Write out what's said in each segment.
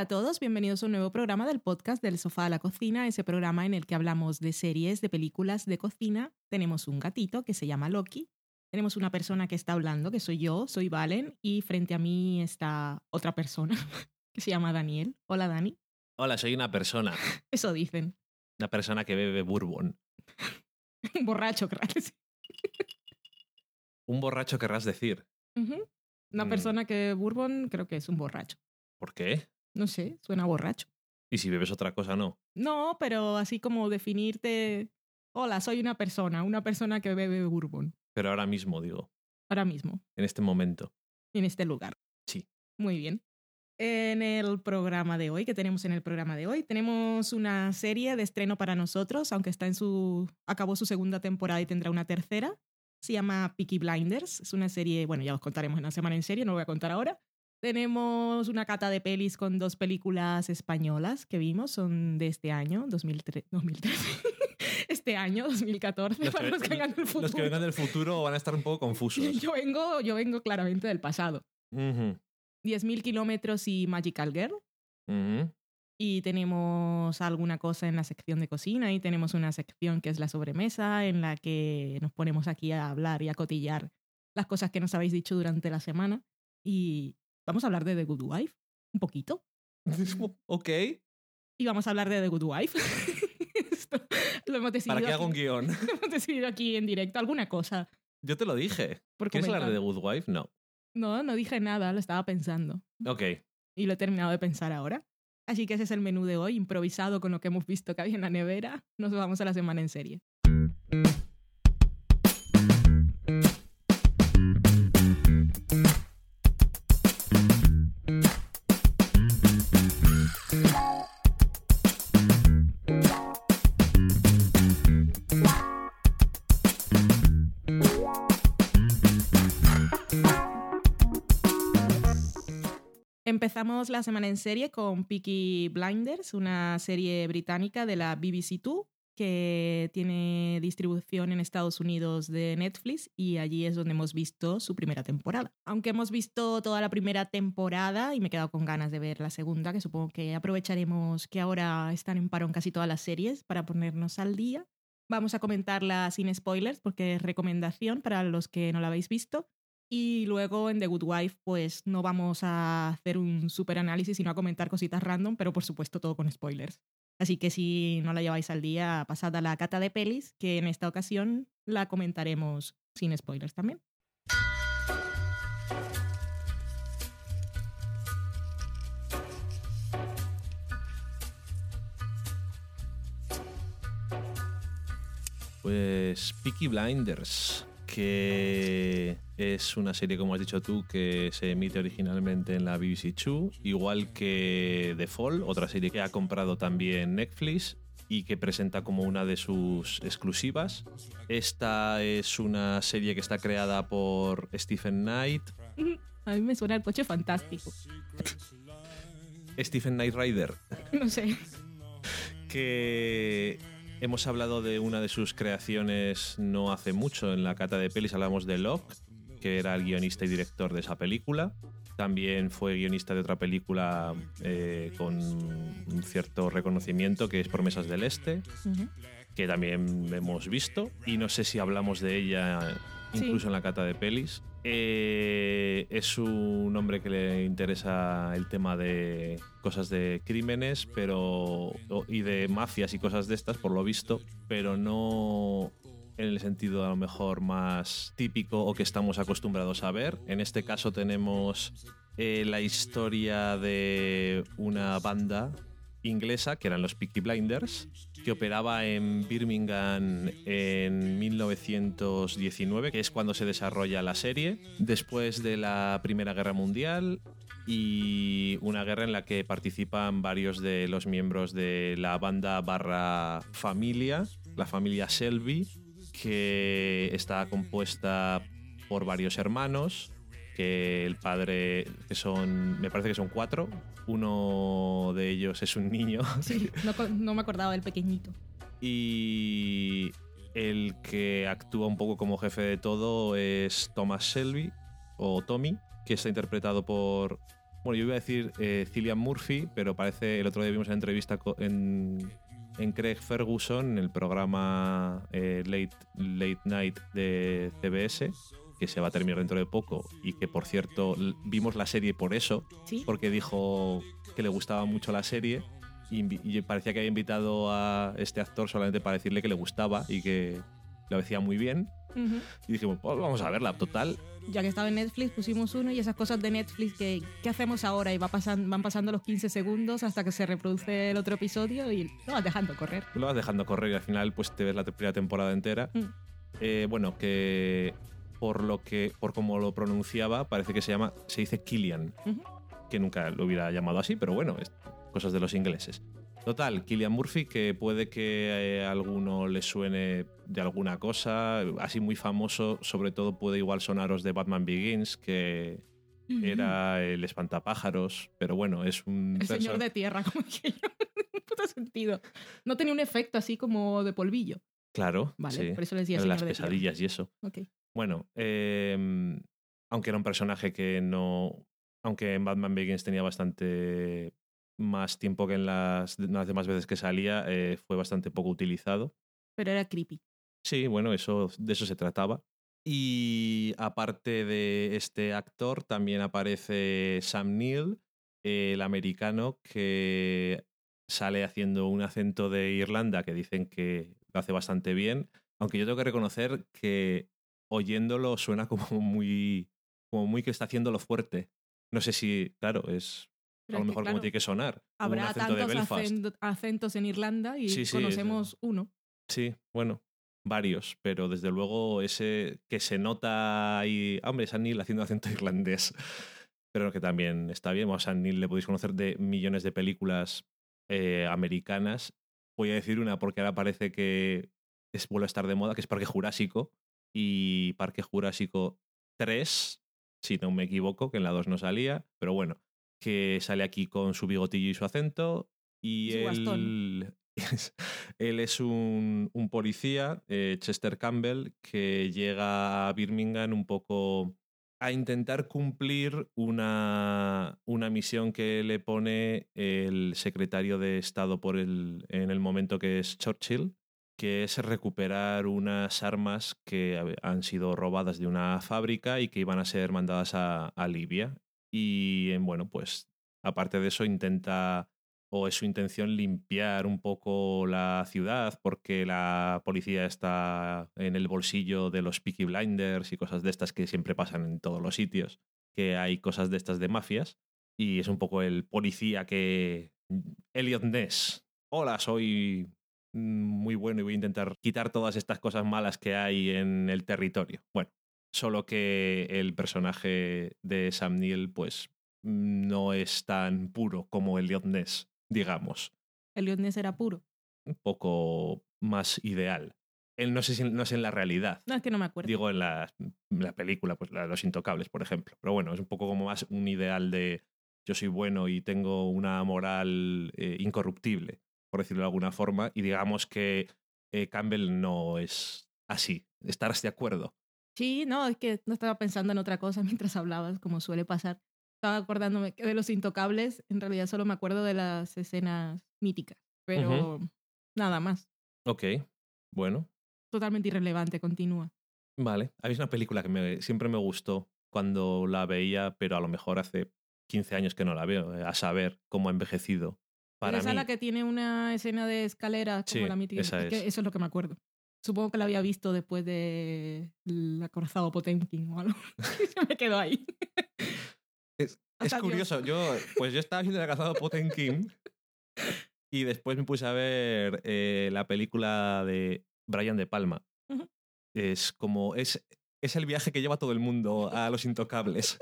Hola a todos, bienvenidos a un nuevo programa del podcast del sofá a la cocina, ese programa en el que hablamos de series, de películas, de cocina. Tenemos un gatito que se llama Loki, tenemos una persona que está hablando, que soy yo, soy Valen, y frente a mí está otra persona que se llama Daniel. Hola Dani. Hola, soy una persona. Eso dicen. Una persona que bebe bourbon. un borracho, querrás decir. un borracho querrás decir. Una mm. persona que bourbon creo que es un borracho. ¿Por qué? No sé, suena borracho. ¿Y si bebes otra cosa, no? No, pero así como definirte, hola, soy una persona, una persona que bebe bourbon. Pero ahora mismo, digo. Ahora mismo. En este momento. En este lugar. Sí. Muy bien. En el programa de hoy, que tenemos en el programa de hoy, tenemos una serie de estreno para nosotros, aunque está en su. acabó su segunda temporada y tendrá una tercera. Se llama Peaky Blinders. Es una serie, bueno, ya os contaremos en la semana en serie, no lo voy a contar ahora. Tenemos una cata de pelis con dos películas españolas que vimos, son de este año, 2013. este año, 2014, los para que, los que vengan del futuro. Los que vengan del futuro van a estar un poco confusos. Yo vengo, yo vengo claramente del pasado. 10.000 kilómetros y Magical Girl. Y tenemos alguna cosa en la sección de cocina y tenemos una sección que es la sobremesa en la que nos ponemos aquí a hablar y a cotillar las cosas que nos habéis dicho durante la semana. Y Vamos a hablar de The Good Wife, un poquito. ok. Y vamos a hablar de The Good Wife. lo hemos decidido. ¿Para qué hago un guion? Lo hemos decidido aquí en directo, alguna cosa. Yo te lo dije. ¿Qué es hablar de The Good Wife? No. No, no dije nada, lo estaba pensando. Ok. Y lo he terminado de pensar ahora. Así que ese es el menú de hoy, improvisado con lo que hemos visto que había en la nevera. Nos vamos a la semana en serie. Empezamos la semana en serie con Peaky Blinders, una serie británica de la BBC Two que tiene distribución en Estados Unidos de Netflix y allí es donde hemos visto su primera temporada. Aunque hemos visto toda la primera temporada y me he quedado con ganas de ver la segunda, que supongo que aprovecharemos que ahora están en parón casi todas las series para ponernos al día. Vamos a comentarla sin spoilers porque es recomendación para los que no la habéis visto. Y luego en The Good Wife, pues no vamos a hacer un super análisis, sino a comentar cositas random, pero por supuesto todo con spoilers. Así que si no la lleváis al día, pasad a la cata de pelis, que en esta ocasión la comentaremos sin spoilers también. Pues Peaky Blinders que es una serie, como has dicho tú, que se emite originalmente en la BBC Two, igual que The Fall, otra serie que ha comprado también Netflix y que presenta como una de sus exclusivas. Esta es una serie que está creada por Stephen Knight. A mí me suena el coche fantástico. Stephen Knight Rider. No sé. Que Hemos hablado de una de sus creaciones no hace mucho en la cata de pelis, hablamos de Locke, que era el guionista y director de esa película. También fue guionista de otra película eh, con un cierto reconocimiento que es Promesas del Este, que también hemos visto. Y no sé si hablamos de ella incluso en la cata de pelis. Eh, es un hombre que le interesa el tema de cosas de crímenes pero y de mafias y cosas de estas, por lo visto, pero no en el sentido a lo mejor más típico o que estamos acostumbrados a ver. En este caso tenemos eh, la historia de una banda inglesa, que eran los Peaky Blinders, que operaba en Birmingham en 1919, que es cuando se desarrolla la serie, después de la Primera Guerra Mundial y una guerra en la que participan varios de los miembros de la banda familia, la familia Selby, que está compuesta por varios hermanos, que el padre, que son, me parece que son cuatro, uno de ellos es un niño. Sí, no, me acordaba del pequeñito. Y el que actúa un poco como jefe de todo es Thomas Shelby, o Tommy, que está interpretado por Bueno, yo iba a decir eh, Cillian Murphy, pero parece el otro día vimos una entrevista en, en Craig Ferguson en el programa eh, Late, Late Night de CBS, que se va a terminar dentro de poco y que por cierto vimos la serie por eso, Sí. porque dijo que le gustaba mucho la serie y, parecía que había invitado a este actor solamente para decirle que le gustaba y que lo decía muy bien. Ujú. Y dijimos, pues vamos a verla, total. Ya que estaba en Netflix, pusimos uno y esas cosas de Netflix que ¿qué hacemos ahora? Y va pasan, van pasando los 15 segundos hasta que se reproduce el otro episodio y lo vas dejando correr. Lo vas dejando correr y al final pues te ves la primera temporada entera. Mm. Eh, bueno, que por lo que por como lo pronunciaba parece que se llama se dice Killian, que nunca lo hubiera llamado así, pero bueno, es cosas de los ingleses. Total, Killian Murphy, que puede que eh, a alguno le suene de alguna cosa, así muy famoso, sobre todo puede igual sonaros de Batman Begins, que era el espantapájaros, pero bueno, es un El señor de tierra, como dije yo. Puto sentido. No tenía un efecto así como de polvillo. Claro, Vale, sí. por eso le decía las de tierra. pesadillas y eso. Ok. Bueno, eh, aunque era un personaje que no. Aunque en Batman Begins tenía bastante más tiempo que en las, las demás veces que salía, eh, fue bastante poco utilizado. Pero era creepy. Sí, bueno, eso, de eso se trataba. Y aparte de este actor, también aparece Sam Neill, el americano que sale haciendo un acento de Irlanda que dicen que lo hace bastante bien. Aunque yo tengo que reconocer que oyéndolo suena como muy, como muy que está haciéndolo fuerte. No sé si, claro, es Pero a lo es que, mejor como claro, tiene que sonar. o un Habrá acento de tantos Belfast. acento- acentos en Irlanda y Sí, sí, conocemos uno. Sí, bueno, varios, pero desde luego ese que se nota ahí. Hombre, San Neil haciendo acento irlandés, pero que también está bien. A San Neil le podéis conocer de millones de películas eh, americanas. Voy a decir una porque ahora parece que es, vuelve a estar de moda, que es Parque Jurásico. Y Parque Jurásico 3, si no me equivoco, que en la 2 no salía, pero bueno, que sale aquí con su bigotillo y su acento. Y Su él, él es un, un policía, eh, Chester Campbell, que llega a Birmingham un poco a intentar cumplir una, una misión que le pone el secretario de Estado por el, en el momento que es Churchill, que es recuperar unas armas que han sido robadas de una fábrica y que iban a ser mandadas a, a Libia. Y eh, bueno, pues aparte de eso intenta o es su intención limpiar un poco la ciudad porque la policía está en el bolsillo de los Peaky Blinders y cosas de estas que siempre pasan en todos los sitios, que hay cosas de estas de mafias y es un poco el policía que Elliot Ness. Hola, soy muy bueno y voy a intentar quitar todas estas cosas malas que hay en el territorio. Bueno, solo que el personaje de Sam Neill pues no es tan puro como Elliot Ness, digamos. El Ness era puro. Un poco más ideal. Él no sé si no es en la realidad. No, es que no me acuerdo. Digo en la, en la película, pues la de Los Intocables, por ejemplo. Pero bueno, es un poco como más un ideal de yo soy bueno y tengo una moral eh, incorruptible, por decirlo de alguna forma. Y digamos que eh, Campbell no es así. ¿Estarás de acuerdo? Sí, no, es que no estaba pensando en otra cosa mientras hablabas, como suele pasar. Estaba acordándome que de los intocables, en realidad solo me acuerdo de las escenas míticas, pero nada más. Ok, bueno, Totalmente irrelevante, continúa. vale. Habéis una película que me- siempre me gustó cuando la veía, pero a lo mejor hace 15 años que no la veo, eh, a saber cómo ha envejecido. Para esa mí, la que tiene una escena de escalera como Sí, la mítica. esa que es. Eso es lo que me acuerdo. Supongo que la había visto después de el acorazado Potemkin o algo. Se me quedó ahí. Es, es curioso, yo, pues yo estaba viendo el cazado Potemkin y después me puse a ver eh, la película de Brian De Palma. Es como, es, es el viaje que lleva todo el mundo a los intocables.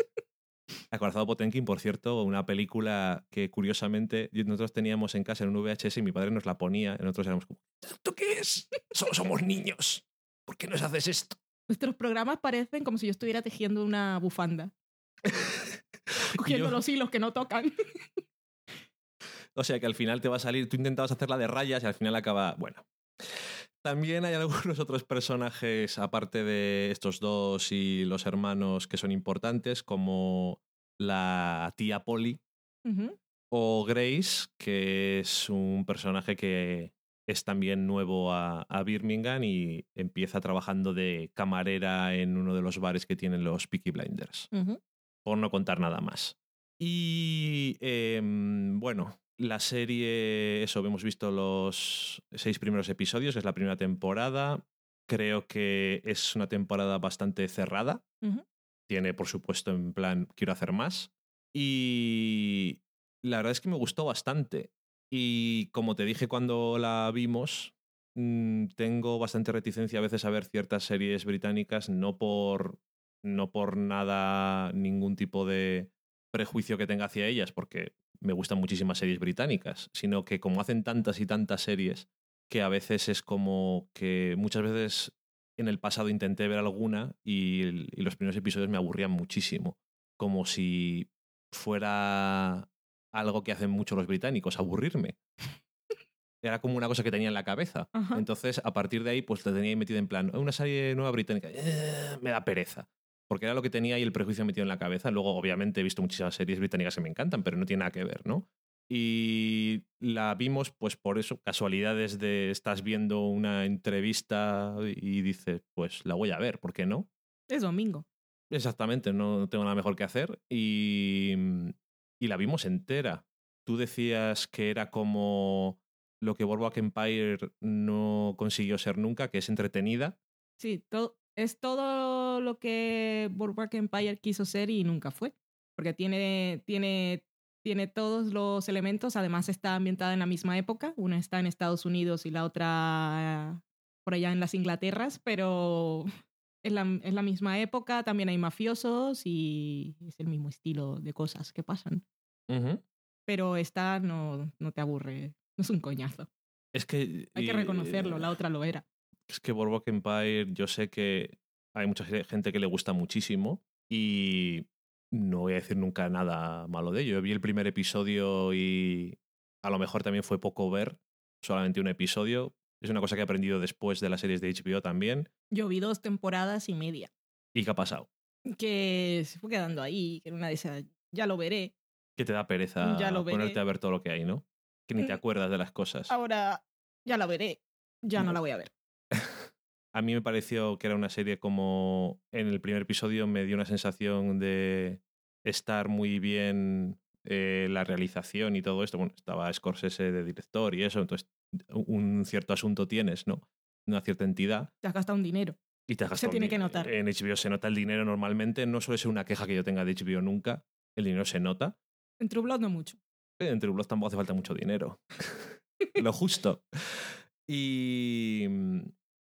Acorazado Potemkin, por cierto, una película que curiosamente nosotros teníamos en casa en un VHS y mi padre nos la ponía nosotros éramos como, ¿esto qué es? Solo somos niños. ¿Por qué nos haces esto? Nuestros programas parecen como si yo estuviera tejiendo una bufanda. Cogiendo yo- los hilos que no tocan. O sea que al final te va a salir, tú intentabas hacerla de rayas y al final acaba, bueno. También hay algunos otros personajes, aparte de estos dos y los hermanos, que son importantes, como la tía Polly, o Grace, que es un personaje que es también nuevo a, a Birmingham y empieza trabajando de camarera en uno de los bares que tienen los Peaky Blinders, por no contar nada más. Y em, bueno, la serie, eso, hemos visto los seis primeros episodios, es la primera temporada. Creo que es una temporada bastante cerrada. Tiene, por supuesto, en plan, quiero hacer más. Y la verdad es que me gustó bastante. Y como te dije cuando la vimos, mm, tengo bastante reticencia a veces a ver ciertas series británicas, no por, no por nada, ningún tipo de prejuicio que tenga hacia ellas, porque me gustan muchísimas series británicas, sino que como hacen tantas y tantas series, que a veces es como que muchas veces en el pasado intenté ver alguna y, el- y los primeros episodios me aburrían muchísimo, como si fuera algo que hacen mucho los británicos, aburrirme. Era como una cosa que tenía en la cabeza. Ajá. Entonces, a partir de ahí, pues te tenía metido en plan, una serie nueva británica, "Eh, me da pereza. Porque era lo que tenía ahí el prejuicio metido en la cabeza. Luego, obviamente, he visto muchísimas series británicas que me encantan, pero no tiene nada que ver, ¿no? Y la vimos, pues por eso, casualidades de estás viendo una entrevista y dices, pues la voy a ver, ¿por qué no? Es domingo. Exactamente, no tengo nada mejor que hacer. Y, y la vimos entera. Tú decías que era como lo que Boardwalk Empire no consiguió ser nunca, que es entretenida. Sí, to- es todo lo que Boardwalk Empire quiso ser y nunca fue. Porque tiene, tiene, tiene todos los elementos. Además, está ambientada en la misma época. Una está en Estados Unidos y la otra por allá en las Inglaterras, pero es la, es la misma época. También hay mafiosos y es el mismo estilo de cosas que pasan. Pero esta no, no te aburre. No es un coñazo. Es que. Hay que y- reconocerlo, la otra lo era. Es que Boardwalk Empire, yo sé que hay mucha gente que le gusta muchísimo y no voy a decir nunca nada malo de ello. Yo vi el primer episodio y a lo mejor también fue poco ver solamente un episodio. Es una cosa que he aprendido después de las series de HBO también. Yo vi dos temporadas y media. ¿Y qué ha pasado? que se fue quedando ahí, que en una de esas ya lo veré. Que te da pereza Ya lo veré. ponerte a ver todo lo que hay, ¿no? Que ni te Mm. acuerdas de las cosas. Ahora ya la veré, ya no No. la voy a ver. A mí me pareció que era una serie como en el primer episodio me dio una sensación de estar muy bien eh, la realización y todo esto. Bueno, estaba Scorsese de director y eso, entonces un cierto asunto tienes, ¿no? Una cierta entidad Te has gastado un dinero. y te has Se gastado un tiene que notar. En HBO se nota el dinero normalmente, no suele ser una queja que yo tenga de HBO nunca. El dinero se nota. En True Blood no mucho. En True Blood tampoco hace falta mucho dinero. Lo justo. Y,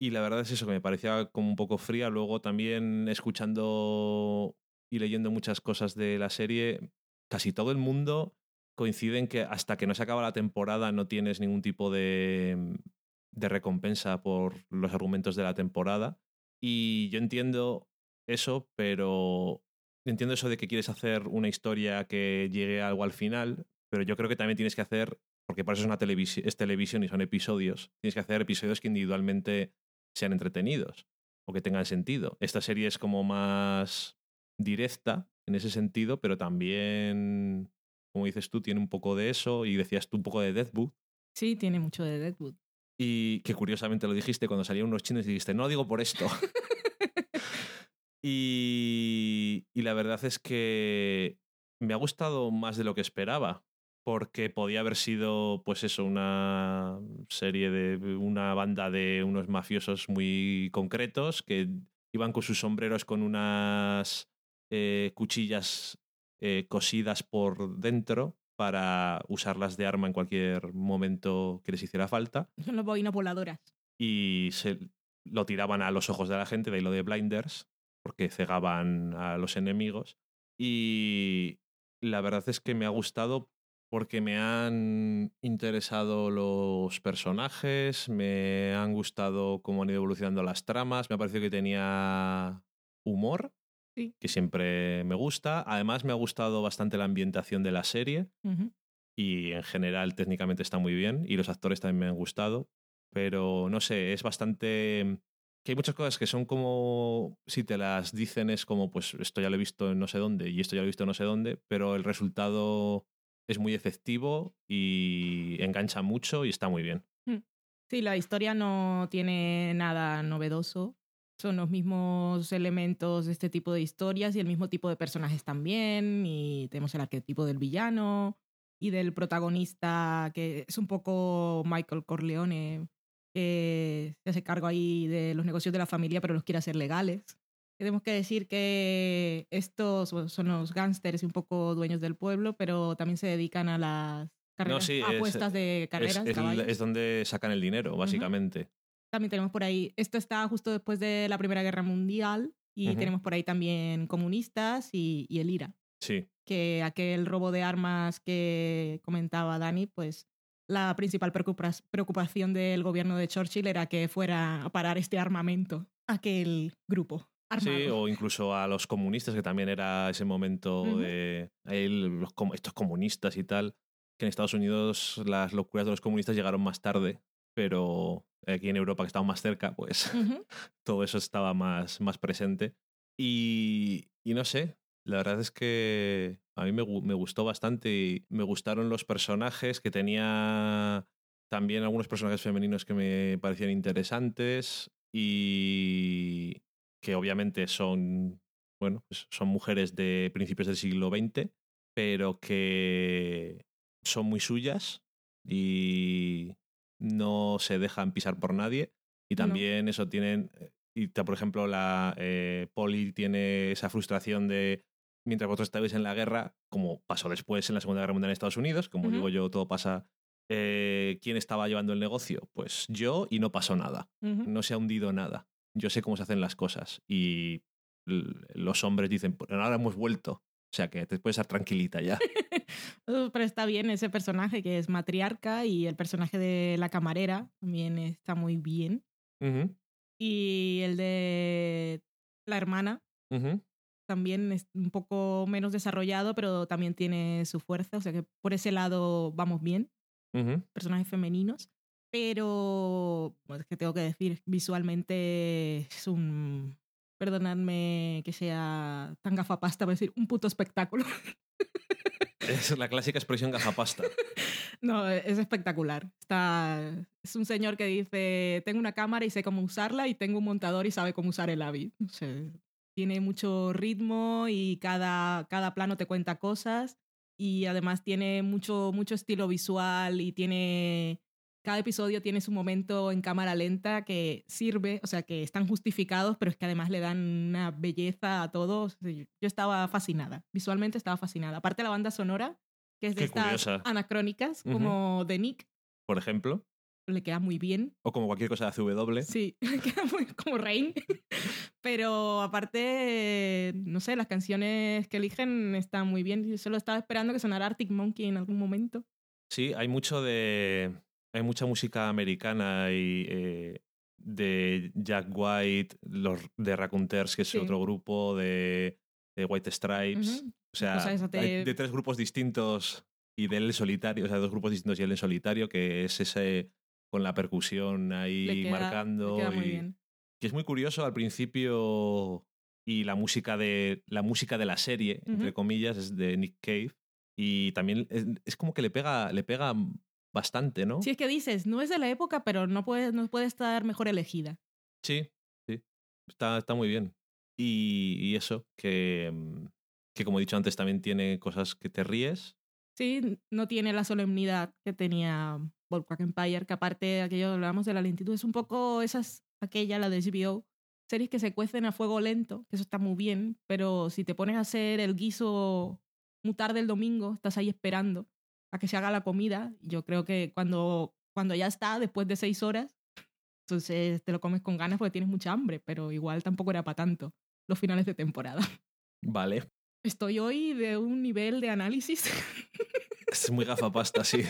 y la verdad es eso, que me parecía como un poco fría. Luego también escuchando y leyendo muchas cosas de la serie, casi todo el mundo coincide en que hasta que no se acaba la temporada no tienes ningún tipo de, de recompensa por los argumentos de la temporada. Y yo entiendo eso, pero entiendo eso de que quieres hacer una historia que llegue algo al final, pero yo creo que también tienes que hacer, porque para eso es, una televisi- es televisión y son episodios, tienes que hacer episodios que individualmente sean entretenidos o que tengan sentido. Esta serie es como más directa en ese sentido, pero también, como dices tú, tiene un poco de eso y decías tú un poco de Deathwood. Sí, tiene mucho de Deadwood. Y que curiosamente lo dijiste cuando salían unos chinos y dijiste, no digo por esto. y, y la verdad es que me ha gustado más de lo que esperaba, porque podía haber sido, pues eso, una serie de una banda de unos mafiosos muy concretos que iban con sus sombreros con unas eh, cuchillas eh, cosidas por dentro para usarlas de arma en cualquier momento que les hiciera falta Son las boinas voladoras. y se lo tiraban a los ojos de la gente, de ahí lo de blinders, porque cegaban a los enemigos. Y la verdad es que me ha gustado porque me han interesado los personajes, me han gustado cómo han ido evolucionando las tramas, me ha parecido que tenía humor, Sí. que siempre me gusta. Además me ha gustado bastante la ambientación de la serie Ujú. y en general técnicamente está muy bien y los actores también me han gustado, pero no sé, es bastante que hay muchas cosas que son como, si te las dicen es como, pues esto ya lo he visto en no sé dónde y esto ya lo he visto en no sé dónde, pero el resultado es muy efectivo y engancha mucho y está muy bien. Mm. Sí, la historia no tiene nada novedoso. Son los mismos elementos de este tipo de historias y el mismo tipo de personajes también. Y tenemos el arquetipo del villano y del protagonista que es un poco Michael Corleone, que se hace cargo ahí de los negocios de la familia, pero los quiere hacer legales. Tenemos que decir que estos son los gángsters y un poco dueños del pueblo, pero también se dedican a las carreras, apuestas de carreras. Es, es, donde sacan el dinero, básicamente. También tenemos por ahí, esto está justo después de la Primera Guerra Mundial y tenemos por ahí también comunistas y, y el IRA. Sí. Que aquel robo de armas que comentaba Dani, pues la principal preocupación del gobierno de Churchill era que fuera a parar este armamento, aquel grupo. Armado. Sí, o incluso a los comunistas, que también era ese momento de estos comunistas y tal, que en Estados Unidos las locuras de los comunistas llegaron más tarde, pero aquí en Europa, que estaba más cerca, pues todo eso estaba más, más presente. Y, y no sé, la verdad es que a mí me, me, gustó bastante y me gustaron los personajes, que tenía también algunos personajes femeninos que me parecían interesantes y que obviamente son, bueno, pues son mujeres de principios del siglo XX, pero que son muy suyas y no se dejan pisar por nadie. Y también eso tienen, y por ejemplo, la eh, Polly tiene esa frustración de mientras vosotros estabais en la guerra, como pasó después en la Segunda Guerra Mundial en Estados Unidos, como digo yo, todo pasa. Eh, ¿Quién estaba llevando el negocio? Pues yo y no pasó nada. No se ha hundido nada. Yo sé cómo se hacen las cosas. Y los hombres dicen, pues ahora hemos vuelto. O sea que te puedes estar tranquilita ya. Pero está bien ese personaje que es matriarca y el personaje de la camarera también está muy bien. Y el de la hermana también es un poco menos desarrollado, pero también tiene su fuerza. O sea que por ese lado vamos bien. Personajes femeninos. Pero, pues, que tengo que decir, visualmente es un. Perdonadme que sea tan gafapasta, voy a decir, un puto espectáculo. Es la clásica expresión gafapasta. No, es espectacular. Está, es un señor que dice, tengo una cámara y sé cómo usarla y tengo un montador y sabe cómo usar el AVI. O sea, tiene mucho ritmo y cada, cada plano te cuenta cosas y además tiene mucho, mucho estilo visual y tiene... Cada episodio tiene su momento en cámara lenta que sirve, o sea, que están justificados, pero es que además le dan una belleza a todos. Yo estaba fascinada, visualmente estaba fascinada. Aparte la banda sonora, que es de estas anacrónicas, como de Nick. Por ejemplo le queda muy bien. O como cualquier cosa de CW. Sí, le queda muy como Rain. Pero aparte, no sé, las canciones que eligen están muy bien. Yo solo estaba esperando que sonara Arctic Monkey en algún momento. Sí, hay mucho de. Hay mucha música americana y eh, de Jack White, los de Raconteurs, que es otro grupo, de, White Stripes. O sea, de... de tres grupos distintos y de él en solitario, o sea, dos grupos distintos y él en solitario, que es ese con la percusión ahí marcando. y, Que es muy curioso al principio y la música de la música de la serie, entre comillas, es de Nick Cave. Y también es, como que le pega, le pega bastante, ¿no? Sí, es que dices, no es de la época, pero no puede, no puede estar mejor elegida. Sí, sí. Está, está muy bien. Y, y eso, que, mm, que como he dicho antes, también tiene cosas que te ríes. Sí, no tiene la solemnidad que tenía Volcrack Empire, que aparte de aquello hablamos de la lentitud, es un poco esas, aquella, la de HBO, series que se cuecen a fuego lento, que eso está muy bien, pero si te pones a hacer el guiso muy tarde el domingo, estás ahí esperando a que se haga la comida, yo creo que cuando, cuando ya está, después de seis horas, entonces te lo comes con ganas porque tienes mucha hambre, pero igual tampoco era para tanto los finales de temporada. Vale. Estoy hoy de un nivel de análisis. Es muy gafapasta, sí.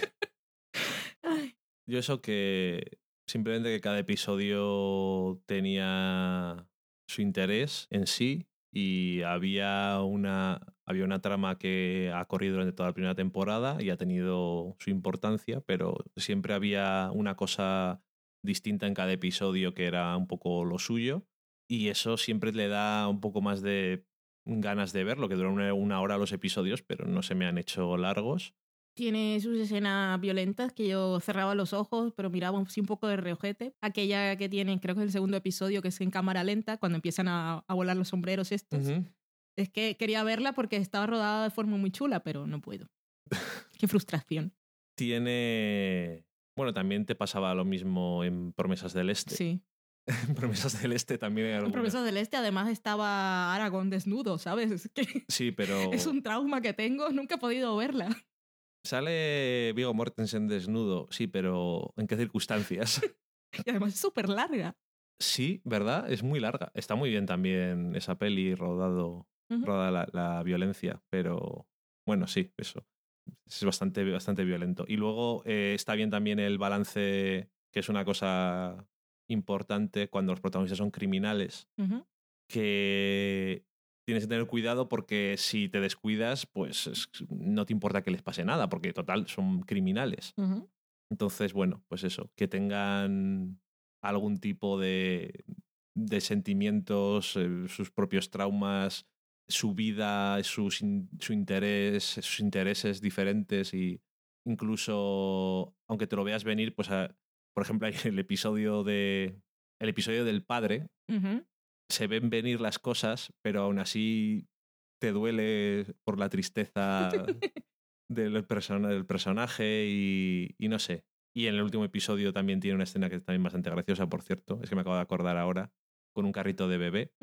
Yo eso que simplemente que cada episodio tenía su interés en sí y había una, había una trama que ha corrido durante toda la primera temporada y ha tenido su importancia, pero siempre había una cosa distinta en cada episodio, que era un poco lo suyo. Y eso siempre le da un poco más de ganas de verlo, que duran una, hora los episodios, pero no se me han hecho largos. Tiene sus escenas violentas que yo cerraba los ojos, pero miraba así un poco de reojete. Aquella que tiene, creo que es el segundo episodio, que es en cámara lenta, cuando empiezan a, a volar los sombreros estos. Ujú. Es que quería verla porque estaba rodada de forma muy chula, pero no puedo. Qué frustración. Tiene. Bueno, también te pasaba lo mismo en Promesas del Este. Sí. En Promesas del Este también hay En. Promesas del Este además estaba Aragón desnudo, ¿sabes? Es que Sí, pero. es un trauma que tengo, nunca he podido verla. Sale Vigo Mortensen desnudo, sí, pero ¿en qué circunstancias? Y además es súper larga. sí, ¿verdad? Es muy larga. Está muy bien también esa peli rodado, rodada la, la violencia, pero bueno, sí, eso. Es bastante, bastante violento. Y luego eh, está bien también el balance, que es una cosa importante cuando los protagonistas son criminales, que tienes que tener cuidado porque si te descuidas, pues es- no te importa que les pase nada, porque total, son criminales. Entonces, bueno, pues eso, que tengan algún tipo de, de sentimientos, eh, sus propios traumas, su vida, sus, in- su interés, sus intereses diferentes y incluso, aunque te lo veas venir, pues, a- por ejemplo, hay el episodio de el episodio del padre. Se ven venir las cosas, pero aún así te duele por la tristeza del, persona- del personaje y, y no sé. Y en el último episodio también tiene una escena que es también bastante graciosa, por cierto, es que me acabo de acordar ahora, con un carrito de bebé.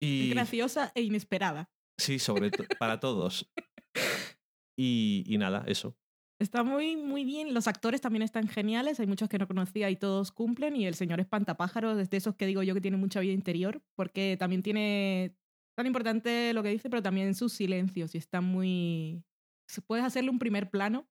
Y Graciosa e inesperada. sí, sobre todo para todos. Y, y nada, eso. Está muy, muy bien. Los actores también están geniales. Hay muchos que no conocía y todos cumplen. Y el señor Espantapájaros es de esos que digo yo que tiene mucha vida interior, porque también tiene tan importante lo que dice, pero también sus silencios. Y está muy. Puedes hacerle un primer plano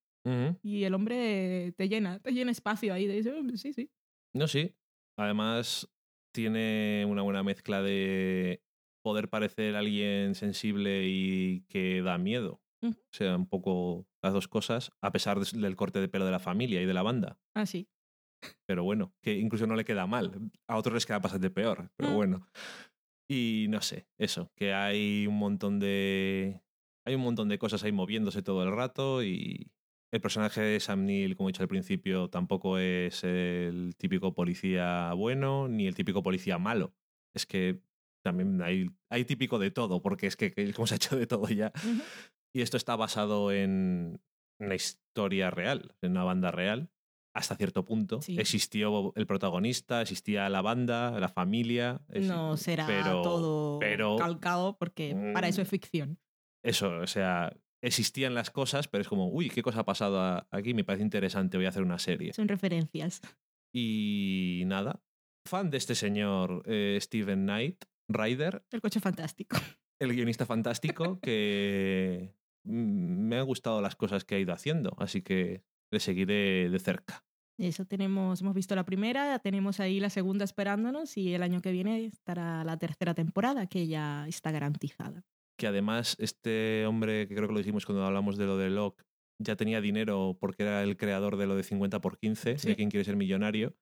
y el hombre te llena, te llena espacio ahí. Dice, "Oh, sí, sí. No, sí. Además, tiene una buena mezcla de poder parecer alguien sensible y que da miedo. O sea, un poco las dos cosas, a pesar de- del corte de pelo de la familia y de la banda. Ah, sí. Pero bueno, que incluso no le queda mal. A otros les queda bastante peor, pero Mm. bueno. Y no sé, eso, que hay un montón de. Hay un montón de cosas ahí moviéndose todo el rato y el personaje de Sam Neill, como he dicho al principio, tampoco es el típico policía bueno ni el típico policía malo. Es que también hay, hay típico de todo, porque es que, como se ha hecho de todo ya. Ujú. Y esto está basado en una historia real, en una banda real, hasta cierto punto. Sí. Existió el protagonista, existía la banda, la familia. es- No será pero- todo pero- calcado, porque para eso es Mm. ficción. Eso, o sea, existían las cosas, pero es como, uy, ¿qué cosa ha pasado aquí? Me parece interesante, voy a hacer una serie. Son referencias. Y nada, fan de este señor eh, Steven Knight, Ryder, El coche fantástico. El guionista fantástico que me han gustado las cosas que ha ido haciendo, así que le seguiré de cerca. Eso tenemos, hemos visto la primera, tenemos ahí la segunda esperándonos y el año que viene estará la tercera temporada que ya está garantizada. Que además este hombre, que creo que lo dijimos cuando hablamos de lo de Locke, ya tenía dinero porque era el creador de lo de 50 por 15, Sí. de quien quiere ser millonario.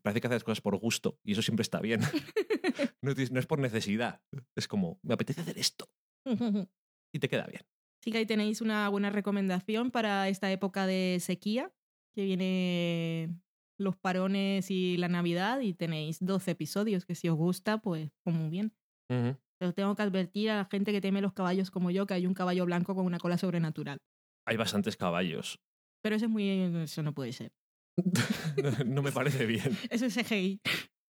Parece que hace las cosas por gusto y eso siempre está bien. no, es- no es por necesidad, es como, me apetece hacer esto y te queda bien. Así que ahí tenéis una buena recomendación para esta época de sequía, que viene los parones y la Navidad y tenéis 12 episodios que si os gusta, pues, pues muy bien. Ujú. Pero tengo que advertir a la gente que teme los caballos como yo que hay un caballo blanco con una cola sobrenatural. Hay bastantes caballos. Pero eso es muy... Eso no puede ser. No me parece bien. Eso es CGI.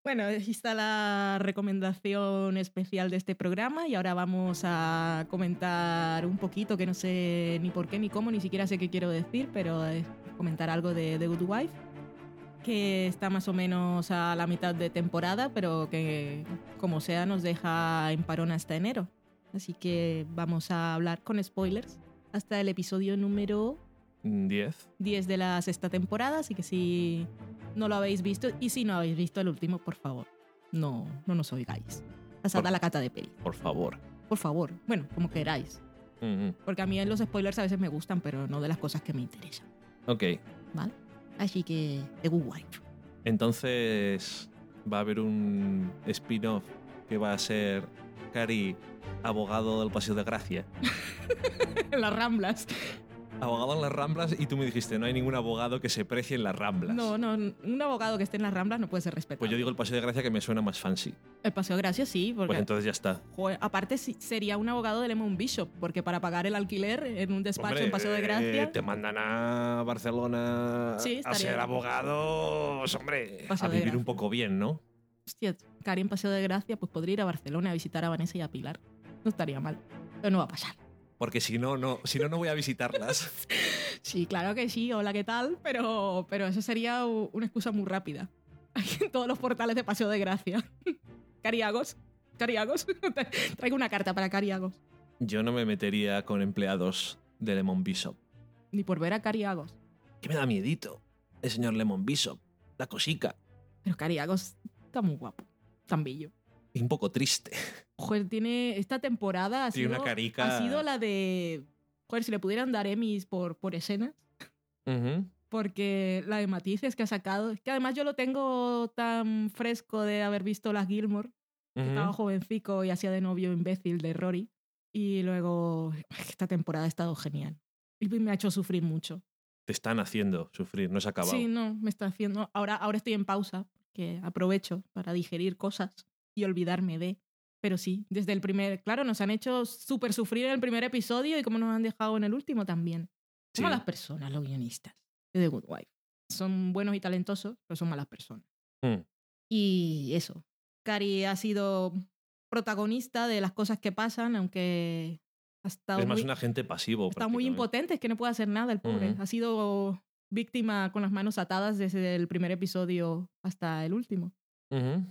Bueno, ahí está la recomendación especial de este programa y ahora vamos a comentar un poquito, que no sé ni por qué ni cómo, ni siquiera sé qué quiero decir, pero es comentar algo de The Good Wife, que está más o menos a la mitad de temporada, pero que como sea nos deja en parón hasta enero. Así que vamos a hablar con spoilers hasta el episodio número 10. 10 de la sexta temporada, así que si no lo habéis visto y si no habéis visto el último, por favor, no, no nos oigáis. Pasad a la cata de peli, Por favor. por favor. Bueno, como queráis. Ujú. Porque a mí los spoilers a veces me gustan, pero no de las cosas que me interesan. Ok. ¿Vale? Así que, The Good Wife. Entonces va a haber un spin-off que va a ser Cari, abogado del Paseo de Gracia. en las Ramblas. Abogado en las Ramblas y tú me dijiste, no hay ningún abogado que se precie en las Ramblas. No, no, un abogado que esté en las Ramblas no puede ser respetado. Pues yo digo el Paseo de Gracia que me suena más fancy. El Paseo de Gracia sí, porque... Pues entonces ya está. Joder, aparte sería un abogado de Lemon Bishop, porque para pagar el alquiler en un despacho Hombre, en Paseo de Gracia... eh, te mandan a Barcelona Sí, a ser bien. abogados, hombre. Paseo a vivir Gracia. un poco bien, ¿no? Hostia, Cari en Paseo de Gracia, pues podría ir a Barcelona a visitar a Vanessa y a Pilar. No estaría mal. Pero no va a pasar. Porque si no, no, si no, no voy a visitarlas. Sí, claro que sí, hola, ¿qué tal? Pero, pero eso sería una excusa muy rápida. en todos los portales de Paseo de Gracia. Cariagos, Cariagos. Traigo una carta para Cariagos. Yo no me metería con empleados de Lemon Bishop. Ni por ver a Cariagos. Que me da miedito. El señor Lemon Bishop. La cosica. Pero Cariagos está muy guapo. Tan bello. Y un poco triste. Joder, tiene. Esta temporada ha Tiene sido. una carica- Ha sido la de. Joder, si le pudieran dar Emmys por, por escenas. Ujú. Porque la de matices que ha sacado. Que además yo lo tengo tan fresco de haber visto las Gilmore. que Ujú. estaba jovencico y hacía de novio imbécil de Rory. Y luego, esta temporada ha estado genial. Y me ha hecho sufrir mucho. Te están haciendo sufrir, no se ha acabado. Sí, no, me está haciendo. Ahora, ahora estoy en pausa, que aprovecho para digerir cosas y olvidarme de. Pero sí, desde el primer. Claro, nos han hecho súper sufrir en el primer episodio y como nos han dejado en el último también. Son Sí. malas personas, los guionistas de The Good Wife. Son buenos y talentosos, pero son malas personas. Mm. Y eso. Cari ha sido protagonista de las cosas que pasan, aunque ha estado Es más muy, un agente pasivo. está muy impotente, es que no puede hacer nada el pobre. Ujú. Ha sido víctima con las manos atadas desde el primer episodio hasta el último. Ujú.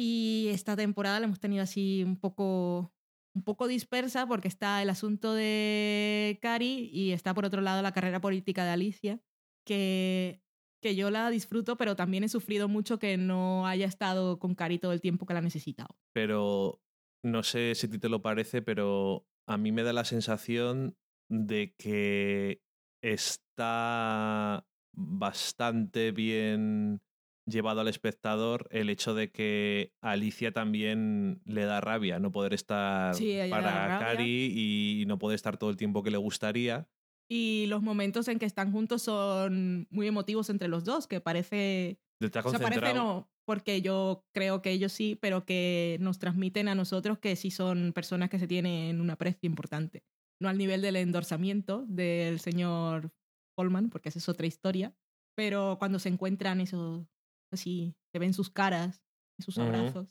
Y esta temporada la hemos tenido así un poco, un poco dispersa porque está el asunto de Cari y está por otro lado la carrera política de Alicia, que, que yo la disfruto, pero también he sufrido mucho que no haya estado con Cari todo el tiempo que la ha necesitado. Pero no sé si a ti te lo parece, pero a mí me da la sensación de que está bastante bien llevado al espectador el hecho de que Alicia también le da rabia no poder estar Sí, para. Cari y no poder estar todo el tiempo que le gustaría. Y los momentos en que están juntos son muy emotivos entre los dos, que parece Está O sea, parece no, porque yo creo que ellos sí, pero que nos transmiten a nosotros que sí son personas que se tienen un aprecio importante. No al nivel del endorsamiento del señor Polman, porque esa es otra historia, pero cuando se encuentran eso, así, se ven sus caras, y sus abrazos.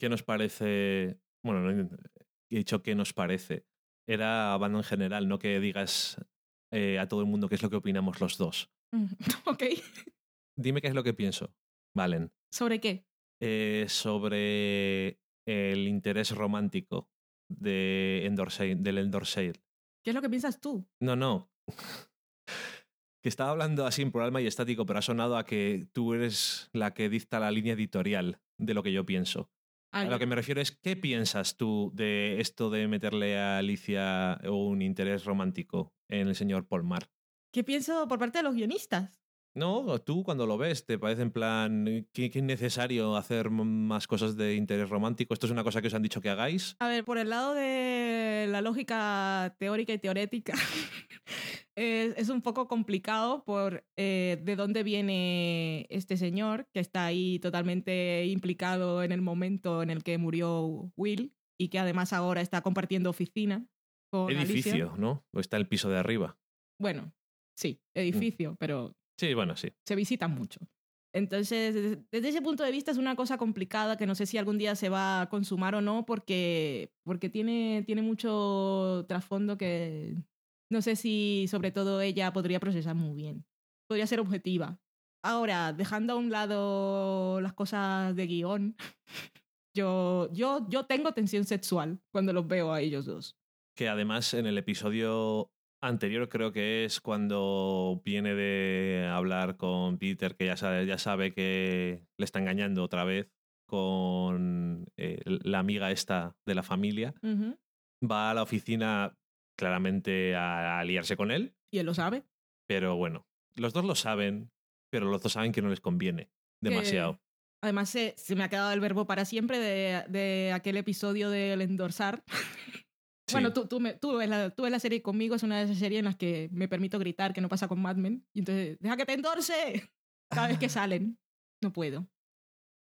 ¿Qué nos parece? Bueno, no he dicho qué nos parece. Era banda en general, no que digas eh, a todo el mundo qué es lo que opinamos los dos. ok. Dime qué es lo que pienso, Valen, ¿Sobre qué? eh, sobre el interés romántico de Endor Sail- del Endor Sail. ¿Qué es lo que piensas tú? No, no. que estaba hablando así en plural majestático, pero ha sonado a que tú eres la que dicta la línea editorial de lo que yo pienso. A lo que me refiero es, ¿qué piensas tú de esto de meterle a Alicia un interés romántico en el señor Polmar? ¿Qué pienso por parte de los guionistas? No, tú cuando lo ves, te parece en plan, ¿qué, qué es necesario hacer más cosas de interés romántico? ¿Esto es una cosa que os han dicho que hagáis? A ver, por el lado de la lógica teórica y teorética, es, es un poco complicado por eh, de dónde viene este señor, que está ahí totalmente implicado en el momento en el que murió Will y que además ahora está compartiendo oficina con Alicia. Edificio, ¿no? O está el piso de arriba. Bueno, sí, edificio, pero Sí, bueno, sí. se visitan mucho. Entonces, desde, ese punto de vista es una cosa complicada que no sé si algún día se va a consumar o no porque, porque tiene, tiene mucho trasfondo que no sé si sobre todo ella podría procesar muy bien. Podría ser objetiva. Ahora, dejando a un lado las cosas de guion, yo, yo, yo tengo tensión sexual cuando los veo a ellos dos. Que además en el episodio anterior creo que es cuando viene de hablar con Peter, que ya sabe, ya sabe que le está engañando otra vez con eh, la amiga esta de la familia. Ujú. Va a la oficina claramente a, a liarse con él, Y él lo sabe. pero bueno, los dos lo saben, pero los dos saben que no les conviene. demasiado. además, se, se, me ha quedado el verbo para siempre de, de aquel episodio del endorsar. Bueno, tú, tú, me, tú, ves la, tú ves la serie conmigo, es una de esas series en las que me permito gritar, que no pasa con Mad Men. Y entonces, deja que te endorse cada vez que salen. No puedo.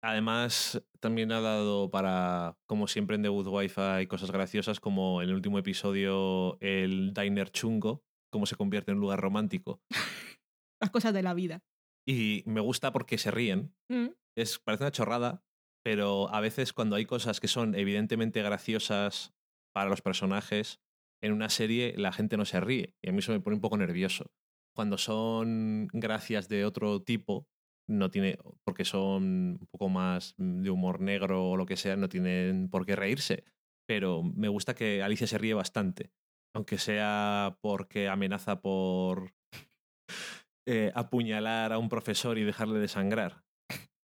Además, también ha dado para, como siempre en The Good Wife, hay cosas graciosas, como en el último episodio, el diner chungo, cómo se convierte en un lugar romántico. Las cosas de la vida. Y me gusta porque se ríen. Mm. Es, parece una chorrada, pero a veces cuando hay cosas que son evidentemente graciosas para los personajes, en una serie la gente no se ríe. Y a mí eso me pone un poco nervioso. Cuando son gracias de otro tipo, no tiene, porque son un poco más de humor negro o lo que sea, no tienen por qué reírse. Pero me gusta que Alicia se ríe bastante. Aunque sea porque amenaza por eh, apuñalar a un profesor y dejarle de sangrar.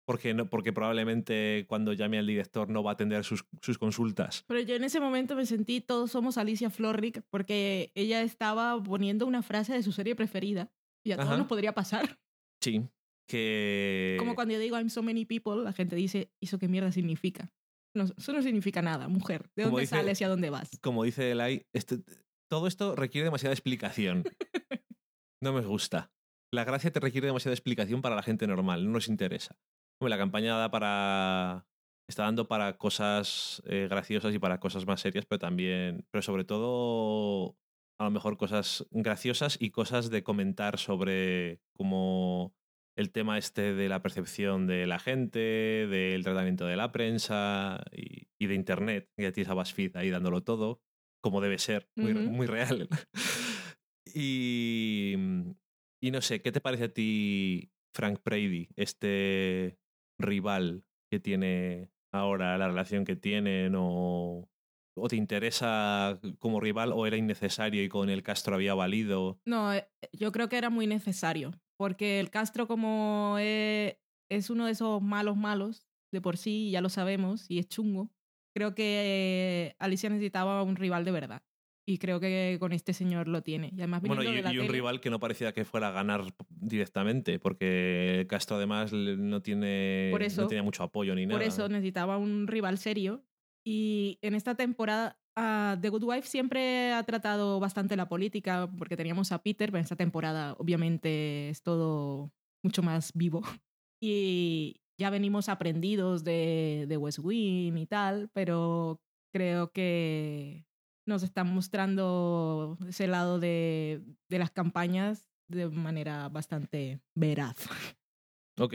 Porque, no, porque probablemente cuando llame al director no va a atender sus, sus consultas. Pero yo en ese momento me sentí, todos somos Alicia Florrick, porque ella estaba poniendo una frase de su serie preferida. Y a todos Ajá. nos podría pasar. Sí, que... Como cuando yo digo I'm so many people, la gente dice, ¿eso qué mierda significa? No, eso no significa nada, mujer. ¿De Como dónde dice- sales y a dónde vas? como dice Elai, este, todo esto requiere demasiada explicación. No me gusta. La gracia te requiere demasiada explicación para la gente normal, no nos interesa. La campaña da para. Está dando para cosas eh, graciosas y para cosas más serias, pero también. Pero sobre todo. A lo mejor cosas graciosas y cosas de comentar sobre como el tema este de la percepción de la gente, del tratamiento de la prensa y, y de internet. Y a ti esa BuzzFeed ahí dándolo todo, como debe ser, muy real. y, y no sé, ¿qué te parece a ti Frank Brady, este rival que tiene ahora, la relación que tienen o, o te interesa como rival o era innecesario y con el Castro había valido? No, eh, yo creo que era muy necesario, porque el Castro como eh, es uno de esos malos malos de por sí, ya lo sabemos, y es chungo, creo que eh, Alicia necesitaba un rival de verdad. Y creo que con este señor lo tiene. Y además Bueno, y, de la y un tele- rival que no parecía que fuera a ganar directamente, porque Castro además no tiene Por eso- no tenía mucho apoyo ni nada. Por eso necesitaba un rival serio. Y en esta temporada, ah, The Good Wife siempre ha tratado bastante la política, porque teníamos a Peter, pero en esta temporada obviamente es todo mucho más vivo. Y ya venimos aprendidos de, de West Wing y tal, pero creo que nos están mostrando ese lado de, de las campañas de manera bastante veraz. Ok.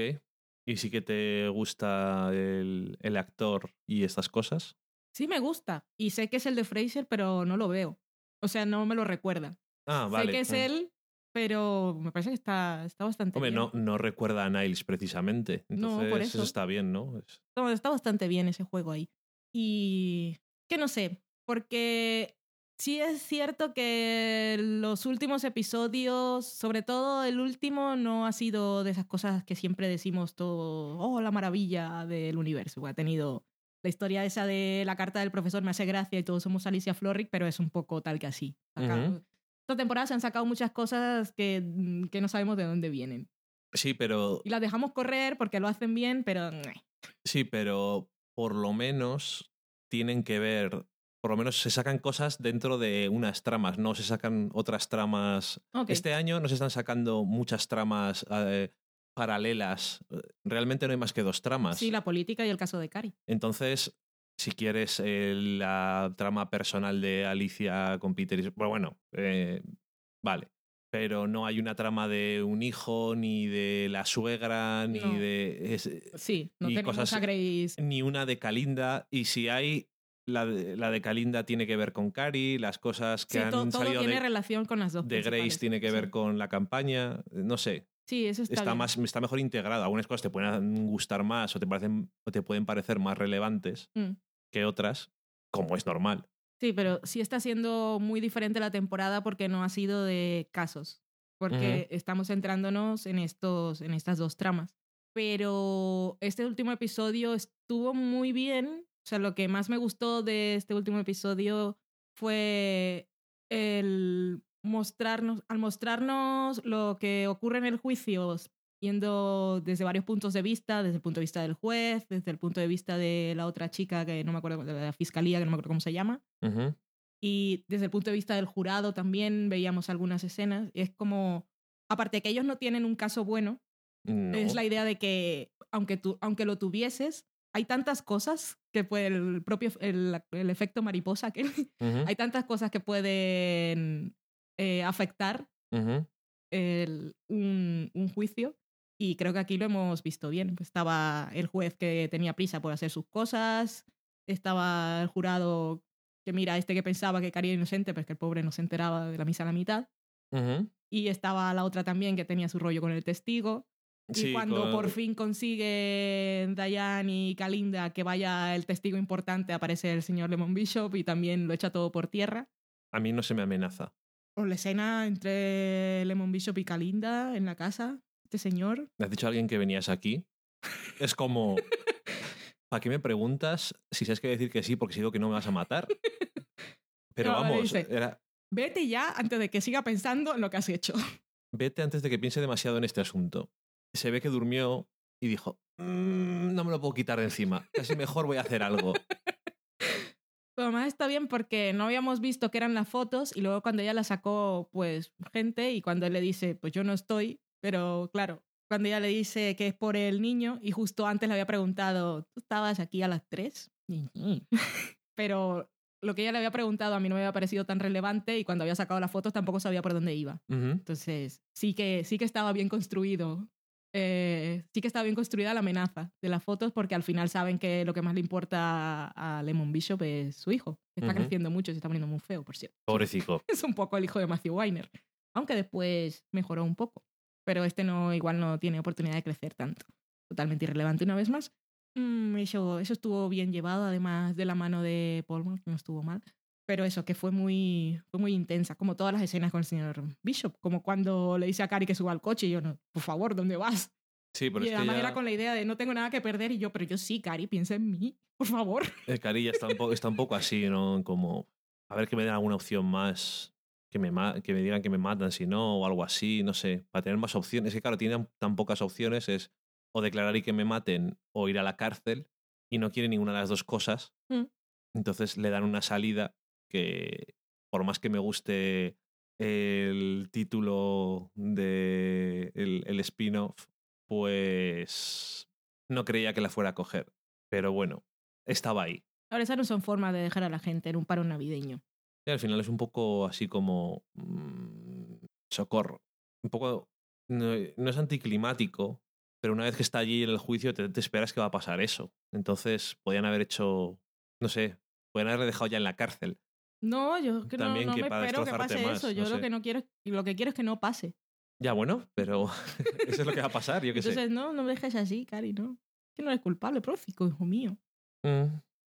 ¿Y sí que te gusta el, el actor y estas cosas? Sí me gusta. Y sé que es el de Fraser, pero no lo veo. O sea, no me lo recuerda. Ah, vale. Sé que es Ah. él, pero me parece que está, está bastante Hombre, bien. no, no recuerda a Niles precisamente. No, Entonces, por eso. está bien, ¿no? Es- No, está bastante bien ese juego ahí. Y que no sé, porque sí es cierto que los últimos episodios, sobre todo el último, no ha sido de esas cosas que siempre decimos todo, oh, la maravilla del universo. Ha tenido la historia esa de la carta del profesor, me hace gracia y todos somos Alicia Florrick, pero es un poco tal que así. Acá- Ujú. Esta temporada se han sacado muchas cosas que, mm, que no sabemos de dónde vienen. Sí, pero Y las dejamos correr porque lo hacen bien, pero... meh. Sí, pero por lo menos tienen que ver, por lo menos se sacan cosas dentro de unas tramas, no se sacan otras tramas. Este año nos están sacando muchas tramas eh, paralelas. Realmente no hay más que dos tramas. Sí, la política y el caso de Cari. Entonces, si quieres eh, la trama personal de Alicia con Peter, y- bueno, bueno, eh, vale. Pero no hay una trama de un hijo, ni de la suegra, ni No. de. es- Sí, no Y tenemos cosas- a Grace. ni una de Kalinda. Y si hay, la de, la de Kalinda tiene que ver con Cari, las cosas que Sí, han to- todo salido tiene de, relación con las dos. de Grace tiene que ver Sí. con la campaña. No sé, Sí, eso está, está, bien. más, está mejor integrado. Algunas cosas te pueden gustar más o te, parecen, o te pueden parecer más relevantes Mm. que otras, como es normal. Sí, pero sí está siendo muy diferente la temporada porque no ha sido de casos. Porque estamos centrándonos en, estos, en estas dos tramas. Pero este último episodio estuvo muy bien. O sea, lo que más me gustó de este último episodio fue el mostrarnos, al mostrarnos lo que ocurre en el juicio yendo desde varios puntos de vista, desde el punto de vista del juez, desde el punto de vista de la otra chica que no me acuerdo, de la fiscalía, que no me acuerdo cómo se llama. Y desde el punto de vista del jurado también veíamos algunas escenas. Y es como, aparte de que ellos no tienen un caso bueno, No. es la idea de que aunque, tú, aunque lo tuvieses, hay tantas cosas que puede el propio el, el efecto mariposa que hay tantas cosas que pueden eh, afectar ujú. el- un, un juicio y creo que aquí lo hemos visto bien. Estaba el juez que tenía prisa por hacer sus cosas, estaba el jurado que mira, este que pensaba que Cari era inocente, pero que el pobre no se enteraba de la misa a la mitad. Y estaba la otra también que tenía su rollo con el testigo. Y Sí, cuando por fin consigue Diane y Kalinda que vaya el testigo importante, aparece el señor Lemon Bishop y también lo echa todo por tierra. A mí no se me amenaza. O la escena entre Lemon Bishop y Kalinda en la casa, este señor. ¿Le has dicho a alguien que venías aquí? Es como. ¿Para qué me preguntas si sabes que decir que sí porque si digo que no me vas a matar? Pero No, vamos, dice- era, Vete ya antes de que siga pensando en lo que has hecho. vete antes de que piense demasiado en este asunto. Se ve que durmió y dijo, "Mm, no me lo puedo quitar de encima, casi mejor voy a hacer algo. Pero además está bien porque no habíamos visto que eran las fotos y luego cuando ella la sacó, pues gente, y cuando él le dice, pues yo no estoy, pero claro, cuando ella le dice que es por el niño y justo antes le había preguntado, ¿tú estabas aquí a las 3? pero lo que ella le había preguntado a mí no me había parecido tan relevante y cuando había sacado las fotos tampoco sabía por dónde iba. Entonces, sí que, sí que estaba bien construido. Eh, sí que estaba bien construida la amenaza de las fotos porque al final saben que lo que más le importa a Lemon Bishop es su hijo. Está creciendo mucho y se está poniendo muy feo, por cierto. Pobrecito. Es un poco el hijo de Matthew Weiner. Aunque después mejoró un poco. Pero este no, igual no tiene oportunidad de crecer tanto. Totalmente irrelevante una vez más. Mm, eso, eso estuvo bien llevado, además de la mano de Paul, que no estuvo mal. Pero eso, que fue muy, fue muy intensa, como todas las escenas con el señor Bishop, como cuando le dice a Cari que suba al coche y yo, no, por favor, ¿dónde vas? Sí, pero y es que además ya, era con la idea de no tengo nada que perder y yo, pero yo sí, Cari, piensa en mí, por favor. el Carilla está un, poco, está un poco así, ¿no? Como, a ver que me den alguna opción más, que me, que me digan que me matan si no, o algo así, no sé, para tener más opciones. Es que claro, tienen tan pocas opciones, es o declarar y que me maten o ir a la cárcel, y no quiere ninguna de las dos cosas. Mm. Entonces le dan una salida que, por más que me guste el título de el, el spin-off, pues no creía que la fuera a coger. Pero bueno, estaba ahí. Ahora, esas no son formas de dejar a la gente en un paro navideño. Y al final es un poco así como mm, socorro. Un poco no, no es anticlimático, pero una vez que está allí en el juicio te, te esperas que va a pasar eso. Entonces podían haber hecho, no sé, podían haberle dejado ya en la cárcel. No, yo que no, También no que me espero que pase más, eso. Yo no lo sé. que no quiero es- lo que quiero es que no pase. Ya bueno, pero eso es lo que va a pasar, yo qué sé. Entonces, no, no me dejes así, Cari, ¿no? Que no eres culpable, prófico, hijo mío. Mm,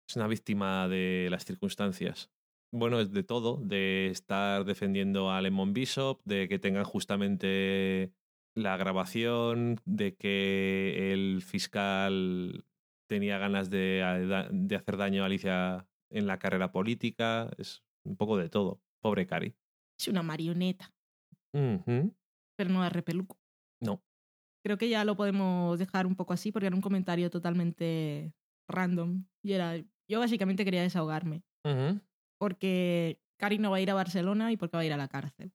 Es una víctima de las circunstancias. Bueno, es de todo, de estar defendiendo a Lemon Bishop, de que tengan justamente la grabación, de que el fiscal tenía ganas de, de hacer daño a Alicia en la carrera política. Es un poco de todo. Pobre Cari. Es una marioneta, pero no de repeluco. No. Creo que ya lo podemos dejar un poco así porque era un comentario totalmente random. Y era, yo básicamente quería desahogarme. Porque Cari no va a ir a Barcelona y porque va a ir a la cárcel.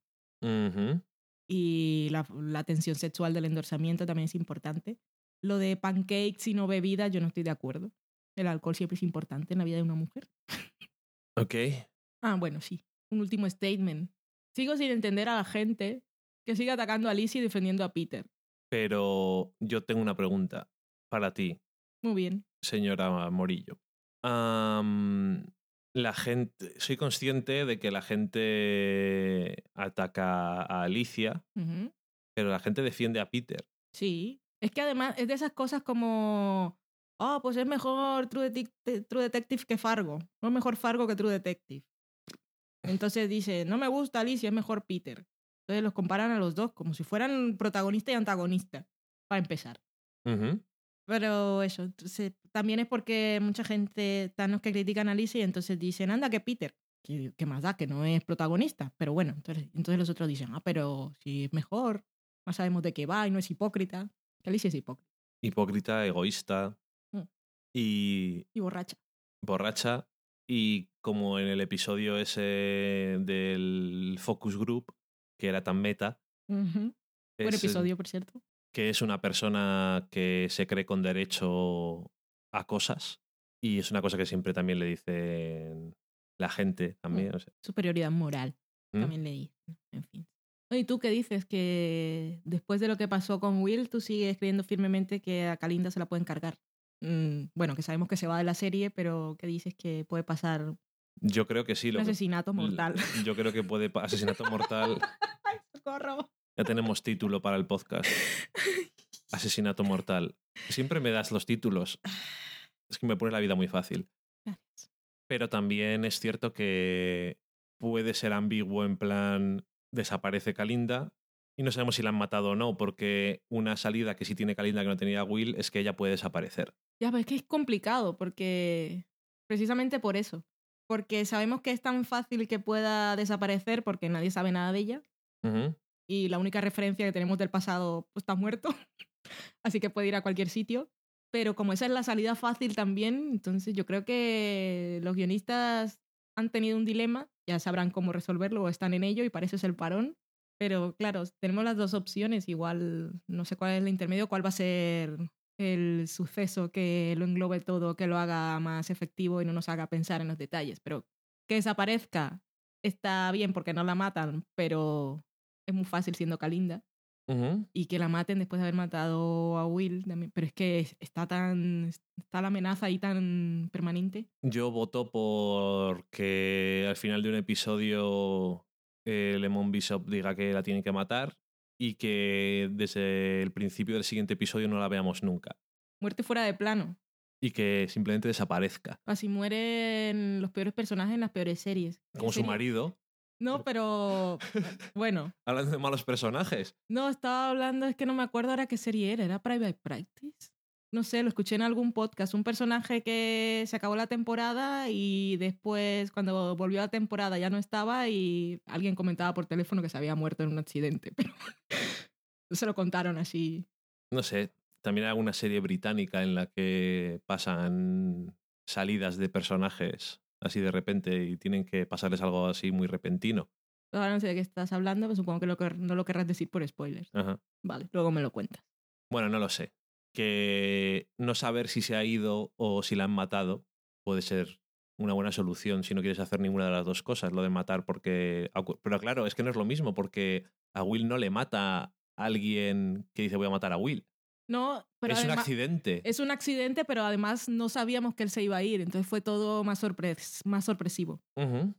Y la, la tensión sexual del endorsamiento también es importante. Lo de pancakes y no bebida, yo no estoy de acuerdo. El alcohol siempre es importante en la vida de una mujer. Ok. Ah, bueno, sí. Un último statement. Sigo sin entender a la gente que sigue atacando a Lizzie y defendiendo a Peter. Pero yo tengo una pregunta para ti. Muy bien. señora Morillo. La gente, soy consciente de que la gente ataca a Alicia, pero la gente defiende a Peter. Sí. Es que además es de esas cosas como. Oh, pues es mejor True, Detec- True Detective que Fargo. No es mejor Fargo que True Detective. Entonces dice, no me gusta Alicia, es mejor Peter. Entonces los comparan a los dos como si fueran protagonista y antagonista, para empezar. Pero eso, entonces, también es porque mucha gente los que critican a Alicia y entonces dicen, anda, que Peter. ¿Qué, qué más da? Que no es protagonista. Pero bueno, entonces, entonces los otros dicen, ah, pero si es mejor. más sabemos de qué va y no es hipócrita. Que Alicia es hipócrita. Hipócrita, egoísta. Y Y borracha. borracha. Y como en el episodio ese del Focus Group, que era tan meta, Ujú. Buen es, episodio, por cierto. que es una persona que se cree con derecho a cosas. Y es una cosa que siempre también le dicen la gente también. o sea, Superioridad moral. ¿Mm? También le dicen. En fin. Oye, ¿tú qué dices? Que después de lo que pasó con Will, tú sigues creyendo firmemente que a Kalinda se la pueden cargar. Mm, bueno, que sabemos que se va de la serie, pero que dices que puede pasar Yo creo que sí. un Lo que- asesinato mortal. Yo creo que puede. Asesinato mortal. ¡Socorro! Ya tenemos título para el podcast. Asesinato mortal. Siempre me das los títulos. Es que me pone la vida muy fácil. Gracias. Pero también es cierto que puede ser ambiguo en plan desaparece Kalinda y no sabemos si la han matado o no, porque una salida que sí tiene Kalinda que no tenía Will es que ella puede desaparecer. Ya, pero es que es complicado porque precisamente por eso. Porque sabemos que es tan fácil que pueda desaparecer porque nadie sabe nada de ella y la única referencia que tenemos del pasado pues, está muerto. Así que puede ir a cualquier sitio. Pero como esa es la salida fácil también, entonces yo creo que los guionistas han tenido un dilema, ya sabrán cómo resolverlo o están en ello y para eso es el parón. Pero claro, tenemos las dos opciones, igual no sé cuál es el intermedio, cuál va a ser el suceso que lo englobe todo, que lo haga más efectivo y no nos haga pensar en los detalles. Pero que desaparezca está bien porque no la matan, pero es muy fácil siendo Kalinda. Y que la maten después de haber matado a Will también. Pero es que es- está tan. está la amenaza ahí tan permanente. Yo voto por que al final de un episodio eh, Lemon Bishop diga que la tienen que matar y que desde el principio del siguiente episodio no la veamos nunca. Muerte fuera de plano. Y que simplemente desaparezca. Así mueren los peores personajes en las peores series. ¿Qué Como su serie? marido. No, pero. Bueno. Hablando de malos personajes. No, estaba hablando, es que no me acuerdo ahora qué serie era. ¿Era Private Practice? No sé, lo escuché en algún podcast. Un personaje que se acabó la temporada y después, cuando volvió a la temporada, ya no estaba y alguien comentaba por teléfono que se había muerto en un accidente. Pero se lo contaron así. No sé, también hay alguna serie británica en la que pasan salidas de personajes así de repente y tienen que pasarles algo así muy repentino. Ahora no sé de qué estás hablando, pero supongo que no lo querrás decir por spoilers. Ajá. Vale, luego me lo cuentas. Bueno, no lo sé. Que no saber si se ha ido o si la han matado puede ser una buena solución si no quieres hacer ninguna de las dos cosas, lo de matar porque... Pero claro, es que no es lo mismo porque a Will no le mata a alguien que dice voy a matar a Will. No, pero es un accidente. Es un accidente, pero además no sabíamos que él se iba a ir, entonces fue todo más, sorpres más sorpresivo. Ujú.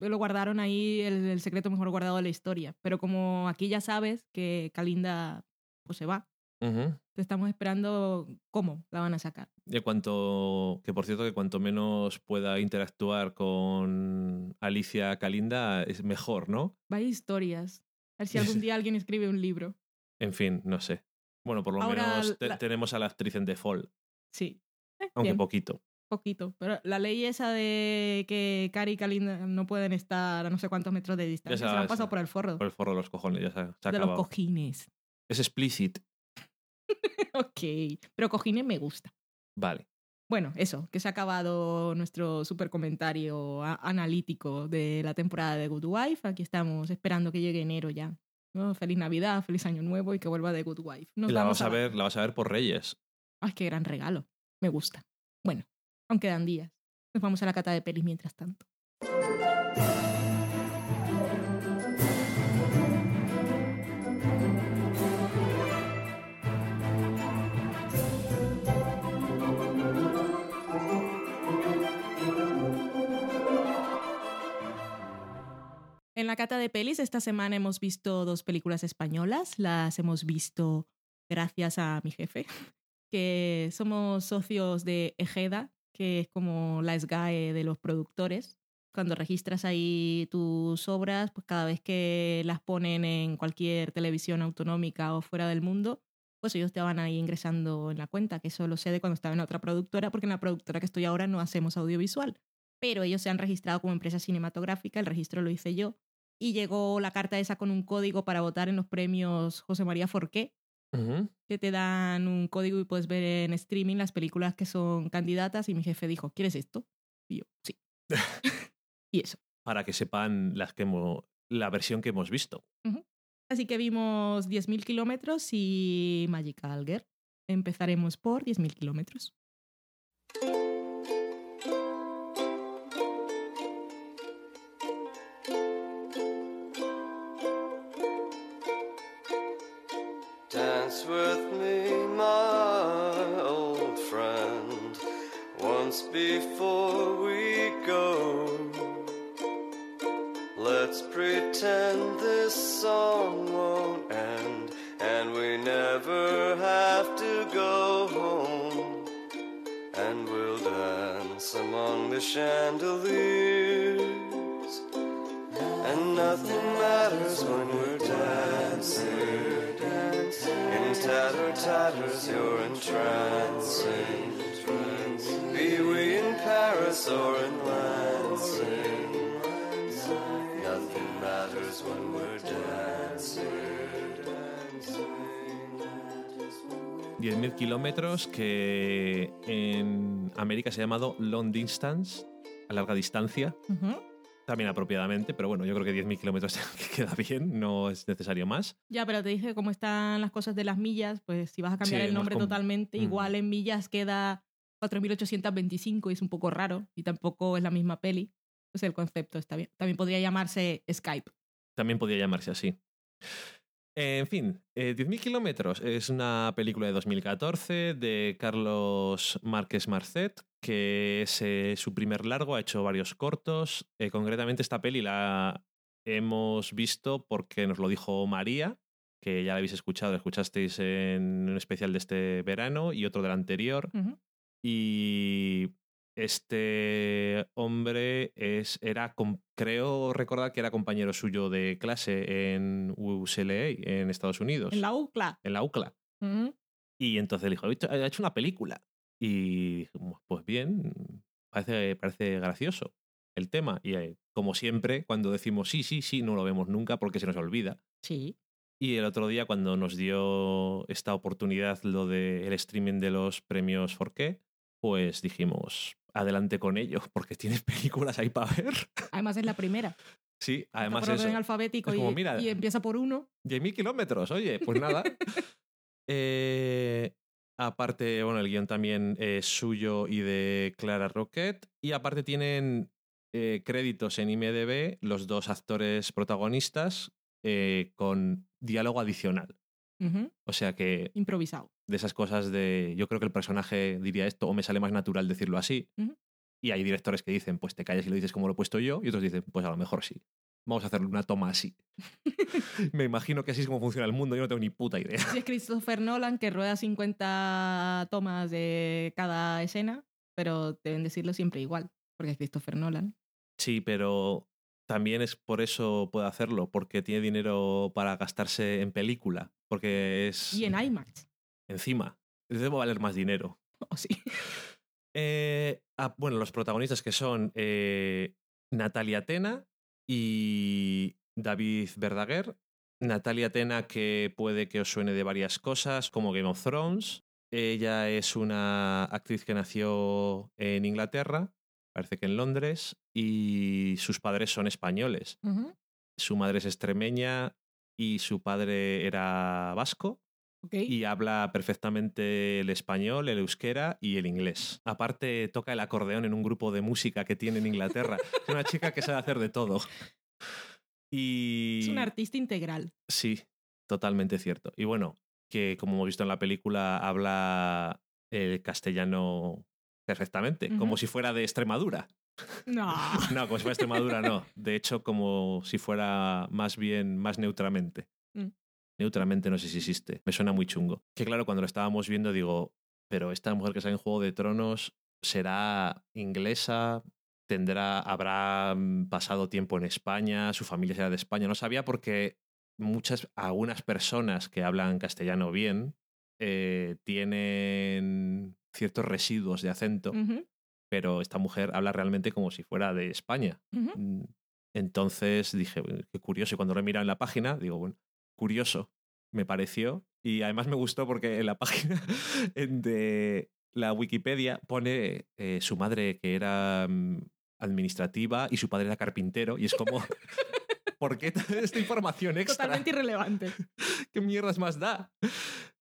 Lo guardaron ahí, el, el secreto mejor guardado de la historia. Pero como aquí ya sabes que Kalinda pues, se va, Te estamos esperando cómo la van a sacar. De cuanto, que por cierto, que cuanto menos pueda interactuar con Alicia Kalinda es mejor, ¿no? Vaya historias. A ver si algún día alguien escribe un libro. En fin, no sé. Bueno, por lo Ahora menos te- la- tenemos a la actriz en default, Sí. Eh, aunque bien, poquito. poquito. Pero la ley esa de que Cari y Kalinda no pueden estar a no sé cuántos metros de distancia, se, se la han pasado por el forro. Por el forro de los cojones, ya se, de los cojines. Es explicit. ok. Pero cojines me gusta. Vale. Bueno, eso, que se ha acabado nuestro super comentario analítico de la temporada de Good Wife. Aquí estamos esperando que llegue enero ya. Feliz Navidad, feliz Año Nuevo y que vuelva de Good Wife. Nos la vas a ver, la vas a ver por Reyes. Ay, qué gran regalo. Me gusta. Bueno, aún quedan días. Nos vamos a la cata de pelis mientras tanto. En la cata de pelis esta semana hemos visto dos películas españolas. Las hemos visto gracias a mi jefe, que somos socios de Ejeda, que es como la SGAE de los productores. Cuando registras ahí tus obras, pues cada vez que las ponen en cualquier televisión autonómica o fuera del mundo, pues ellos te van ahí ingresando en la cuenta, que eso lo sé de cuando estaba en otra productora, porque en la productora que estoy ahora no hacemos audiovisual. Pero ellos se han registrado como empresa cinematográfica, el registro lo hice yo, y llegó la carta esa con un código para votar en los premios José María Forqué, que te dan un código y puedes ver en streaming las películas que son candidatas y mi jefe dijo, ¿quieres esto? Y yo, sí. y eso. Para que sepan las que hemos- la versión que hemos visto. Así que vimos 10.000 kilómetros y Magical Girl. Empezaremos por 10.000 kilómetros. Before we go. Let's pretend this song won't end, and we never have to go home. And we'll dance among the chandeliers. And nothing matters when we're dancing. In tatter tatters, you're entrancing. When we're dancing. 10.000 kilómetros que en América se ha llamado long distance, a larga distancia, también apropiadamente, pero bueno, yo creo que 10.000 kilómetros que queda bien, no es necesario más. Ya, pero te dije cómo están las cosas de las millas, pues si vas a cambiar Sí, el nombre totalmente, Mm. igual en millas queda 4.825 y es un poco raro y tampoco es la misma peli. Pues el concepto está bien. También podría llamarse Skype. También podía llamarse así. En fin, eh, 10.000 kilómetros es una película de 2014 de Carlos Márquez Marcet, que es eh, su primer largo, ha hecho varios cortos. Eh, concretamente esta peli la hemos visto porque nos lo dijo María, que ya la habéis escuchado, la escuchasteis en un especial de este verano y otro del anterior. Y este hombre es, era, creo recordar que era compañero suyo de clase en UCLA, en Estados Unidos, En la UCLA. en la UCLA. Y entonces le dijo, "Ha hecho- una película. Y pues bien, parece, parece gracioso el tema. Y eh, como siempre, cuando decimos sí, sí, sí, no lo vemos nunca porque se nos olvida. Sí. Y el otro día, cuando nos dio esta oportunidad lo del streaming de los premios Forqué, pues dijimos, adelante con ello, porque tienes películas ahí para ver. Además es la primera. Sí, además orden eso. alfabético Es como, y, mira, y empieza por uno. 10.000 kilómetros, oye, pues nada. Eh, aparte, bueno, el guion también es suyo y de Clara Roquette. Y aparte tienen eh, créditos en IMDB los dos actores protagonistas eh, con diálogo adicional. O sea que Improvisado. De esas cosas de yo creo que el personaje diría esto o me sale más natural decirlo así. Y hay directores que dicen, pues te callas y lo dices como lo he puesto yo, y otros dicen, pues a lo mejor sí. Vamos a hacerle una toma así. me imagino que así es como funciona el mundo, yo no tengo ni puta idea. Si es Christopher Nolan que rueda 50 tomas de cada escena, pero deben decirlo siempre igual, porque es Christopher Nolan. Sí, pero también es por eso puede hacerlo, porque tiene dinero para gastarse en película, porque es Y en IMAX. Encima. Debe valer más dinero. Oh, sí. Eh, ah, bueno, los protagonistas que son eh, Natalia Tena y David Verdaguer. Natalia Tena, que puede que os suene de varias cosas, como Game of Thrones. Ella es una actriz que nació en Inglaterra, parece que en Londres, y sus padres son españoles. Su madre es extremeña y su padre era vasco Ok. y habla perfectamente el español, el euskera y el inglés. Aparte, toca el acordeón en un grupo de música que tiene en Inglaterra. Es una chica que sabe hacer de todo. Y... Es un artista integral. Sí, totalmente cierto. Y bueno, que como hemos visto en la película, habla el castellano perfectamente, como si fuera de Extremadura. No. No, como si fuera de Extremadura, no. De hecho, como si fuera más bien, más neutramente. Mm. Neutramente no sé si existe. Me suena muy chungo. Que claro, cuando lo estábamos viendo digo, pero esta mujer que sale en Juego de Tronos será inglesa, tendrá, habrá mm, pasado tiempo en España, su familia será de España. No sabía porque muchas, algunas personas que hablan castellano bien eh, tienen ciertos residuos de acento pero esta mujer habla realmente como si fuera de España. Mm, Entonces dije, "Bueno, qué curioso. Y cuando lo he mirado en la página, digo, bueno, curioso, me pareció. Y además me gustó porque en la página de la Wikipedia pone eh, su madre que era mm, administrativa y su padre era carpintero. Y es como, ¿por qué esta información extra? Totalmente irrelevante. ¿Qué mierdas más da?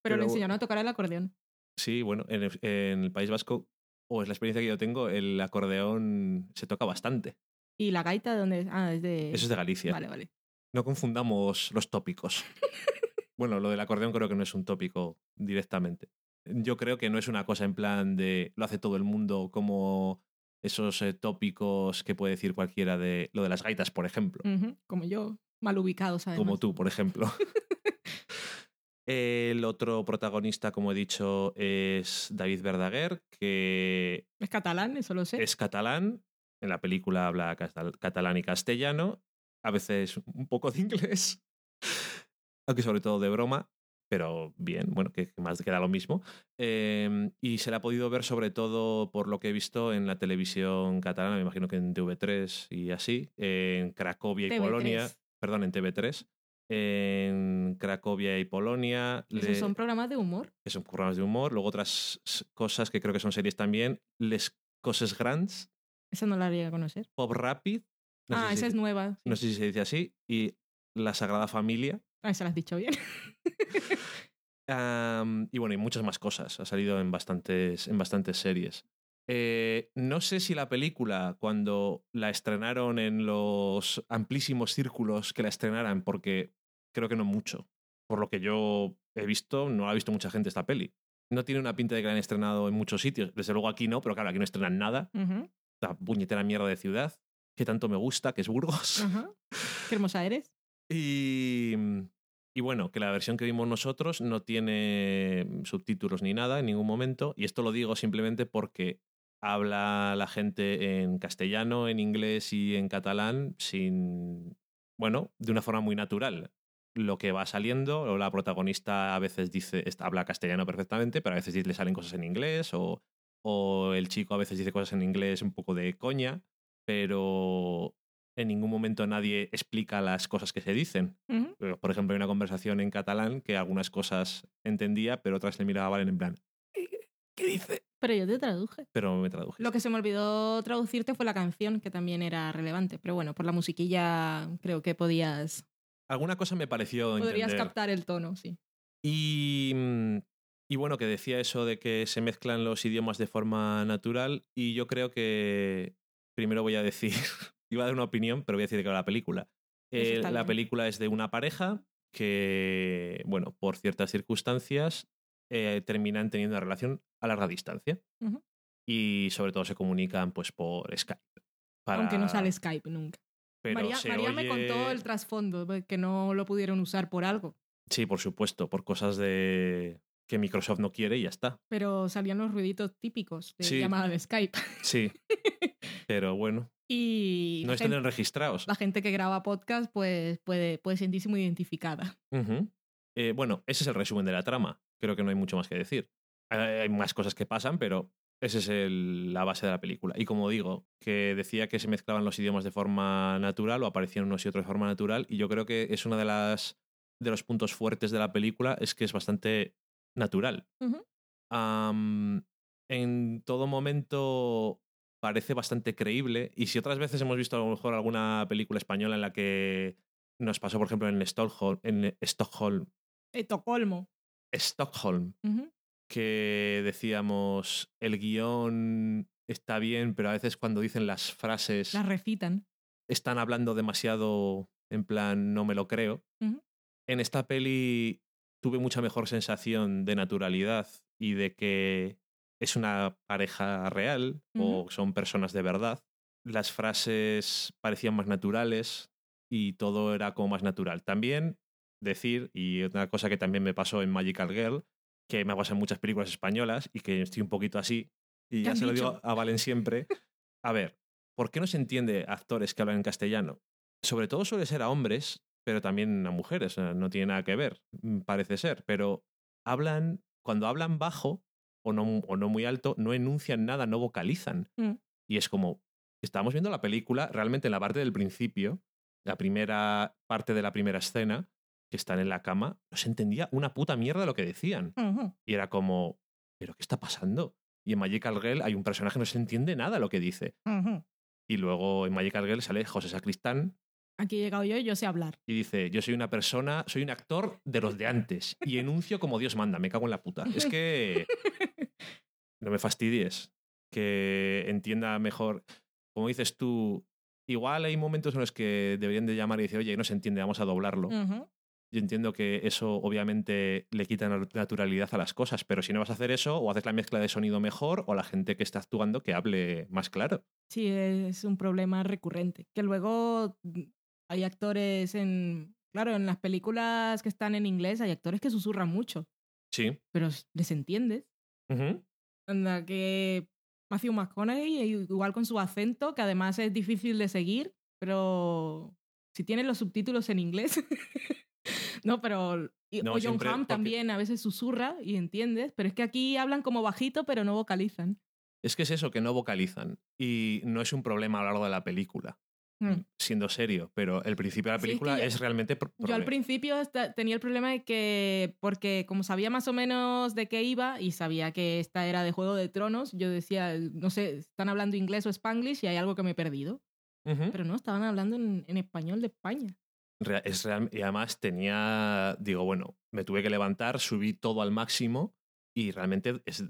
Pero, le enseñaron a tocar el acordeón. Sí, bueno, en el, en el País Vasco, o es la experiencia que yo tengo, el acordeón se toca bastante. ¿Y la gaita de dónde es? Ah, es de... Eso es de Galicia. Vale, vale. No confundamos los tópicos. bueno, lo del acordeón creo que no es un tópico directamente. Yo creo que no es una cosa en plan de lo hace todo el mundo como esos eh, tópicos que puede decir cualquiera de lo de las gaitas, por ejemplo. Como yo, mal ubicados además. Como tú, por ejemplo. El otro protagonista, como he dicho, es David Verdaguer, que Es catalán, eso lo sé. es catalán. En la película habla catalán y castellano. A veces un poco de inglés. Aunque sobre todo de broma. Pero bien, bueno, que más queda lo mismo. Eh, y se le ha podido ver sobre todo por lo que he visto en la televisión catalana, me imagino que en TV3 y así, en Cracovia y TV3. Polonia. Perdón, en TV3. En Cracovia y Polonia. Esos le- son programas de humor. que son programas de humor. Luego otras cosas que creo que son series también. Les Coses Grands, Esa no la haría conocer. Pop Rapid. No ah, si esa es nueva. No sé si se dice así. Y La Sagrada Familia. Ah, esa la has dicho bien. Y bueno, y muchas más cosas. Ha salido en bastantes, en bastantes series. Eh, no sé si la película, cuando la estrenaron en los amplísimos círculos que la estrenaran, porque creo que no mucho. Por lo que yo he visto, no la ha visto mucha gente esta peli. No tiene una pinta de que la han estrenado en muchos sitios. Desde luego aquí no, pero claro, aquí no estrenan nada. Esta puñetera mierda de ciudad que tanto me gusta, que es Burgos. ajá. Qué hermosa eres. Y, y bueno, que la versión que vimos nosotros no tiene subtítulos ni nada en ningún momento. Y esto lo digo simplemente porque habla la gente en castellano, en inglés y en catalán sin, bueno, de una forma muy natural. Lo que va saliendo, o la protagonista a veces dice, habla castellano perfectamente, pero a veces le salen cosas en inglés, o, o el chico a veces dice cosas en inglés un poco de coña, pero en ningún momento nadie explica las cosas que se dicen. Ujú. Eh, Por ejemplo, hay una conversación en catalán que algunas cosas entendía, pero otras le miraba a Valen en plan, "¿Qué- ¿qué dice? Pero yo te traduje. Pero me traduje. Lo que se me olvidó traducirte fue la canción, que también era relevante. Pero bueno, por la musiquilla creo que podías, Alguna cosa me pareció podrías entender. captar el tono, sí. Y, mm, y bueno, que decía eso de que se mezclan los idiomas de forma natural y yo creo que primero voy a decir, iba a dar una opinión, pero voy a decir de qué va la película. Eh, la bien. película es de una pareja que, bueno, por ciertas circunstancias eh, terminan teniendo una relación a larga distancia y sobre todo se comunican pues por Skype. para- Aunque no sale Skype nunca. pero María, me contó el trasfondo, que no lo pudieron usar por algo. Sí, por supuesto, por cosas de que Microsoft no quiere y ya está. Pero salían los ruiditos típicos de Sí. llamada de Skype. Sí, pero bueno, Y no gente, registrados. la gente que graba podcast pues puede, puede sentirse muy identificada. Eh, bueno, ese es el resumen de la trama. Creo que no hay mucho más que decir. Hay hay más cosas que pasan, pero esa es el- la base de la película. Y como digo, que decía que se mezclaban los idiomas de forma natural o aparecían unos y otros de forma natural, y yo creo que es uno de, las, de los puntos fuertes de la película, es que es bastante natural. En todo momento parece bastante creíble. Y si otras veces hemos visto a lo mejor alguna película española en la que nos pasó, por ejemplo, en Stockholm, en Stockholm, Estocolmo. Stockholm que decíamos el guion está bien, pero a veces cuando dicen las frases Las recitan. están hablando demasiado en plan no me lo creo. En esta peli tuve mucha mejor sensación de naturalidad y de que es una pareja real o son personas de verdad. Las frases parecían más naturales y todo era como más natural. También decir, y una cosa que también me pasó en Magical Girl, que me pasa en muchas películas españolas y que estoy un poquito así, y ¿Qué ya se lo digo a Valen siempre. A ver, ¿por qué no se entiende actores que hablan en castellano? Sobre todo suele ser a hombres, pero también a mujeres, sea, no tiene nada que ver, mm, parece ser, pero hablan, cuando hablan bajo o no, o no muy alto, no enuncian nada, no vocalizan. Mm. Y es como, estábamos viendo la película realmente en la parte del principio, la primera parte de la primera escena, que están en la cama, no se entendía una puta mierda lo que decían. Y era como, ¿pero qué está pasando? Y en Magical Girl hay un personaje que no se entiende nada lo que dice. Y luego en Magical Girl sale José Sacristán Aquí he llegado yo y yo sé hablar. y dice, yo soy una persona, soy un actor de los de antes y enuncio como Dios manda, me cago en la puta. Es que no me fastidies, que entienda mejor. Como dices tú, igual hay momentos en los que deberían de llamar y decir, oye, no se entiende, vamos a doblarlo. Yo entiendo que eso obviamente le quita nat- naturalidad a las cosas, pero si no vas a hacer eso, o haces la mezcla de sonido mejor, o la gente que está actuando que hable más claro. Sí, es un problema recurrente. Que luego hay actores en. Claro, en las películas que están en inglés hay actores que susurran mucho, Sí. pero les entiendes. Ujú. Anda, que Matthew McConaughey, e igual con su acento, que además es difícil de seguir, pero si tienes los subtítulos en inglés. no, pero. y- No, o John Hamm porque- también a veces susurra y entiendes, pero es que aquí hablan como bajito, pero no vocalizan. Es que es eso, que no vocalizan. Y no es un problema a lo largo de la película, Mm. siendo serio, pero el principio de la Sí, es que película yo- es realmente... pro- Yo al principio tenía el problema de que, porque como sabía más o menos de qué iba y sabía que esta era de Juego de Tronos, yo decía, no sé, están hablando inglés o spanglish y hay algo que me he perdido. Ujú. Pero no, estaban hablando en, en español de España. Rea- es real- y además tenía, digo, bueno, me tuve que levantar, subí todo al máximo y realmente es-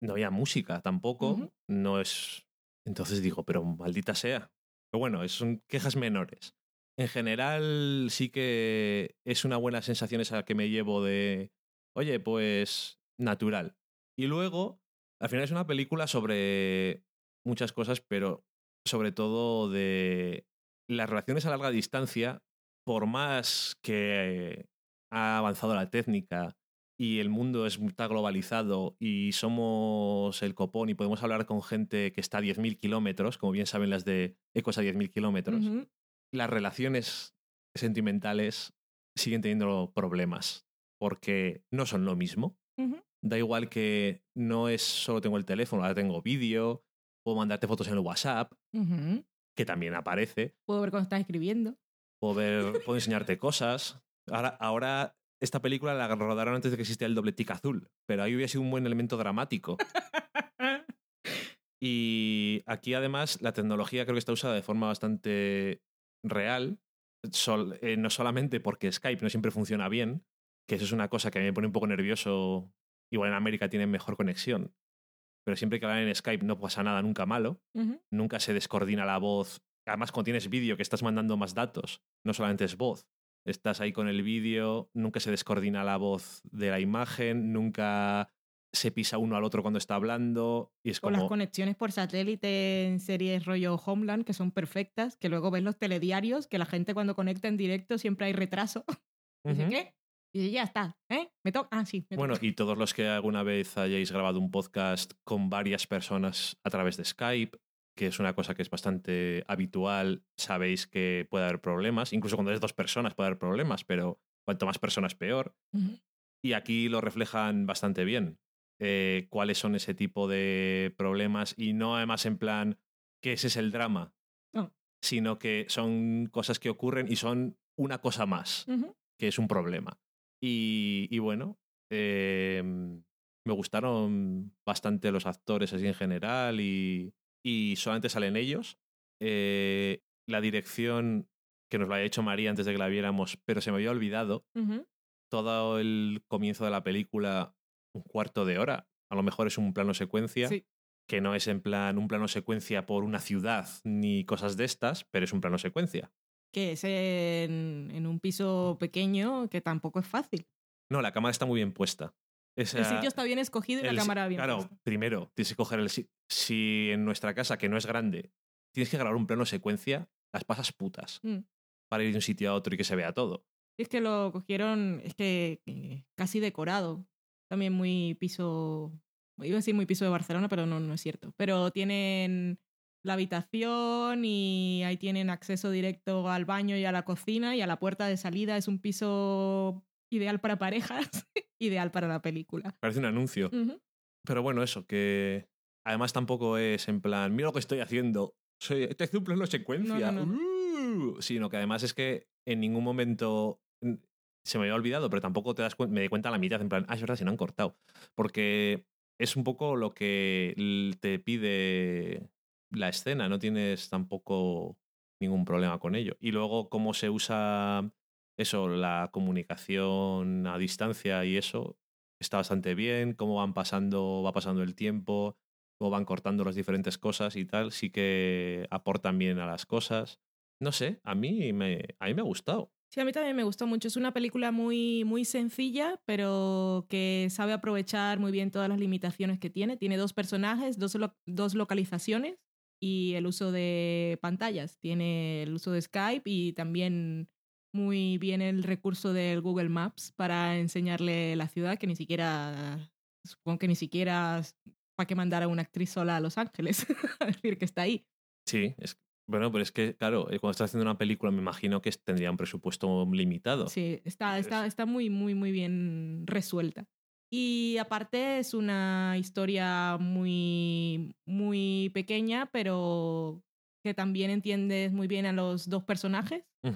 no había música tampoco, Ujú. no es... Entonces digo, pero maldita sea. Pero bueno, son quejas menores. En general sí que es una buena sensación esa que me llevo de, oye, pues natural. Y luego, al final es una película sobre muchas cosas, pero sobre todo de las relaciones a larga distancia, por más que ha avanzado la técnica y el mundo es- está globalizado y somos el copón y podemos hablar con gente que está a 10.000 kilómetros, como bien saben las de Ecos a 10.000 kilómetros, Ujú. las relaciones sentimentales siguen teniendo problemas porque no son lo mismo. Ujú. Da igual que no es solo tengo el teléfono, ahora tengo vídeo, puedo mandarte fotos en el WhatsApp, Ujú. que también aparece, Puedo ver cuando estás escribiendo. puedo, ver- puedo enseñarte cosas. Ahora, ahora esta película la rodaron antes de que existiera el doble tic azul, pero ahí hubiera sido un buen elemento dramático. Y aquí además la tecnología creo que está usada de forma bastante real, sol- eh, no solamente porque Skype no siempre funciona bien, que eso es una cosa que a mí me pone un poco nervioso, igual en América tienen mejor conexión, pero siempre que hablan en Skype no pasa nada nunca malo, nunca se descoordina la voz, además cuando tienes vídeo que estás mandando más datos, no solamente es voz. Estás ahí con el vídeo, nunca se descoordina la voz de la imagen, nunca se pisa uno al otro cuando está hablando y es O las conexiones por satélite en series rollo Homeland, que son perfectas, que luego ves los telediarios, que la gente cuando conecta en directo siempre hay retraso. Y ya está, ¿eh? Me toca. Ah, sí. me Bueno, y todos los que alguna vez hayáis grabado un podcast con varias personas a través de Skype, que es una cosa que es bastante habitual, sabéis que puede haber problemas. Incluso cuando eres dos personas puede haber problemas, pero cuanto más personas peor. Y aquí lo reflejan bastante bien. eh, cuáles son ese tipo de problemas y no además en plan que ese es el drama, No. sino que son cosas que ocurren y son una cosa más que es un problema. Y, y bueno, eh, me gustaron bastante los actores así en general y, y solamente salen ellos. Eh, la dirección que nos lo había hecho María antes de que la viéramos, pero se me había olvidado todo el comienzo de la película, un cuarto de hora. A lo mejor es un plano secuencia, Sí. que no es en plan un plano secuencia por una ciudad ni cosas de estas, pero es un plano secuencia. Que es en, en un piso pequeño que tampoco es fácil. No, la cámara está muy bien puesta. El sitio está bien escogido y la el cámara bien Claro, puesta. primero, tienes que coger el. si- Si en nuestra casa, que no es grande, tienes que grabar un plano secuencia, las pasas putas Mm. para ir de un sitio a otro y que se vea todo. Es que lo cogieron, es que casi decorado. También muy piso. Iba a decir muy piso de Barcelona, pero no, no es cierto. Pero tienen la habitación y ahí tienen acceso directo al baño y a la cocina y a la puerta de salida. Es un piso ideal para parejas, ideal para la película. Parece un anuncio. Pero bueno, eso, que además tampoco es en plan, mira lo que estoy haciendo. soy, te hace un plano secuencia. No, no, Uh, sino que además es que en ningún momento mm, se me había olvidado, pero tampoco te das cuenta, me di cuenta a la mitad, en plan, ah, es verdad, si no han cortado. Porque es un poco lo que te pide la escena, no tienes tampoco ningún problema con ello. Y luego cómo se usa eso, la comunicación a distancia y eso, está bastante bien, cómo van pasando, va pasando el tiempo, cómo van cortando las diferentes cosas y tal, sí que aportan bien a las cosas. No sé, a mí me, a mí me ha gustado. Sí, a mí también me gustó mucho. Es una película muy, muy sencilla, pero que sabe aprovechar muy bien todas las limitaciones que tiene. Tiene dos personajes, dos, dos localizaciones y el uso de pantallas. Tiene el uso de Skype y también muy bien el recurso del Google Maps para enseñarle la ciudad, que ni siquiera, supongo que ni siquiera para que mandar a una actriz sola a Los Ángeles, a decir que está ahí. Sí, es, bueno, pero es que, claro, eh, cuando estás haciendo una película me imagino que tendría un presupuesto limitado. Sí, está, Es- está, está muy, muy, muy bien resuelta. Y aparte es una historia muy, muy pequeña, pero que también entiendes muy bien a los dos personajes. A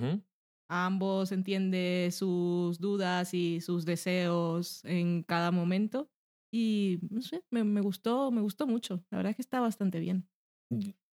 ambos entiende sus dudas y sus deseos en cada momento. Y no sé, me, me gustó, me gustó mucho. La verdad es que está bastante bien.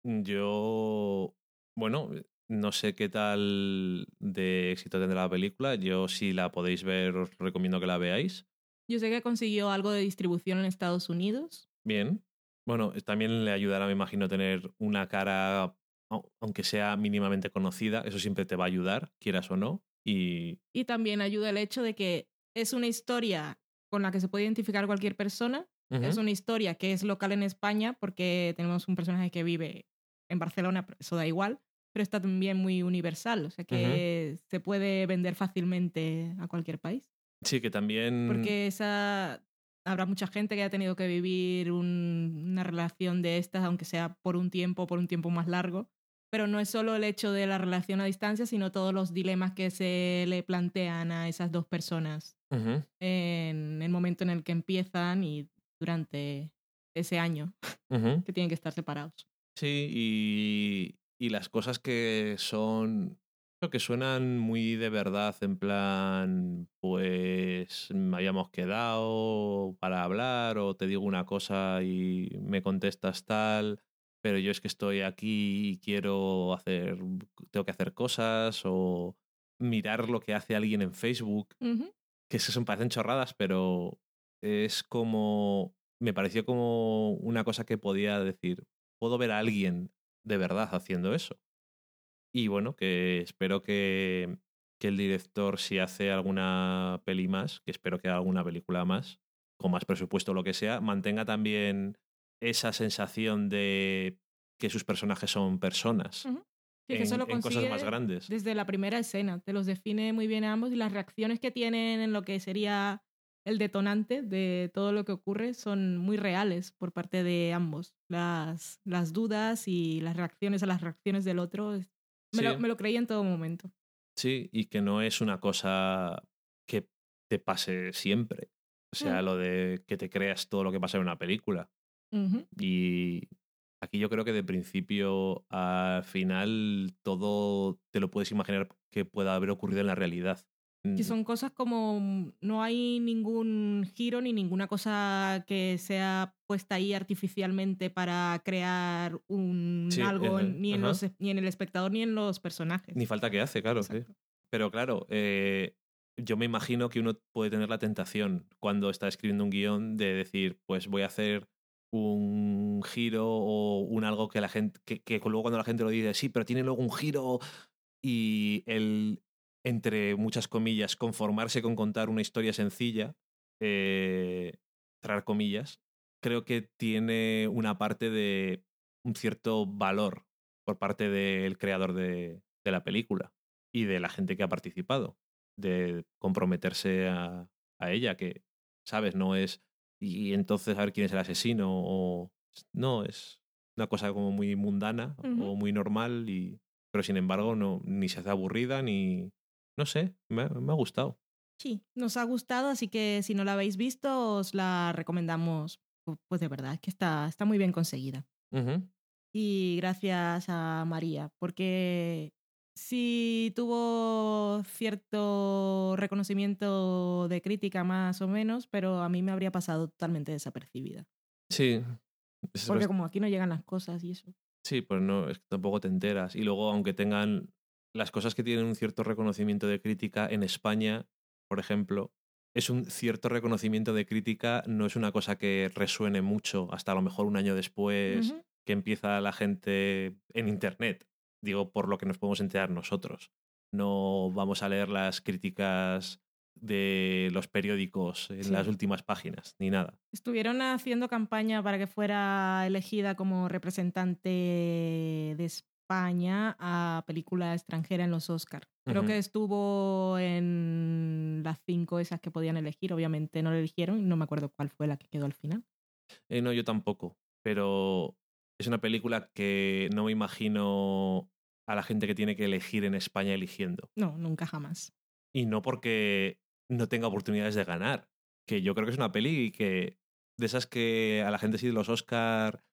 Yo, bueno, no sé qué tal de éxito tendrá la película. Yo, si la podéis ver, os recomiendo que la veáis. Yo sé que consiguió algo de distribución en Estados Unidos. Bien. Bueno, también le ayudará, me imagino, tener una cara, aunque sea mínimamente conocida. Eso siempre te va a ayudar, quieras o no. Y Y también ayuda el hecho de que es una historia con la que se puede identificar cualquier persona. Es una historia que es local en España porque tenemos un personaje que vive en Barcelona, pero eso da igual, pero está también muy universal, o sea que se puede vender fácilmente a cualquier país. sí, que también. Porque esa habrá mucha gente que haya tenido que vivir un- una relación de estas, aunque sea por un tiempo, por un tiempo más largo. Pero no es solo el hecho de la relación a distancia, sino todos los dilemas que se le plantean a esas dos personas en el momento en el que empiezan y durante ese año que tienen que estar separados. Sí, y, y las cosas que son, que suenan muy de verdad, en plan, pues me habíamos quedado para hablar o te digo una cosa y me contestas tal, pero yo es que estoy aquí y quiero hacer, tengo que hacer cosas o mirar lo que hace alguien en Facebook Ujú. que se son parecen chorradas, pero es como me pareció como una cosa que podía decir, puedo ver a alguien de verdad haciendo eso. Y bueno, que espero que, que el director si hace alguna peli más, que espero que haga alguna película más, con más presupuesto o lo que sea, mantenga también esa sensación de que sus personajes son personas. Sí, que en, eso lo en cosas más grandes. Desde la primera escena, te los define muy bien a ambos y las reacciones que tienen en lo que sería el detonante de todo lo que ocurre son muy reales por parte de ambos. Las, las dudas y las reacciones a las reacciones del otro, me, Sí. lo, me lo creí en todo momento. Sí, y que no es una cosa que te pase siempre. O sea, Mm. lo de que te creas todo lo que pasa en una película. Y aquí yo creo que de principio al final todo te lo puedes imaginar que pueda haber ocurrido en la realidad. Que Mm, son cosas como mm, no hay ningún giro ni ninguna cosa que sea puesta ahí artificialmente para crear un Sí, algo ni en, los, ni en el espectador ni en los personajes. Ni falta que hace, claro. sí. Pero claro, eh, yo me imagino que uno puede tener la tentación cuando está escribiendo un guion de decir, pues voy a hacer un giro o un algo que la gente, que, luego cuando la gente lo dice, sí, pero tiene luego un giro y el, entre muchas comillas, conformarse con contar una historia sencilla, eh, cerrar comillas, creo que tiene una parte de un cierto valor por parte del creador de, la película y de la gente que ha participado, de comprometerse a ella, que, ¿sabes? No es, y entonces a ver quién es el asesino, o no, es una cosa como muy mundana o muy normal, y, pero sin embargo no, ni se hace aburrida, ni, no sé, me, ha- me ha gustado. Sí, nos ha gustado, así que si no la habéis visto, os la recomendamos. pu- Pues de verdad, que está, está muy bien conseguida. Y gracias a María, porque sí tuvo cierto reconocimiento de crítica más o menos, pero a mí me habría pasado totalmente desapercibida. Sí. Es Porque como aquí no llegan las cosas y eso. Sí, pues no, es que tampoco te enteras. Y luego, aunque tengan las cosas que tienen un cierto reconocimiento de crítica, en España, por ejemplo, es un cierto reconocimiento de crítica, no es una cosa que resuene mucho hasta a lo mejor un año después que empieza la gente en Internet. Digo, por lo que nos podemos enterar nosotros. No vamos a leer las críticas de los periódicos en Sí. las últimas páginas, ni nada. Estuvieron haciendo campaña para que fuera elegida como representante de España a película extranjera en los Oscars. Creo que estuvo en las cinco esas que podían elegir. Obviamente no la eligieron. No me acuerdo cuál fue la que quedó al final. Eh, no, yo tampoco. Pero es una película que no me imagino a la gente que tiene que elegir en España eligiendo. No, nunca jamás. Y no porque no tenga oportunidades de ganar. Que yo creo que es una peli que. De esas que a la gente sí de los Oscar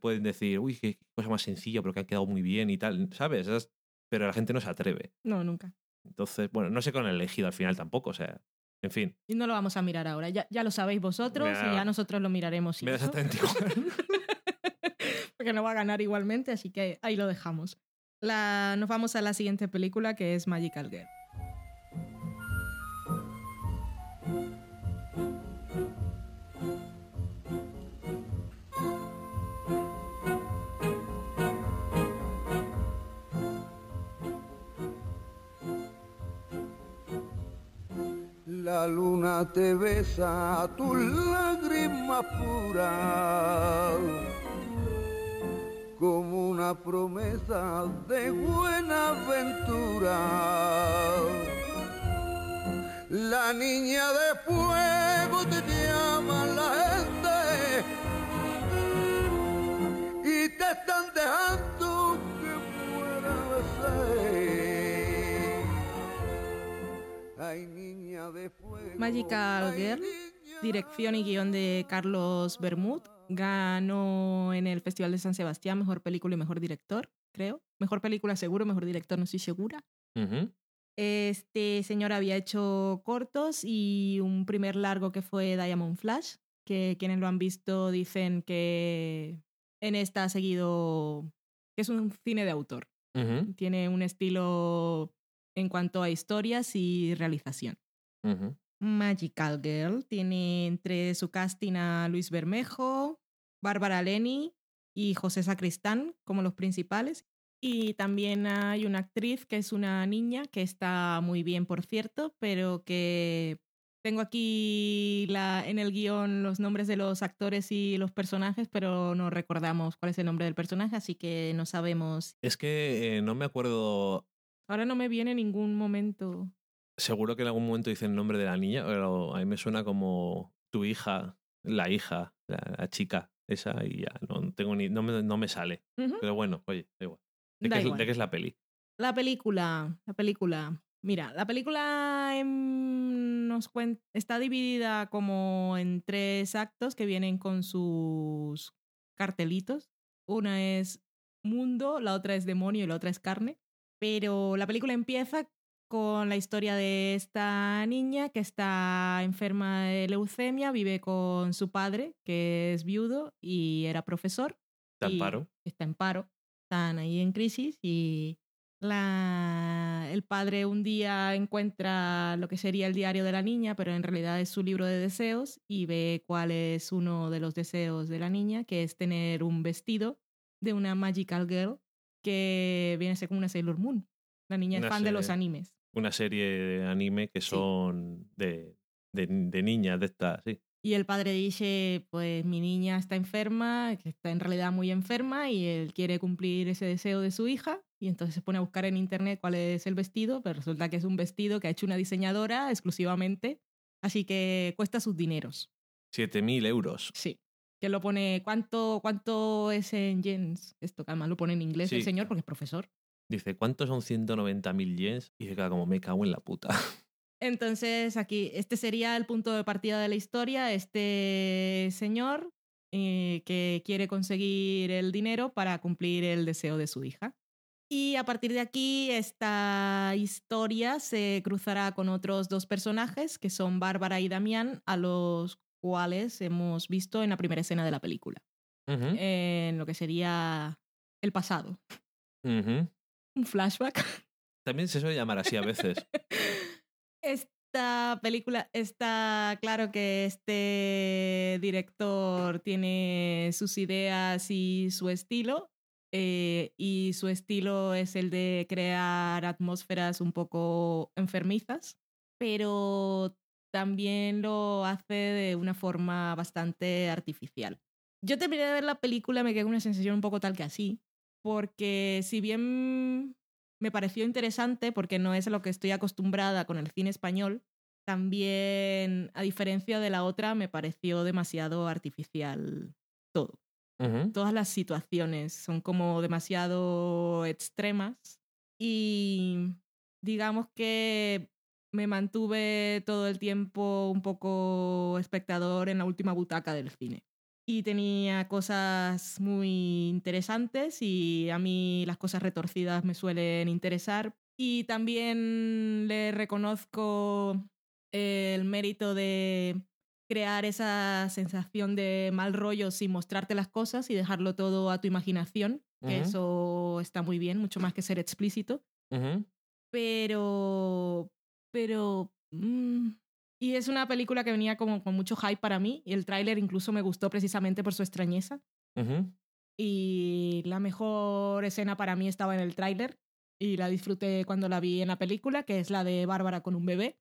pueden, decir, uy, qué cosa más sencilla, pero que han quedado muy bien y tal. ¿Sabes? Esas- pero la gente no se atreve. No, nunca. Entonces, bueno, no sé con el elegido al final tampoco. O sea, en fin. Y no lo vamos a mirar ahora. Ya, ya lo sabéis vosotros y ya nosotros lo miraremos. Me da exactamente igual. Porque no va a ganar igualmente, así que ahí lo dejamos. La, nos vamos a la siguiente película que es Magical Girl. La luna te besa tus lágrimas puras como una promesa de buena aventura. La niña de fuego te llama la gente y te están dejando que de sed. Ay, niña de fuego. Magical Girl, Dirección y guion de Carlos Bermud. Ganó en el Festival de San Sebastián mejor película y mejor director, creo. Mejor película seguro, mejor director no estoy segura. Este señor había hecho cortos y un primer largo que fue Diamond Flash, que quienes lo han visto dicen que en esta ha seguido, que es un cine de autor. Tiene un estilo en cuanto a historias y realización. Ujú. Magical Girl tiene entre su casting a Luis Bermejo, Bárbara Leni y José Sacristán como los principales. Y también hay una actriz que es una niña que está muy bien, por cierto, pero que tengo aquí la, en el guion los nombres de los actores y los personajes, pero no recordamos cuál es el nombre del personaje, así que no sabemos. Es que eh, no me acuerdo Ahora no me viene ningún momento. Seguro que en algún momento dice el nombre de la niña, pero a mí me suena como tu hija, la hija, la, la chica, esa, y ya, no tengo ni, no me, no me sale. Pero bueno, oye, da igual. ¿De, Da qué, es, igual. de qué es la peli? La película, la película. Mira, la película nos cuen- está dividida como en tres actos que vienen con sus cartelitos. Una es mundo, la otra es demonio y la otra es carne. Pero la película empieza con la historia de esta niña que está enferma de leucemia, vive con su padre, que es viudo y era profesor ¿Te y amparo? Está en paro. Están ahí en crisis y la, el padre un día encuentra lo que sería el diario de la niña, pero en realidad es su libro de deseos y ve cuál es uno de los deseos de la niña, que es tener un vestido de una Magical Girl que viene a ser como una Sailor Moon. La niña es fan de los animes. Una serie de anime que Sí. son de, de, de niñas, de estas, sí. Y el padre dice, pues mi niña está enferma, que está en realidad muy enferma y él quiere cumplir ese deseo de su hija y entonces se pone a buscar en internet cuál es el vestido, pero resulta que es un vestido que ha hecho una diseñadora exclusivamente, así que cuesta sus dineros. 7.000 euros. Sí. Que lo pone, ¿cuánto, cuánto es en yens? Esto además lo pone en inglés el señor porque es profesor. Dice, ¿cuántos son 190.000 yens? Y se queda como, me cago en la puta. Entonces, aquí, este sería el punto de partida de la historia. Este señor eh, que quiere conseguir el dinero para cumplir el deseo de su hija. Y a partir de aquí, esta historia se cruzará con otros dos personajes, que son Bárbara y Damián, a los cuales hemos visto en la primera escena de la película, en lo que sería el pasado. ujú. Un flashback. También se suele llamar así a veces. Esta película está claro que este director tiene sus ideas y su estilo. eh, y su estilo es el de crear atmósferas un poco enfermizas, pero también lo hace de una forma bastante artificial. Yo terminé de ver la película, me quedé con una sensación un poco tal que así, porque si bien me pareció interesante porque no es a lo que estoy acostumbrada con el cine español. También, a diferencia de la otra, me pareció demasiado artificial todo. Todas las situaciones son como demasiado extremas y digamos que me mantuve todo el tiempo un poco espectador en la última butaca del cine. Y tenía cosas muy interesantes y a mí las cosas retorcidas me suelen interesar. Y también le reconozco el mérito de crear esa sensación de mal rollo sin mostrarte las cosas y dejarlo todo a tu imaginación, que eso está muy bien, mucho más que ser explícito. Pero pero mm, y es una película que venía como con mucho hype para mí y el tráiler incluso me gustó precisamente por su extrañeza. Y la mejor escena para mí estaba en el tráiler y la disfruté cuando la vi en la película que es la de Bárbara con un bebé.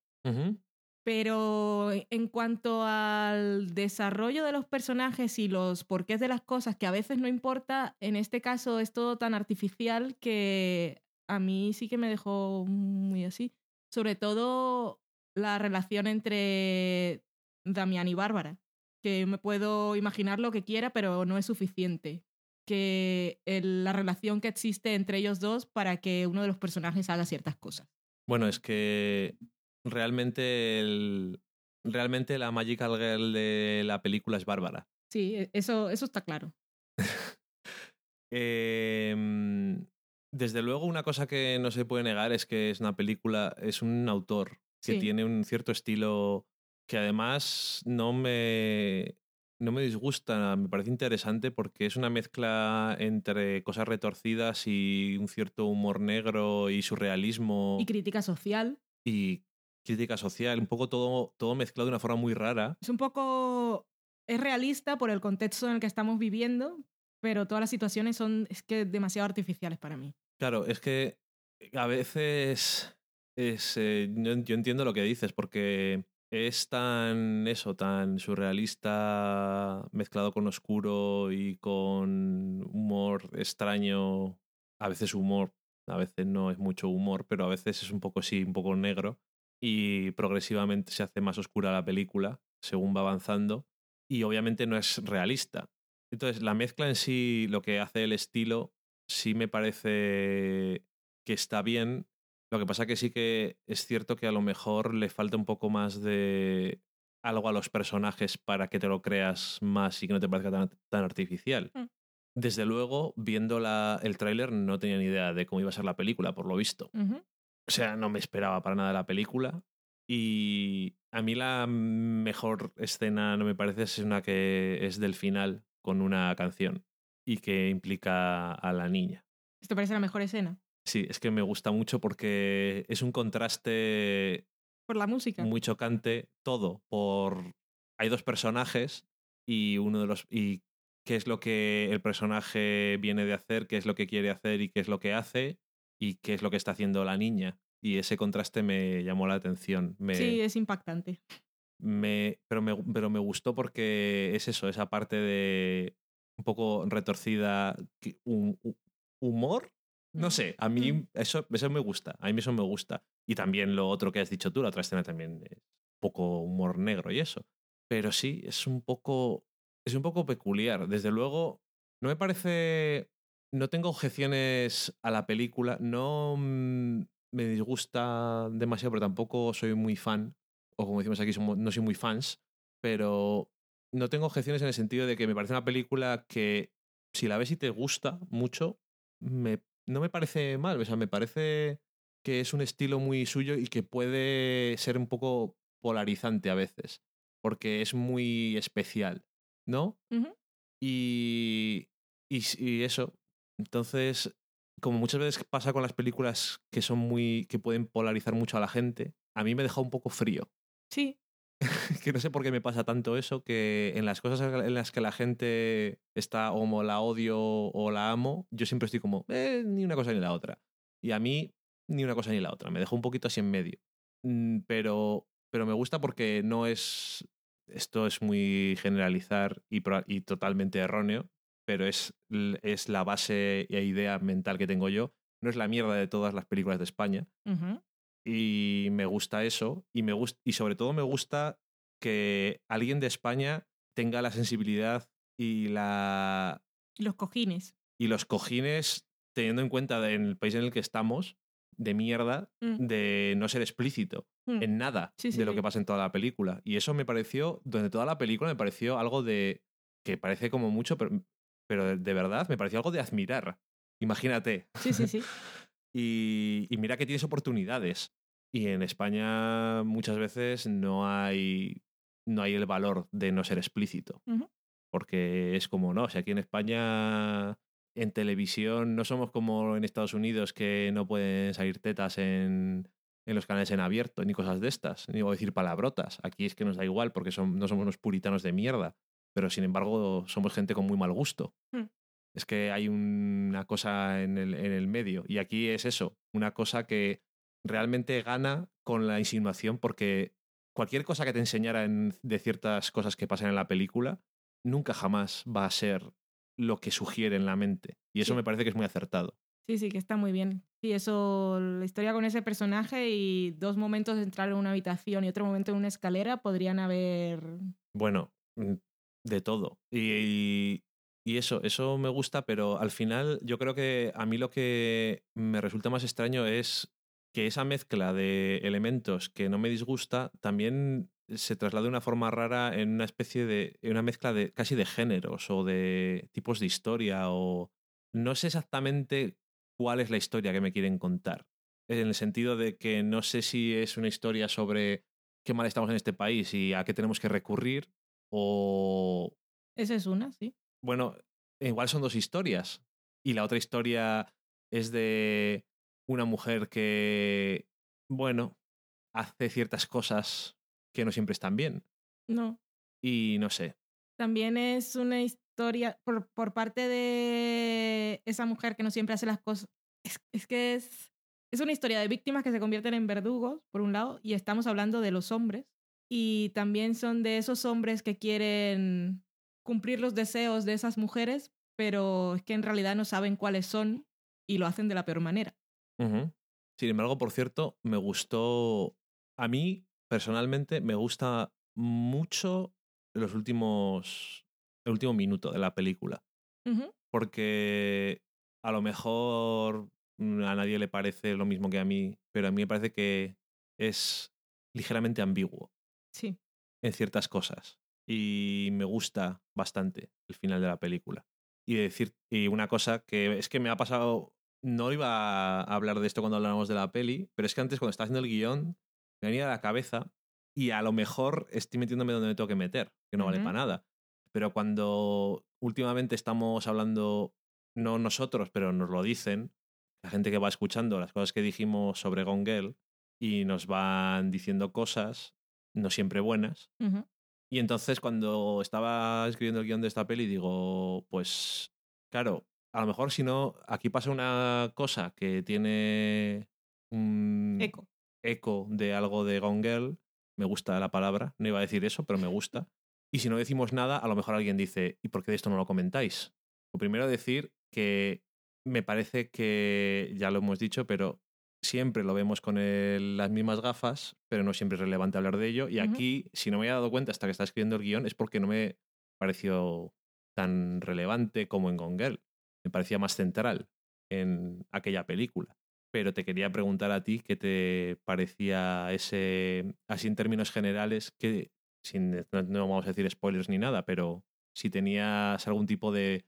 Pero en cuanto al desarrollo de los personajes y los porqués de las cosas, que a veces no importa, en este caso es todo tan artificial que a mí sí que me dejó muy así. Sobre todo la relación entre Damián y Bárbara, que me puedo imaginar lo que quiera, pero no es suficiente. Que el- la relación que existe entre ellos dos para que uno de los personajes haga ciertas cosas. Bueno, es que realmente el, realmente la Magical Girl de la película es Bárbara. Sí, e- eso, eso está claro. Em, desde luego, una cosa que no se puede negar es que es una película, es un autor que Sí. tiene un cierto estilo que además no me, no me disgusta, me parece interesante porque es una mezcla entre cosas retorcidas y un cierto humor negro y surrealismo Y crítica social. y crítica social, un poco todo, todo mezclado de una forma muy rara. Es un poco. Es realista por el contexto en el que estamos viviendo, pero todas las situaciones son es que demasiado artificiales para mí. Claro, es que a veces es, eh, yo entiendo lo que dices, porque es tan eso, tan surrealista, mezclado con oscuro y con humor extraño, a veces humor, a veces no es mucho humor, pero a veces es un poco sí, un poco negro, y progresivamente se hace más oscura la película según va avanzando, y obviamente no es realista. Entonces, la mezcla en sí, lo que hace el estilo, sí me parece que está bien. Lo que pasa que sí que es cierto que a lo mejor le falta un poco más de algo a los personajes para que te lo creas más y que no te parezca tan, tan artificial. Mm. Desde luego, viendo la- el tráiler no tenía ni idea de cómo iba a ser la película, por lo visto. O sea, no me esperaba para nada la película. Y a mí la mejor escena, no me parece, es una que es del final con una canción y que implica a la niña. ¿Esto parece la mejor escena? Sí, es que me gusta mucho porque es un contraste Por la música. muy chocante todo por hay dos personajes y uno de los y qué es lo que el personaje viene de hacer, qué es lo que quiere hacer y qué es lo que hace y qué es lo que está haciendo la niña y ese contraste me llamó la atención. Me, Sí, es impactante. me, pero, me, pero me gustó porque es eso, esa parte de un poco retorcida, un- humor. No sé, a mí Mm. eso, eso me gusta, a mí eso me gusta. Y también lo otro que has dicho tú, la otra escena también es un poco humor negro y eso. Pero sí, es un poco, es un poco peculiar. Desde luego, no me parece, no tengo objeciones a la película, no mm, me disgusta demasiado, pero tampoco soy muy fan o como decimos aquí, no soy muy fans, pero no tengo objeciones en el sentido de que me parece una película que si la ves y te gusta mucho, me, no me parece mal. O sea, me parece que es un estilo muy suyo y que puede ser un poco polarizante a veces, porque es muy especial, ¿no? Y, y, y eso. Entonces, como muchas veces pasa con las películas que son muy. que pueden polarizar mucho a la gente, a mí me deja un poco frío. Sí, que no sé por qué me pasa tanto eso, que en las cosas en las que la gente está como la odio o la amo, yo siempre estoy como, "Eh, ni una cosa ni la otra. Y a mí, ni una cosa ni la otra. Me dejo un poquito así en medio. Mm, Pero, pero me gusta porque no es. Esto es muy generalizar y, totalmente erróneo, pero es, es la base e idea mental que tengo yo. No es la mierda de todas las películas de España ujú, y me gusta eso y me gusta y sobre todo me gusta que alguien de España tenga la sensibilidad y la los cojines. y los cojines teniendo en cuenta de- en el país en el que estamos de mierda Mm, de no ser explícito mm. en nada Sí, sí, de lo sí. que pasa en toda la película y eso me pareció durante toda la película me pareció algo de que parece como mucho pero, pero de, de verdad me pareció algo de admirar imagínate Sí, sí, sí. y, y mira que tienes oportunidades. Y en España muchas veces no hay, no hay el valor de no ser explícito. Ujú. Porque es como, no, si aquí en España en televisión no somos como en Estados Unidos que no pueden salir tetas en, en los canales en abierto ni cosas de estas, ni voy a decir palabrotas. Aquí es que nos da igual porque son, no somos unos puritanos de mierda, pero sin embargo somos gente con muy mal gusto. Mm. Es que hay una cosa en el, en el medio y aquí es eso, una cosa que realmente gana con la insinuación porque cualquier cosa que te enseñara en- de ciertas cosas que pasan en la película nunca jamás va a ser lo que sugiere en la mente. Y eso Sí. me parece que es muy acertado. Sí, sí, que está muy bien. Sí, eso, la historia con ese personaje y dos momentos de entrar en una habitación y otro momento en una escalera podrían haber... Bueno, mm, de todo. Y, y eso, eso me gusta, pero al final yo creo que a mí lo que me resulta más extraño es que esa mezcla de elementos que no me disgusta también se traslada de una forma rara en una especie de. en una mezcla de casi de géneros o de tipos de historia o. No sé exactamente cuál es la historia que me quieren contar. En el sentido de que no sé si es una historia sobre qué mal estamos en este país y a qué tenemos que recurrir o Esa es una, sí. Bueno, igual son dos historias. Y la otra historia es de una mujer que, bueno, hace ciertas cosas que no siempre están bien. No. Y no sé. También es una historia por, por parte de esa mujer que no siempre hace las cosas. Es, es que es, es una historia de víctimas que se convierten en verdugos, por un lado, y estamos hablando de los hombres. Y también son de esos hombres que quieren cumplir los deseos de esas mujeres, pero es que en realidad no saben cuáles son y lo hacen de la peor manera. Sin embargo, por cierto, me gustó. A mí, personalmente, me gusta mucho los últimos. el último minuto de la película. Porque a lo mejor mm, a nadie le parece lo mismo que a mí, pero a mí me parece que es ligeramente ambiguo Sí. en ciertas cosas y me gusta bastante el final de la película. Y decir y una cosa que es que me ha pasado no iba a hablar de esto cuando habláramos de la peli, pero es que antes cuando estaba haciendo el guion me venía a la cabeza y a lo mejor estoy metiéndome donde me tengo que meter, que no vale para nada. Pero cuando últimamente estamos hablando, no nosotros, pero nos lo dicen, la gente que va escuchando las cosas que dijimos sobre Gone Girl y nos van diciendo cosas, no siempre buenas. Y entonces cuando estaba escribiendo el guion de esta peli, digo, pues claro, a lo mejor si no, aquí pasa una cosa que tiene un Eco. eco de algo de Gone Girl, me gusta la palabra, no iba a decir eso, pero me gusta. Y si no decimos nada, a lo mejor alguien dice, ¿y por qué de esto no lo comentáis? Lo primero decir que me parece que, ya lo hemos dicho, pero siempre lo vemos con el- las mismas gafas, pero no siempre es relevante hablar de ello. Y aquí, si no me había dado cuenta hasta que estaba escribiendo el guion, es porque no me pareció tan relevante como en Gone Girl. Me parecía más central en aquella película. Pero te quería preguntar a ti qué te parecía ese, así en términos generales, que sin, no, no vamos a decir spoilers ni nada, pero si tenías algún tipo de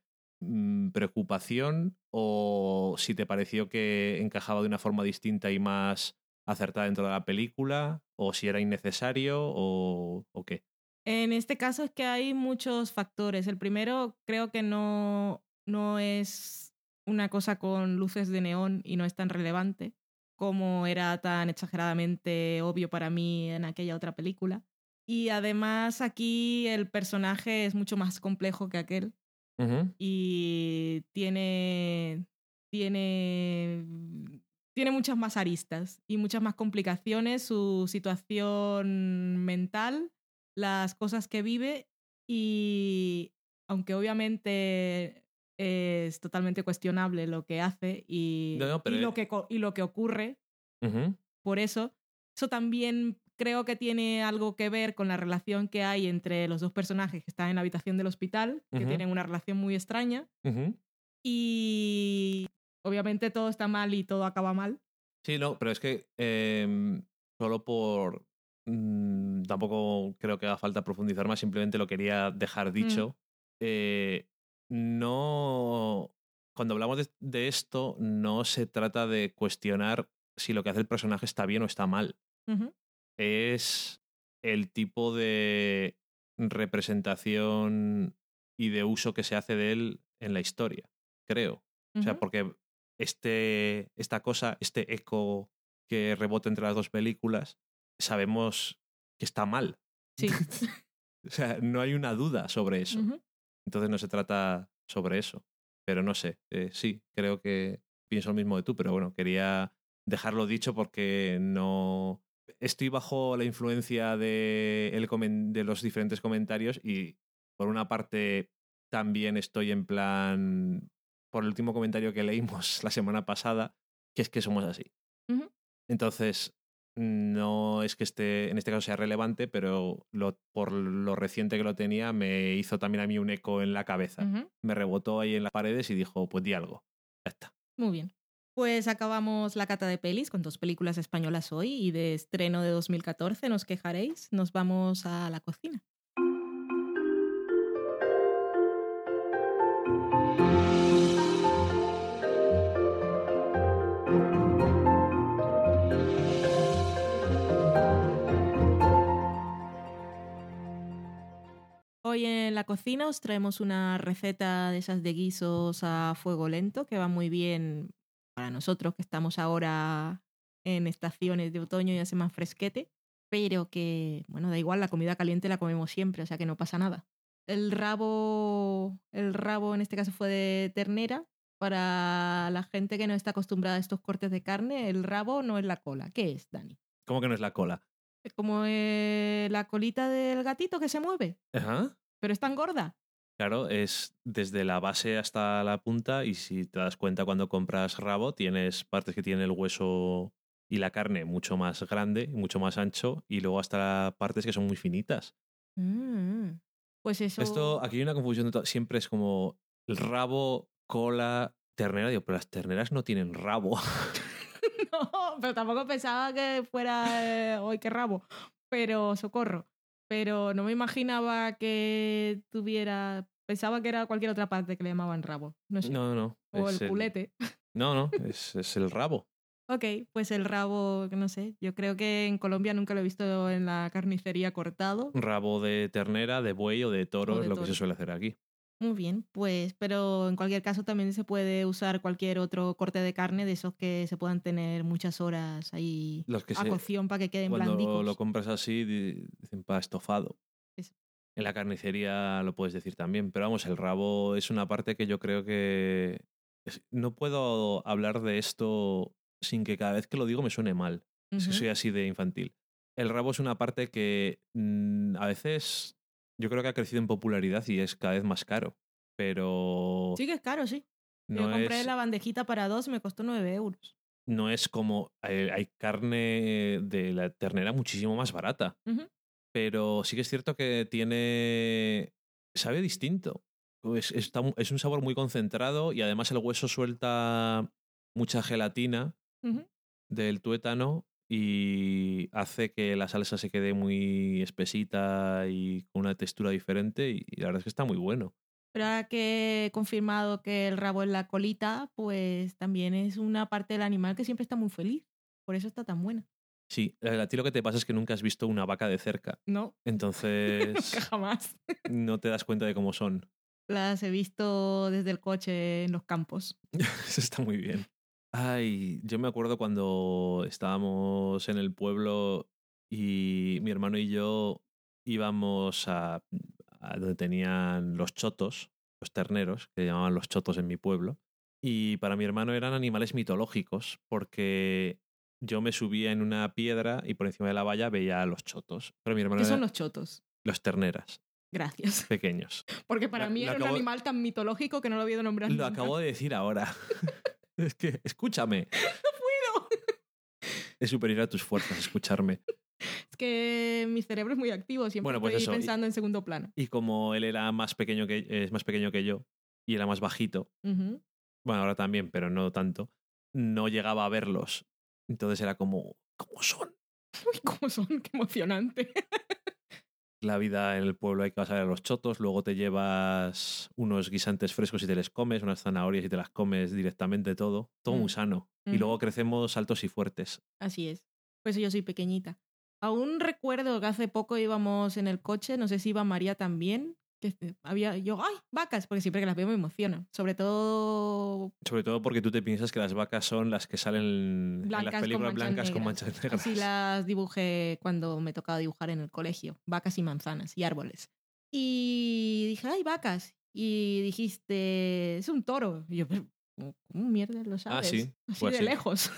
preocupación o si te pareció que encajaba de una forma distinta y más acertada dentro de la película, o si era innecesario o, o qué. En este caso es que hay muchos factores. El primero creo que no, no es una cosa con luces de neón y no es tan relevante como era tan exageradamente obvio para mí en aquella otra película. Y además aquí el personaje es mucho más complejo que aquel Y tiene, tiene, tiene muchas más aristas y muchas más complicaciones, su situación mental, las cosas que vive y aunque obviamente es totalmente cuestionable lo que hace y, No, no, pero y, lo, que, y lo que ocurre, por eso, eso también creo que tiene algo que ver con la relación que hay entre los dos personajes que están en la habitación del hospital, que tienen una relación muy extraña. Y obviamente todo está mal y todo acaba mal. Sí, no, pero es que em, solo por... mm, tampoco creo que haga falta profundizar más, simplemente lo quería dejar dicho. Eh, no... Cuando hablamos de, de esto, no se trata de cuestionar si lo que hace el personaje está bien o está mal. Ujú. Es el tipo de representación y de uso que se hace de él en la historia, creo. O sea, porque este, esta cosa, este eco que rebota entre las dos películas, sabemos que está mal. Sí. O sea, no hay una duda sobre eso. Entonces no se trata sobre eso. Pero no sé, eh, sí, creo que pienso lo mismo de tú, pero bueno, quería dejarlo dicho porque no... Estoy bajo la influencia de, el de los diferentes comentarios y por una parte también estoy en plan, por el último comentario que leímos la semana pasada, que es que somos así. Entonces, no es que esté, en este caso sea relevante, pero lo, por lo reciente que lo tenía me hizo también a mí un eco en la cabeza. Me rebotó ahí en las paredes y dijo, pues di algo. Ya está. Muy bien. Pues acabamos la cata de pelis con dos películas españolas hoy y de estreno de 2014, no os quejaréis. Nos vamos a la cocina. Hoy en la cocina os traemos una receta de esas de guisos a fuego lento que va muy bien para nosotros que estamos ahora en estaciones de otoño y hace más fresquete, pero que, bueno, da igual, la comida caliente la comemos siempre, o sea que no pasa nada. El rabo, el rabo en este caso fue de ternera. Para la gente que no está acostumbrada a estos cortes de carne, el rabo no es la cola. ¿Qué es, Dani? ¿Cómo que no es la cola? Es como eh, la colita del gatito que se mueve, Ajá. pero es tan gorda. Claro, es desde la base hasta la punta y si te das cuenta cuando compras rabo, tienes partes que tienen el hueso y la carne mucho más grande, mucho más ancho y luego hasta partes que son muy finitas. Mm. Pues eso. Esto, aquí hay una confusión, de siempre es como el rabo, cola, ternera. Digo, pero las terneras no tienen rabo. No, pero tampoco pensaba que fuera eh, hoy qué rabo. Pero socorro. Pero no me imaginaba que tuviera. Pensaba que era cualquier otra parte que le llamaban rabo. No sé. No, no. o es el culete. No, no, es, es el rabo. Ok, pues el rabo, no sé. Yo creo que en Colombia nunca lo he visto en la carnicería cortado. Rabo de ternera, de buey o de toro O de es lo que se suele hacer aquí. Muy bien, pues, pero en cualquier caso también se puede usar cualquier otro corte de carne de esos que se puedan tener muchas horas ahí Los que a se, cocción para que queden cuando blandicos. lo compras así, di- dicen para estofado. Eso. En la carnicería lo puedes decir también, pero vamos, el rabo es una parte que yo creo que... es- no puedo hablar de esto sin que cada vez que lo digo me suene mal. Es que soy así de infantil. El rabo es una parte que mm, a veces yo creo que ha crecido en popularidad y es cada vez más caro. Pero Sí que es caro, sí. no, Yo compré es, la bandejita para dos y me costó 9 euros. no es como... Hay, hay carne de la ternera muchísimo más barata. Pero sí que es cierto que tiene... Sabe distinto. Es, está mu- es un sabor muy concentrado y además el hueso suelta mucha gelatina del tuétano y hace que la salsa se quede muy espesita y con una textura diferente y la verdad es que está muy bueno. Pero ahora que he confirmado que el rabo es la colita, pues también es una parte del animal que siempre está muy feliz. Por eso está tan buena. Sí, a ti lo que te pasa es que nunca has visto una vaca de cerca. No, Entonces nunca jamás. no te das cuenta de cómo son. Las he visto desde el coche en los campos. Eso está muy bien. Ay, yo me acuerdo cuando estábamos en el pueblo y mi hermano y yo íbamos a, a donde tenían los chotos, los terneros, que llamaban los chotos en mi pueblo. Y para mi hermano eran animales mitológicos, porque yo me subía en una piedra y por encima de la valla veía a los chotos. Pero mi hermano ¿Qué son los chotos? los terneras, Gracias. pequeños. Porque para mí era un animal tan mitológico que no lo había nombrado. Lo acabo de decir ahora. es que, escúchame. Es superior a tus fuerzas escucharme. Es que mi cerebro es muy activo, siempre Bueno, pues estoy eso, pensando en segundo plano. Y como él era más pequeño que es más pequeño que yo y era más bajito, bueno, ahora también, pero no tanto, no llegaba a verlos. Entonces era como, ¿cómo son? Uy, cómo son, qué emocionante. La vida en el pueblo hay que pasar a los chotos, luego te llevas unos guisantes frescos y te les comes, unas zanahorias y te las comes directamente todo, todo Mm. muy sano. Y luego crecemos altos y fuertes. Así es. Por eso yo soy pequeñita. Aún recuerdo que hace poco íbamos en el coche, no sé si iba María también, que este, había yo, ¡ay, vacas! Porque siempre que las veo me emociono. Sobre todo Sobre todo porque tú te piensas que las vacas son las que salen en las con películas manchas blancas con negras. manchas negras. así las dibujé cuando me tocaba dibujar en el colegio. Vacas y manzanas y árboles. Y dije, ¡ay, vacas! Y dijiste, es un toro. Y yo, "Pero, ¿cómo mierda lo sabes? Ah, sí, Así pues de sí. lejos.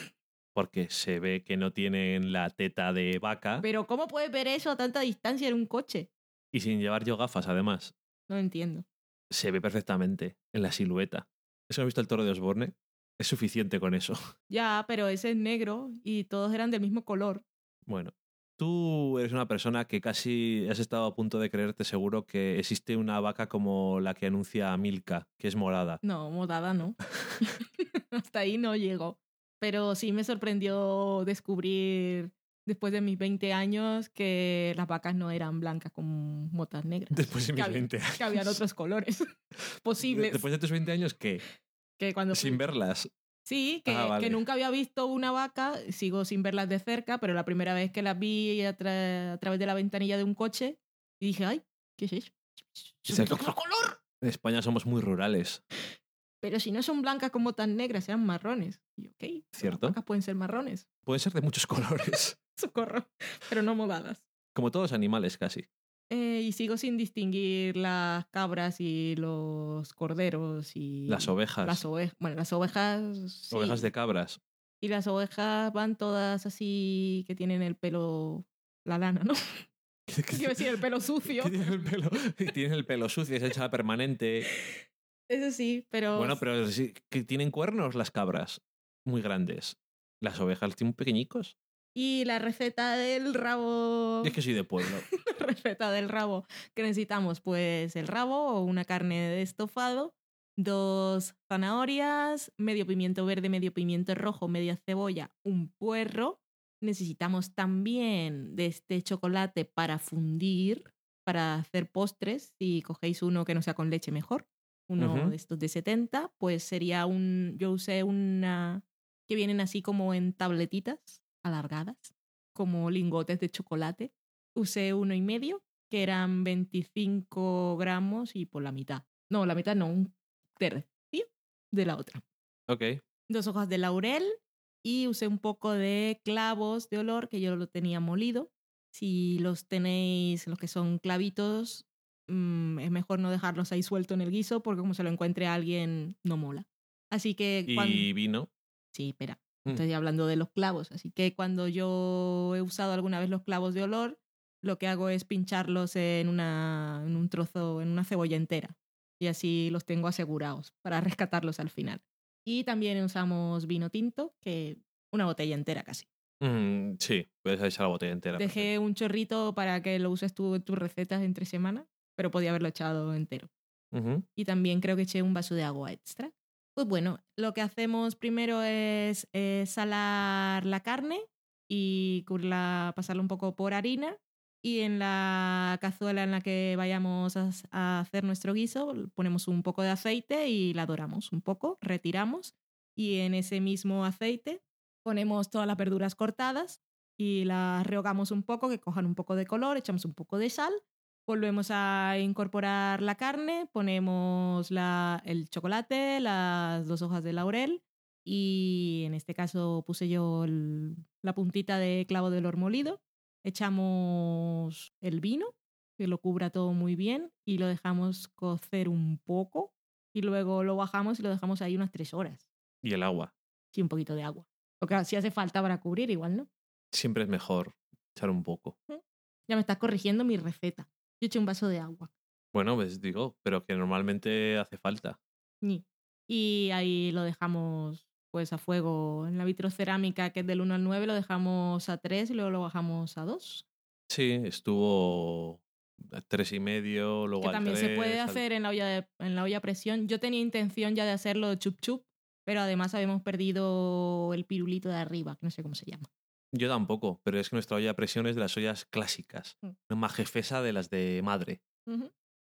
Porque se ve que no tienen la teta de vaca Pero ¿cómo puedes ver eso a tanta distancia en un coche? Y sin llevar yo gafas, además. No entiendo. Se ve perfectamente en la silueta. ¿Eso has visto el toro de Osborne? Es suficiente con eso. Ya, pero ese es negro y todos eran del mismo color. Bueno, tú eres una persona que casi has estado a punto de creerte seguro que existe una vaca como la que anuncia Milka, que es morada. No, modada no. Hasta ahí no llegó. Pero sí me sorprendió descubrir después de mis 20 años que las vacas no eran blancas con motas negras. Después de que mis había- 20 años. Que habían otros colores posibles. Después de tus 20 años, ¿qué? que cuando Sin verlas. Sí, que, Ah, vale. que nunca había visto una vaca, sigo sin verlas de cerca, pero la primera vez que las vi a, tra- a través de la ventanilla de un coche y dije, ay, ¿qué es eso? ¡Es otro color! En España somos muy rurales. Pero si no son blancas como tan negras, eran marrones. Y ok, Cierto. Las vacas pueden ser marrones. Pueden ser de muchos colores. Socorro. Pero no modadas. Como todos animales, casi. Eh, y sigo sin distinguir las cabras y los corderos y... Las ovejas. Las ovejas. Bueno, las ovejas... sí. Ovejas de cabras. Y las ovejas van todas así que tienen el pelo... La lana, ¿no? Quiero decir, el pelo sucio. Tienen el pelo, tienen el pelo sucio, se echa permanente. Eso sí, pero... Bueno, pero sí, que tienen cuernos las cabras. Muy grandes. Las ovejas tienen pequeñicos. Y la receta del rabo... Es que soy de pueblo. receta del rabo. Que necesitamos pues el rabo o una carne de estofado dos zanahorias medio pimiento verde medio pimiento rojo media cebolla un puerro. Necesitamos también de este chocolate para fundir para hacer postres. Si cogéis uno que no sea con leche mejor. Uno de estos de 70 pues sería un yo usé una que vienen así como en tabletitas alargadas como lingotes de chocolate usé uno y medio, que eran 25 gramos y por la mitad. No, la mitad no, un tercio de la otra. Ok. Dos hojas de laurel y usé un poco de clavos de olor que yo lo tenía molido. Si los tenéis, los que son clavitos, mm, es mejor no dejarlos ahí suelto en el guiso porque como se lo encuentre alguien, no mola. Así que cuando... Y vino. Sí, espera. Mm. Estoy hablando de los clavos. Así que cuando yo he usado alguna vez los clavos de olor, lo que hago es pincharlos en, una, en un trozo, en una cebolla entera. Y así los tengo asegurados para rescatarlos al final. Y también usamos vino tinto, que una botella entera casi. Mm, sí, puedes echar la botella entera. Dejé un chorrito para que lo uses tú en tus recetas entre semana, pero podía haberlo echado entero. Y también creo que eché un vaso de agua extra. Pues bueno, lo que hacemos primero es eh, salar la carne y cubrirla, pasarla un poco por harina. Y en la cazuela en la que vayamos a, a hacer nuestro guiso, ponemos un poco de aceite y la doramos un poco, retiramos. Y en ese mismo aceite ponemos todas las verduras cortadas y las rehogamos un poco, que cojan un poco de color, echamos un poco de sal, volvemos a incorporar la carne, ponemos la- el chocolate, las dos hojas de laurel y en este caso puse yo el- la puntita de clavo de olor molido, echamos el vino, que lo cubra todo muy bien y lo dejamos cocer un poco y luego lo bajamos y lo dejamos ahí unas tres horas. Y el agua. Sí, un poquito de agua. Porque si hace falta para cubrir, igual, ¿no? Siempre es mejor echar un poco. Ya me estás corrigiendo mi receta. Yo eché un vaso de agua. Bueno, pues digo, pero que normalmente hace falta. Y ahí lo dejamos pues a fuego en la vitrocerámica que es del 1 al 9 lo dejamos a 3 y luego lo bajamos a 2. Sí, estuvo a tres y medio, luego Que al también se puede al- hacer en la, olla de- en la olla a presión. Yo tenía intención ya de hacerlo chup chup, pero además habíamos perdido el pirulito de arriba, que no sé cómo se llama. Yo tampoco, pero es que nuestra olla a presión es de las ollas clásicas. Mm. Más jefesa de las de madre.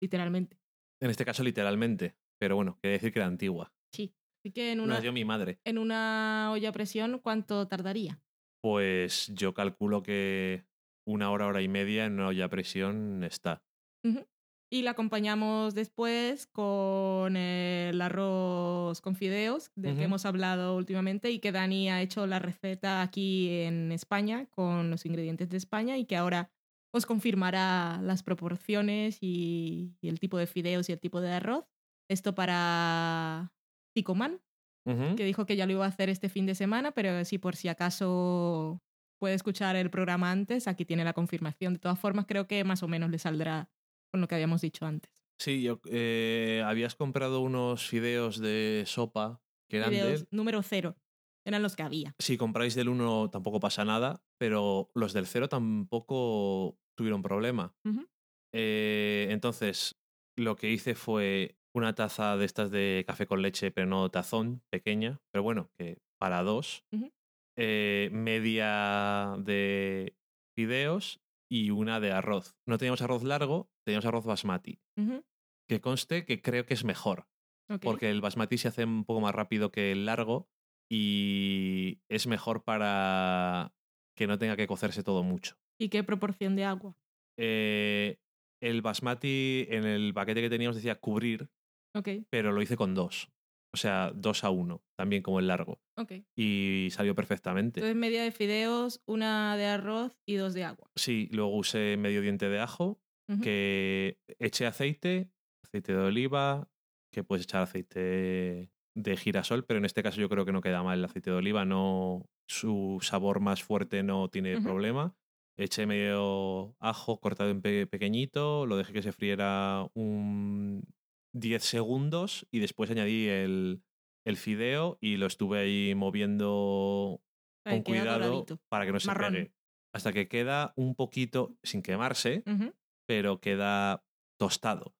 Literalmente. En este caso, literalmente. Pero bueno, quiere decir que era antigua. Sí. Así que en una, mi madre. en una olla a presión, ¿cuánto tardaría? Pues yo calculo que una hora, hora y media en una olla a presión está. Y la acompañamos después con el arroz con fideos, del que hemos hablado últimamente y que Dani ha hecho la receta aquí en España con los ingredientes de España y que ahora os confirmará las proporciones y, y el tipo de fideos y el tipo de arroz. Esto para Ticoman, Ujú. que dijo que ya lo iba a hacer este fin de semana, pero si por si acaso puede escuchar el programa antes, aquí tiene la confirmación. De todas formas, creo que más o menos le saldrá con lo que habíamos dicho antes. Sí, yo, eh, habías comprado unos fideos de sopa que eran Fideos de... número cero. Eran los que había. Si compráis del 1 tampoco pasa nada, pero los del 0 tampoco tuvieron problema. Eh, entonces, lo que hice fue una taza de estas de café con leche, pero no tazón, pequeña, pero bueno, que para dos. Eh, media de fideos y una de arroz. No teníamos arroz largo, teníamos arroz basmati. Que conste que creo que es mejor, porque el basmati se hace un poco más rápido que el largo y es mejor para que no tenga que cocerse todo mucho. ¿Y qué proporción de agua? Eh, el basmati en el paquete que teníamos decía cubrir, pero lo hice con dos. O sea, dos a uno, también como el largo. ok. Y salió perfectamente. Entonces media de fideos, una de arroz y dos de agua. Sí, luego usé medio diente de ajo, que eché aceite, aceite de oliva, que puedes echar aceite de girasol, pero en este caso yo creo que no queda mal el aceite de oliva, no su sabor más fuerte no tiene problema. Eché medio ajo cortado en pe- pequeñito, lo dejé que se friera un 10 segundos y después añadí el, el fideo y lo estuve ahí moviendo con cuidado doradito. para que no se Marrón. pegue. Hasta que queda un poquito sin quemarse, pero queda tostado.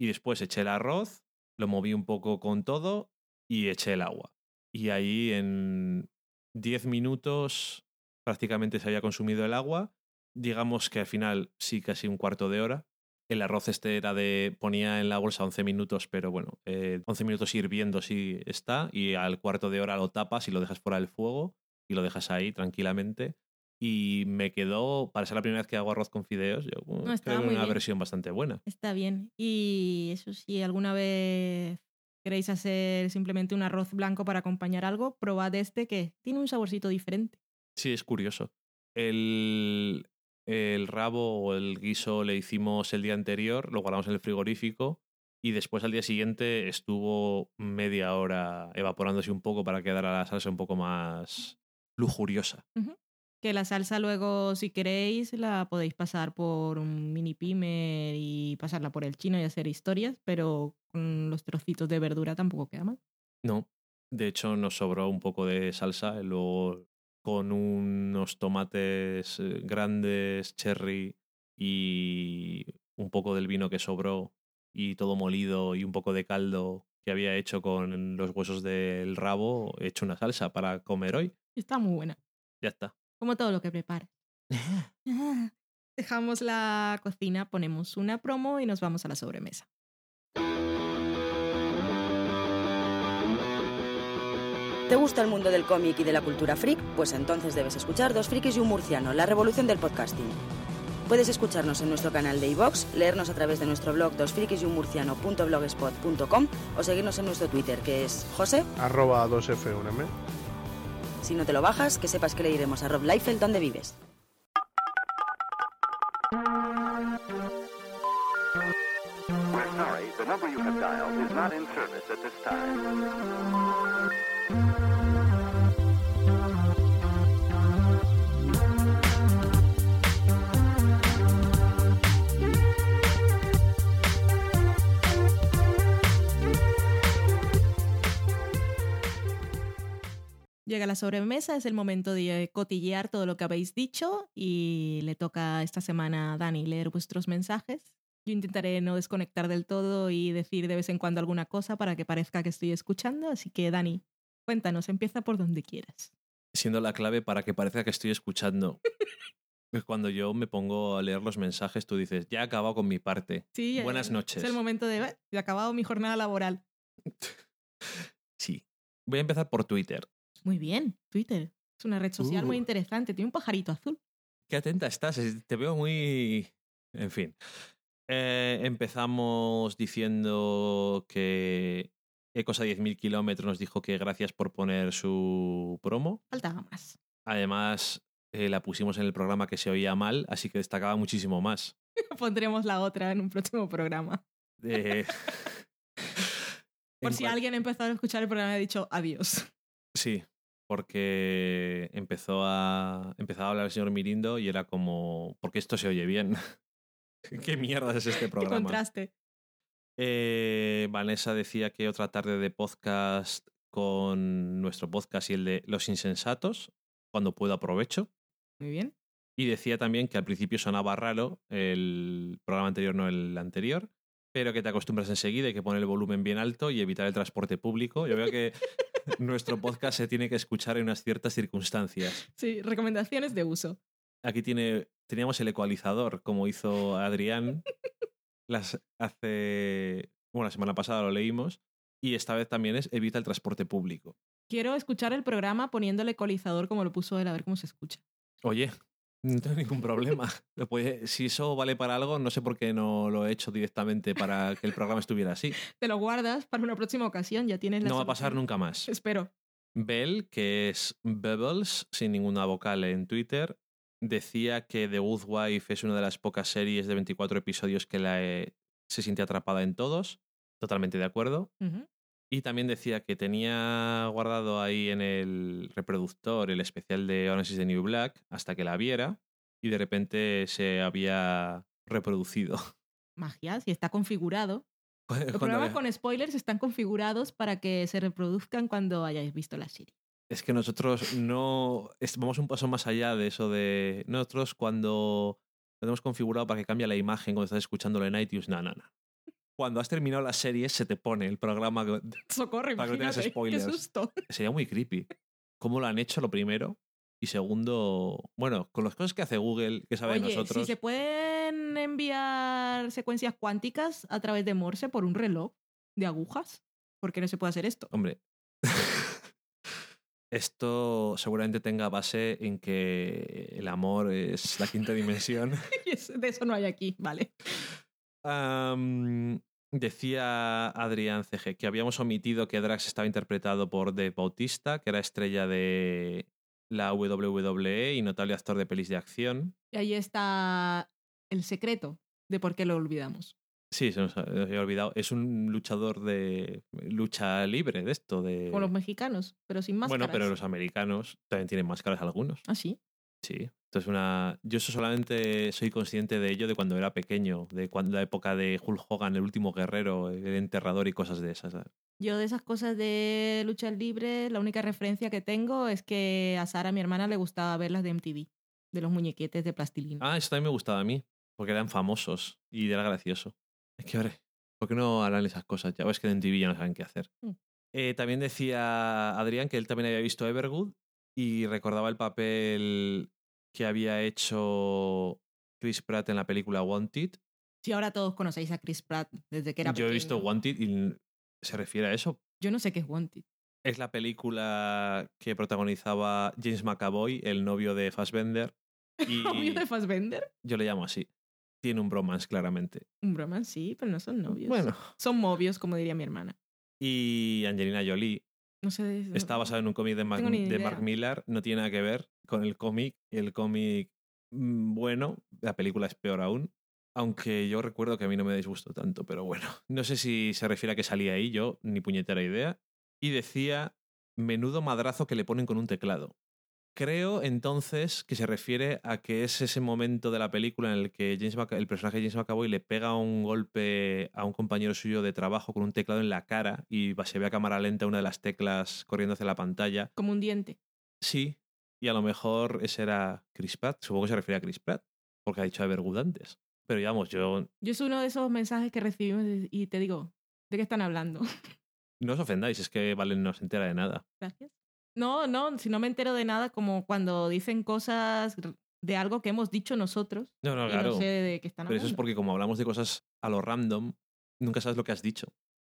Y después eché el arroz, lo moví un poco con todo y eché el agua. Y ahí en 10 minutos prácticamente se había consumido el agua. Digamos que al final sí, casi un cuarto de hora. El arroz este era de, ponía en la bolsa 11 minutos, pero bueno, eh, 11 minutos hirviendo sí está. Y al cuarto de hora lo tapas y lo dejas fuera del fuego y lo dejas ahí tranquilamente. Y me quedó, para ser la primera vez que hago arroz con fideos, yo uh, No, creo una bien. versión bastante buena. Está bien. Y eso sí, alguna vez queréis hacer simplemente un arroz blanco para acompañar algo, probad este que tiene un saborcito diferente. Sí, es curioso. El, el rabo o el guiso le hicimos el día anterior, lo guardamos en el frigorífico y después al día siguiente estuvo media hora evaporándose un poco para quedar la salsa un poco más lujuriosa. Que la salsa luego, si queréis, la podéis pasar por un mini pimer y pasarla por el chino y hacer historias, pero con los trocitos de verdura tampoco queda mal. No, de hecho nos sobró un poco de salsa, y luego con unos tomates eh, grandes, cherry y un poco del vino que sobró y todo molido y un poco de caldo que había hecho con los huesos del rabo, he hecho una salsa para comer hoy. Está muy buena. Ya está. Como todo lo que preparas. Dejamos la cocina, ponemos una promo y nos vamos a la sobremesa. ¿Te gusta el mundo del cómic y de la cultura freak? Pues entonces debes escuchar Dos Frikis y un Murciano, la revolución del podcasting. Puedes escucharnos en nuestro canal de iVox, leernos a través de nuestro blog dosfrikisymurciano.blogspot.com o seguirnos en nuestro Twitter, que es José. Arroba 2F1M. Si no te lo bajas, que sepas que le iremos a Rob Liefeld donde vives. We're sorry, the number you have dialed is not in service at this time. Llega la sobremesa, es el momento de cotillear todo lo que habéis dicho y le toca esta semana a Dani leer vuestros mensajes. Yo intentaré no desconectar del todo y decir de vez en cuando alguna cosa para que parezca que estoy escuchando, así que Dani, cuéntanos, empieza por donde quieras. Siendo la clave para que parezca que estoy escuchando. Cuando yo me pongo a leer los mensajes, tú dices, ya he acabado con mi parte. Sí, Buenas noches. Es el momento de, "Bah, he acabado mi jornada laboral. Sí. Voy a empezar por Twitter. Muy bien, Twitter. Es una red social muy Uh. interesante, tiene un pajarito azul. Qué atenta estás, es- te veo muy... En fin. Eh, empezamos diciendo que Ecos a 10.000 kilómetros nos dijo que gracias por poner su promo. Faltaba más. Además, eh, la pusimos en el programa que se oía mal, así que destacaba muchísimo más. Pondremos la otra en un próximo programa. Eh, Por si alguien empezó a escuchar el programa y ha dicho adiós. Sí, porque empezó a, empezaba a hablar el señor Mirindo y era como, porque esto se oye bien. ¿Qué mierda es este Qué programa? contraste. Eh, Vanessa decía que otra tarde de podcast con nuestro podcast y el de Los Insensatos, cuando puedo aprovecho. Muy bien. Y decía también que al principio sonaba raro el programa anterior, no el anterior, pero que te acostumbras enseguida, hay que poner el volumen bien alto y evitar el transporte público. Yo veo que nuestro podcast se tiene que escuchar en unas ciertas circunstancias. Sí, recomendaciones de uso. Aquí tiene, teníamos el ecualizador, como hizo Adrián las, hace. Bueno, la semana pasada lo leímos. Y esta vez también es evita el transporte público. Quiero escuchar el programa poniendo el ecualizador como lo puso él, a ver cómo se escucha. Oye, no tengo ningún problema. Puede- si eso vale para algo, no sé por qué no lo he hecho directamente para que el programa estuviera así. Te lo guardas para una próxima ocasión, ya tienes la No va a pasar nunca más. Espero. Bell, que es Bubbles, sin ninguna vocal en Twitter, decía que The Good Wife es una de las pocas series de 24 episodios que la, se siente atrapada en todos. Totalmente de acuerdo. Ujú. Y también decía que tenía guardado ahí en el reproductor el especial de Orange is the New Black hasta que la viera y de repente se había reproducido. Magia, si está configurado. Los programas con spoilers están configurados para que se reproduzcan cuando hayáis visto la serie. Es que nosotros no vamos un paso más allá de eso de nosotros cuando lo tenemos configurado para que cambie la imagen cuando estás escuchándolo en iTunes. No, no, no. Cuando has terminado la serie se te pone el programa. Socorro, Para que no tengas imagínate. Qué spoilers. susto. Sería muy creepy. ¿Cómo lo han hecho lo primero? Y segundo, bueno, con las cosas que hace Google, que sabe de Oye, nosotros. si se pueden enviar secuencias cuánticas a través de Morse por un reloj de agujas, ¿por qué no se puede hacer esto? Hombre. Esto seguramente tenga base en que el amor es la quinta dimensión. Y de eso no hay aquí, vale. Am, decía Adrián CG que habíamos omitido que Drax estaba interpretado por Dave Bautista, que era estrella de la WWE y notable actor de pelis de acción. Y ahí está el secreto de por qué lo olvidamos. Sí, se nos había olvidado. Es un luchador de lucha libre de esto. De... Con los mexicanos, pero sin máscaras. bueno, pero los americanos también tienen máscaras algunos. Ah, sí. Sí. Entonces una. Yo eso solamente soy consciente de ello de cuando era pequeño, de cuando la época de Hulk Hogan, el último guerrero, el enterrador y cosas de esas. Yo de esas cosas de lucha libre, la única referencia que tengo es que a Sara, mi hermana, le gustaba ver las de MTV, de los muñequetes de plastilina. Ah, eso también me gustaba a mí, porque eran famosos y era gracioso. Es que, hombre, ¿por qué no harán esas cosas? Ya ves que en TV ya no saben qué hacer. Mm. Eh, también decía Adrián que él también había visto Evergood y recordaba el papel que había hecho Chris Pratt en la película Wanted. Si ahora todos conocéis a Chris Pratt desde que era Yo he visto. Wanted y se refiere a eso. Yo no sé qué es Wanted. Es la película que protagonizaba James McAvoy, el novio de Fassbender. Y ¿Novio de Fassbender? yo le llamo así. Tiene un bromance, claramente. Un broma, sí, pero no son novios. Bueno, Son movios, como diría mi hermana. y Angelina Jolie No sé. de- está basado en un cómic de. Mark Millar. No tiene nada que ver con el cómic. El cómic, mm, bueno, la película es peor aún. Aunque yo recuerdo que a mí no me disgustó tanto, pero bueno. No sé si se refiere a que salía ahí yo, ni puñetera idea. Y decía, menudo madrazo que le ponen con un teclado. Creo entonces que se refiere a que es ese momento de la película en el que James el personaje de James McAvoy le pega un golpe a un compañero suyo de trabajo con un teclado en la cara y se ve a cámara lenta una de las teclas corriendo hacia la pantalla. Como un diente. Sí, y a lo mejor ese era Chris Pratt. Supongo que se refiere a Chris Pratt, porque ha dicho Evergood antes. Pero digamos, yo Yo es uno de esos mensajes que recibimos y te digo, ¿de qué están hablando? no os ofendáis, es que Valen no se entera de nada. Gracias. No, no, si no me entero de nada, como cuando dicen cosas de algo que hemos dicho nosotros. No, no, y claro. no sé de qué están Pero eso es porque como hablamos de cosas a lo random, nunca sabes lo que has dicho.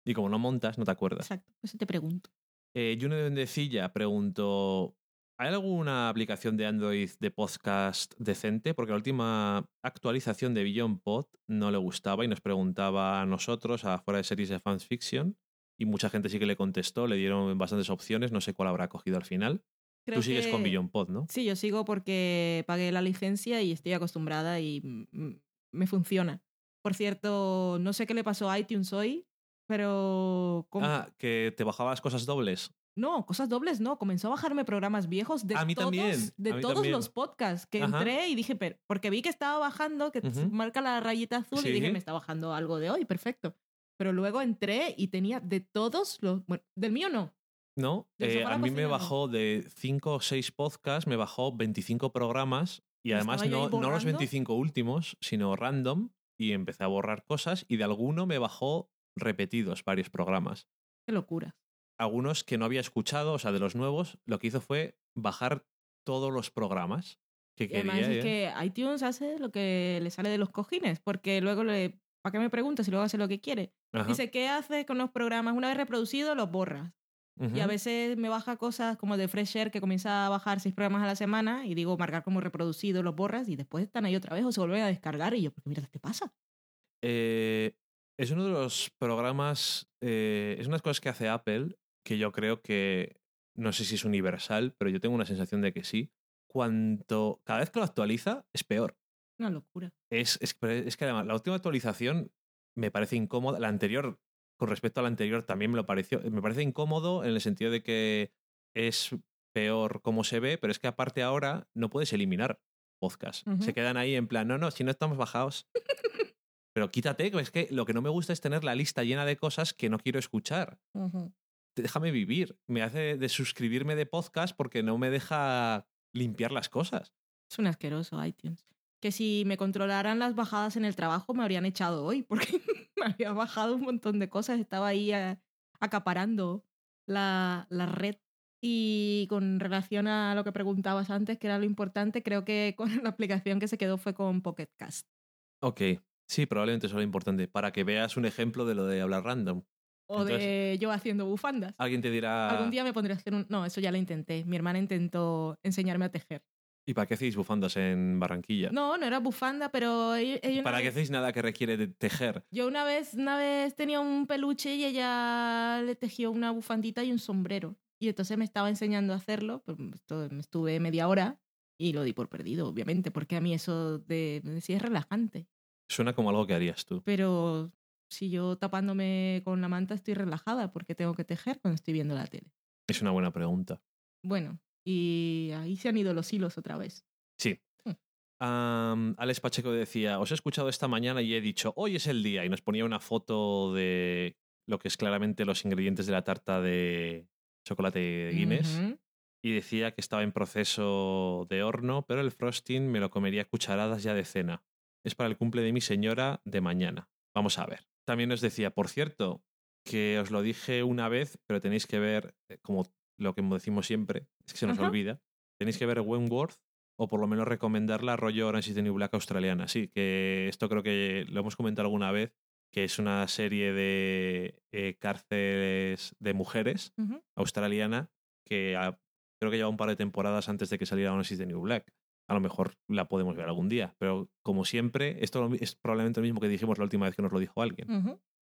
Y como no montas, no te acuerdas. Exacto, eso te pregunto. Eh, Juno de Bendecilla preguntó: ¿Hay alguna aplicación de Android de podcast decente? Porque la última actualización de Beyond Pod no le gustaba y nos preguntaba a nosotros, a fuera de series de fans fiction. Y mucha gente sí que le contestó, le dieron bastantes opciones, no sé cuál habrá cogido al final. Creo Tú sigues que- con Beyond Pod, ¿no? Sí, yo sigo porque pagué la licencia y estoy acostumbrada y me funciona. Por cierto, no sé qué le pasó a iTunes hoy, pero... com- Ah, que te bajabas cosas dobles. No, cosas dobles no. Comenzó a bajarme programas viejos de A mí todos, también, de a mí todos también. los podcasts que Ajá. entré y dije, pero, porque vi que estaba bajando, que marca la rayita azul Sí. y dije, me está bajando algo de hoy, perfecto. Pero luego entré y tenía de todos los... Bueno, del mío no. ¿No? Eh, a mí me bajó de 5 o 6 podcasts, me bajó 25 programas y además no, no los borrando. 25 últimos, sino random y empecé a borrar cosas y de alguno me bajó repetidos varios programas. Qué locura. Algunos que no había escuchado, o sea, de los nuevos, lo que hizo fue bajar todos los programas que Y además quería. es ¿eh? que iTunes hace lo que le sale de los cojines, porque luego le... ¿Para qué me preguntas si luego hace lo que quiere? Ajá. Dice, ¿qué hace con los programas? Una vez reproducido, los borras. Y a veces me baja cosas como de Fresh Air que comienza a bajar seis programas a la semana y digo marcar como reproducido, los borras y después están ahí otra vez o se vuelven a descargar y yo, porque mira, ¿qué te pasa? Eh, es uno de los programas, eh, es unas cosas que hace Apple que yo creo que, no sé si es universal, pero yo tengo una sensación de que sí. Cuanto, cada vez que lo actualiza, es peor. Una locura. Es, es, es que además la última actualización me parece incómoda. La anterior, con respecto a la anterior, también me lo pareció. Me parece incómodo en el sentido de que es peor como se ve, pero es que aparte ahora no puedes eliminar podcasts. Ujú. Se quedan ahí en plan, no, no, si no estamos bajados. pero quítate, que es que lo que no me gusta es tener la lista llena de cosas que no quiero escuchar. Déjame vivir. Me hace de suscribirme de podcast porque no me deja limpiar las cosas. Es un asqueroso iTunes. Que si me controlaran las bajadas en el trabajo me habrían echado hoy porque me había bajado un montón de cosas, estaba ahí acaparando la, la red. Y con relación a lo que preguntabas antes, que era lo importante, creo que con la aplicación que se quedó fue con Pocket Cast. Ok, sí, probablemente eso es lo importante, para que veas un ejemplo de lo de hablar random. O de yo haciendo bufandas. Alguien te dirá, Algún día me pondré a hacer un... No, eso ya lo intenté. Mi hermana intentó enseñarme a tejer. ¿Y para qué hacéis bufandas en Barranquilla? No, no era bufanda, pero ella, ella una ¿Para qué hacéis nada que requiere de tejer? Yo una vez, una vez tenía un peluche y ella le tejió una bufandita y un sombrero. Y entonces me estaba enseñando a hacerlo, pero me estuve media hora y lo di por perdido, obviamente, porque a mí eso de, decía es relajante. Suena como algo que harías tú. Pero si yo tapándome con la manta estoy relajada porque tengo que tejer cuando estoy viendo la tele. Es una buena pregunta. Bueno, y ahí se han ido los hilos otra vez. Sí. Am, Alex Pacheco decía, os he escuchado esta mañana y he dicho, hoy es el día, y nos ponía una foto de lo que es claramente los ingredientes de la tarta de chocolate Guinness. Y decía que estaba en proceso de horno, pero el frosting me lo comería cucharadas ya de cena. Es para el cumple de mi señora de mañana. Vamos a ver. También os decía, por cierto, que os lo dije una vez, pero tenéis que ver, eh, como lo que decimos siempre, es que se nos Ajá. olvida, tenéis que ver Wentworth o por lo menos recomendarla rollo Orange is the New Black australiana. Sí, que esto creo que lo hemos comentado alguna vez, que es una serie de eh, cárceles de mujeres australiana que creo que lleva un par de temporadas antes de que saliera Orange is the New Black. A lo mejor la podemos ver algún día, pero como siempre, esto es probablemente lo mismo que dijimos la última vez que nos lo dijo alguien.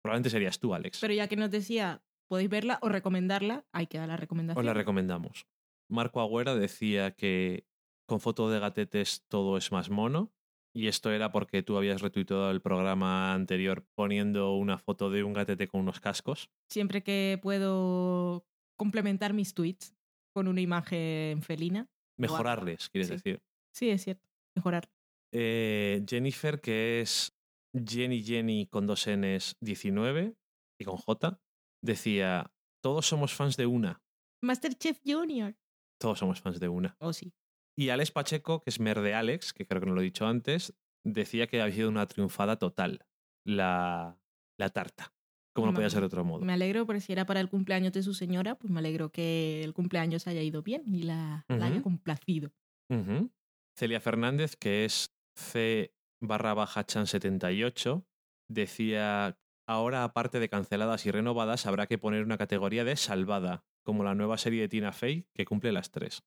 Probablemente serías tú, Alex. Pero ya que nos decía, podéis verla o recomendarla, ahí queda la recomendación. Os la recomendamos. Marco Agüera decía que con foto de gatetes todo es más mono. Y esto era porque tú habías retuiteado el programa anterior poniendo una foto de un gatete con unos cascos. Siempre que puedo complementar mis tweets con una imagen felina. Mejorarles, quieres Sí. decir. Sí, es cierto. Mejorar. Eh, Jennifer, que es Jenny Jenny con dos Ns 19 y con J, decía, todos somos fans de una. Masterchef Junior. Todos somos fans de una. Oh, sí. Y Alex Pacheco, que es mer de Alex, que creo que no lo he dicho antes, decía que había sido una triunfada total la, la tarta. Como no podía ser de otro modo. Me alegro porque si era para el cumpleaños de su señora, pues me alegro que el cumpleaños haya ido bien y la, la haya complacido. Celia Fernández, que es C barra baja chan 78, decía, ahora aparte de canceladas y renovadas, habrá que poner una categoría de salvada, como la nueva serie de Tina Fey, que cumple las tres.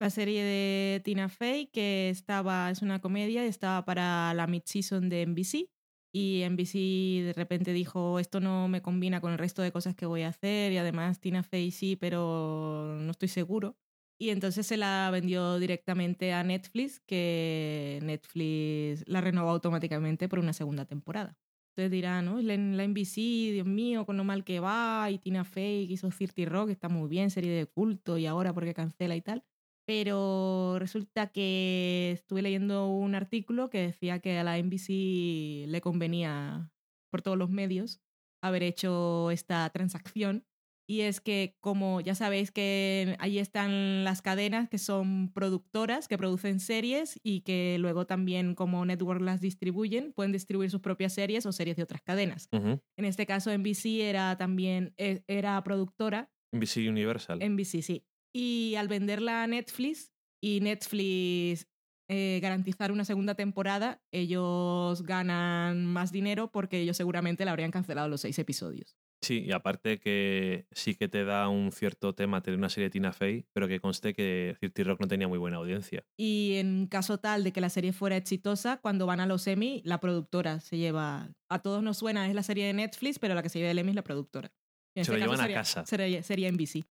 La serie de Tina Fey, que estaba, es una comedia, estaba para la mid-season de NBC. Y NBC de repente dijo, esto no me combina con el resto de cosas que voy a hacer. Y además Tina Fey sí, pero no estoy seguro. Y entonces se la vendió directamente a Netflix, que Netflix la renovó automáticamente por una segunda temporada. Entonces dirán, ¿no? La, la NBC, Dios mío, con lo mal que va, y Tina Fey hizo 30 Rock, está muy bien, serie de culto, y ahora porque cancela y tal. Pero resulta que estuve leyendo un artículo que decía que a la NBC le convenía, por todos los medios, haber hecho esta transacción. Y es que, como ya sabéis que ahí están las cadenas que son productoras, que producen series y que luego también como network las distribuyen, pueden distribuir sus propias series o series de otras cadenas. En este caso, NBC era también eh, era productora NBC Universal. NBC, sí. Y al venderla a Netflix y Netflix eh, garantizar una segunda temporada, ellos ganan más dinero porque ellos seguramente la habrían cancelado los seis episodios. Sí, y aparte que sí que te da un cierto tema tener una serie de Tina Fey, pero que conste que Cirti Rock no tenía muy buena audiencia. Y en caso tal de que la serie fuera exitosa, cuando van a los Emmy, la productora se lleva. A todos nos suena, es la serie de Netflix, pero la que se lleva el Emmy es la productora. En Se este lo caso llevan a casa. Sería, sería NBC.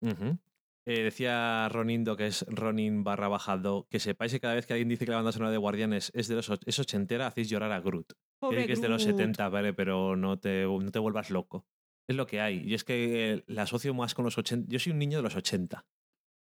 Eh, decía Ronindo, que es Ronin barra bajado, que sepáis que cada vez que alguien dice que la banda sonora de Guardianes es de los es ochentera, hacéis llorar a Groot. Pobre Quiere que es de los Groot. 70, vale, pero no te, no te vuelvas loco. Es lo que hay. Y es que eh, la asocio más con los 80. Yo soy un niño de los 80.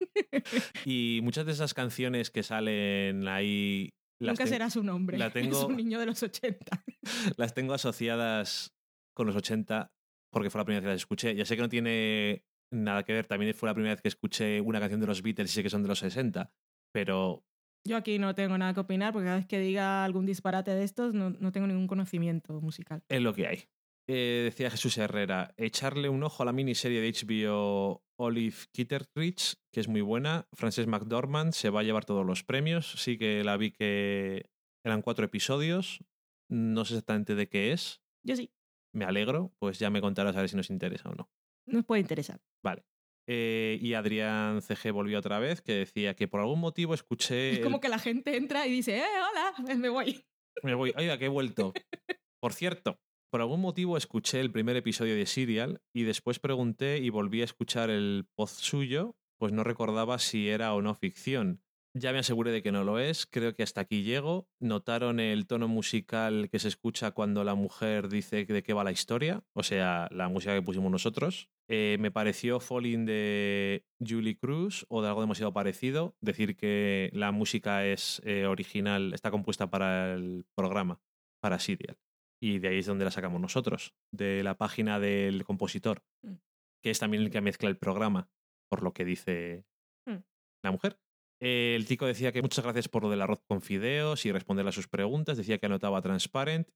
y muchas de esas canciones que salen ahí. las Nunca ten- será su nombre. la Es tengo- un niño de los 80. las tengo asociadas con los 80 porque fue la primera vez que las escuché. Ya sé que no tiene nada que ver, también fue la primera vez que escuché una canción de los Beatles y sé que son de los 60, pero Yo aquí no tengo nada que opinar porque cada vez que diga algún disparate de estos no, no tengo ningún conocimiento musical. es lo que hay. Eh, decía Jesús Herrera, echarle un ojo a la miniserie de HBO Olive Kitteridge, que es muy buena. Frances McDormand se va a llevar todos los premios. Sí que la vi que eran cuatro episodios. No sé exactamente de qué es. Yo sí, Me alegro, pues ya me contarás a ver si nos interesa o no. Nos puede interesar. Vale. Eh, y Adrián CG volvió otra vez, que decía que por algún motivo escuché. Es como el- que la gente entra y dice, ¡eh, hola! Me voy. Me voy. Oiga, que he vuelto. Por cierto, por algún motivo escuché el primer episodio de Serial y después pregunté y volví a escuchar el post suyo, pues no recordaba si era o no ficción. Ya me aseguré de que no lo es, creo que hasta aquí llego. ¿Notaron el tono musical que se escucha cuando la mujer dice de qué va la historia? O sea, la música que pusimos nosotros. Eh, me pareció Falling de Julie Cruz o de algo demasiado parecido. Decir que la música es eh, original, está compuesta para el programa, para Serial. Y de ahí es donde la sacamos nosotros, de la página del compositor, Mm. que es también el que mezcla el programa, por lo que dice Mm. la mujer. Eh, el chico decía que muchas gracias por lo del arroz con fideos y responder a sus preguntas. Decía que anotaba Transparent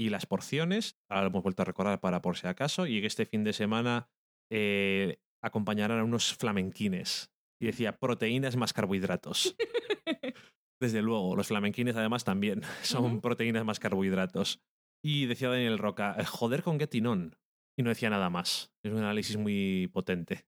y las porciones. Ahora lo hemos vuelto a recordar para por si acaso. Y que este fin de semana eh, acompañarán a unos flamenquines. Y decía proteínas más carbohidratos. Desde luego, los flamenquines además también son proteínas más carbohidratos. Y decía Daniel Roca, "Eh, joder con Getting On. Y no decía nada más. Es un análisis muy potente.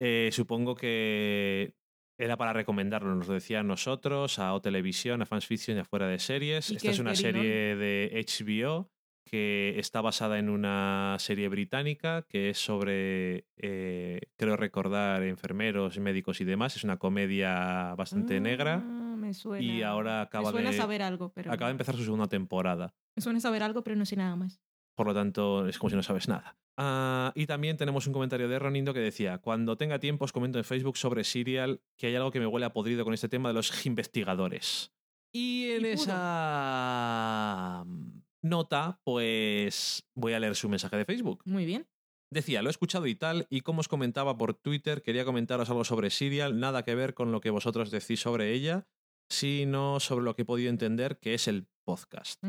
Eh, supongo que era para recomendarlo, nos lo decía a nosotros, a O Televisión, a Fans Fiction y a Fuera de Series. ¿Y Esta es una serie de HBO que está basada en una serie británica que es sobre, eh, creo recordar, enfermeros, médicos y demás. Es una comedia bastante negra Ah, Me suena. y ahora me acaba suena de, saber algo, pero. acaba de empezar su segunda temporada. Me suena saber algo, pero no sé nada más. Por lo tanto, es como si no sabes nada. Ah, y también tenemos un comentario de Ronindo que decía: Cuando tenga tiempo, os comento en Facebook sobre Serial que hay algo que me huele a podrido con este tema de los investigadores. Y en Y esa mm, nota, pues voy a leer su mensaje de Facebook. Muy bien. Decía, lo he escuchado y tal, y como os comentaba por Twitter, quería comentaros algo sobre Serial, nada que ver con lo que vosotros decís sobre ella, sino sobre lo que he podido entender que es el podcast.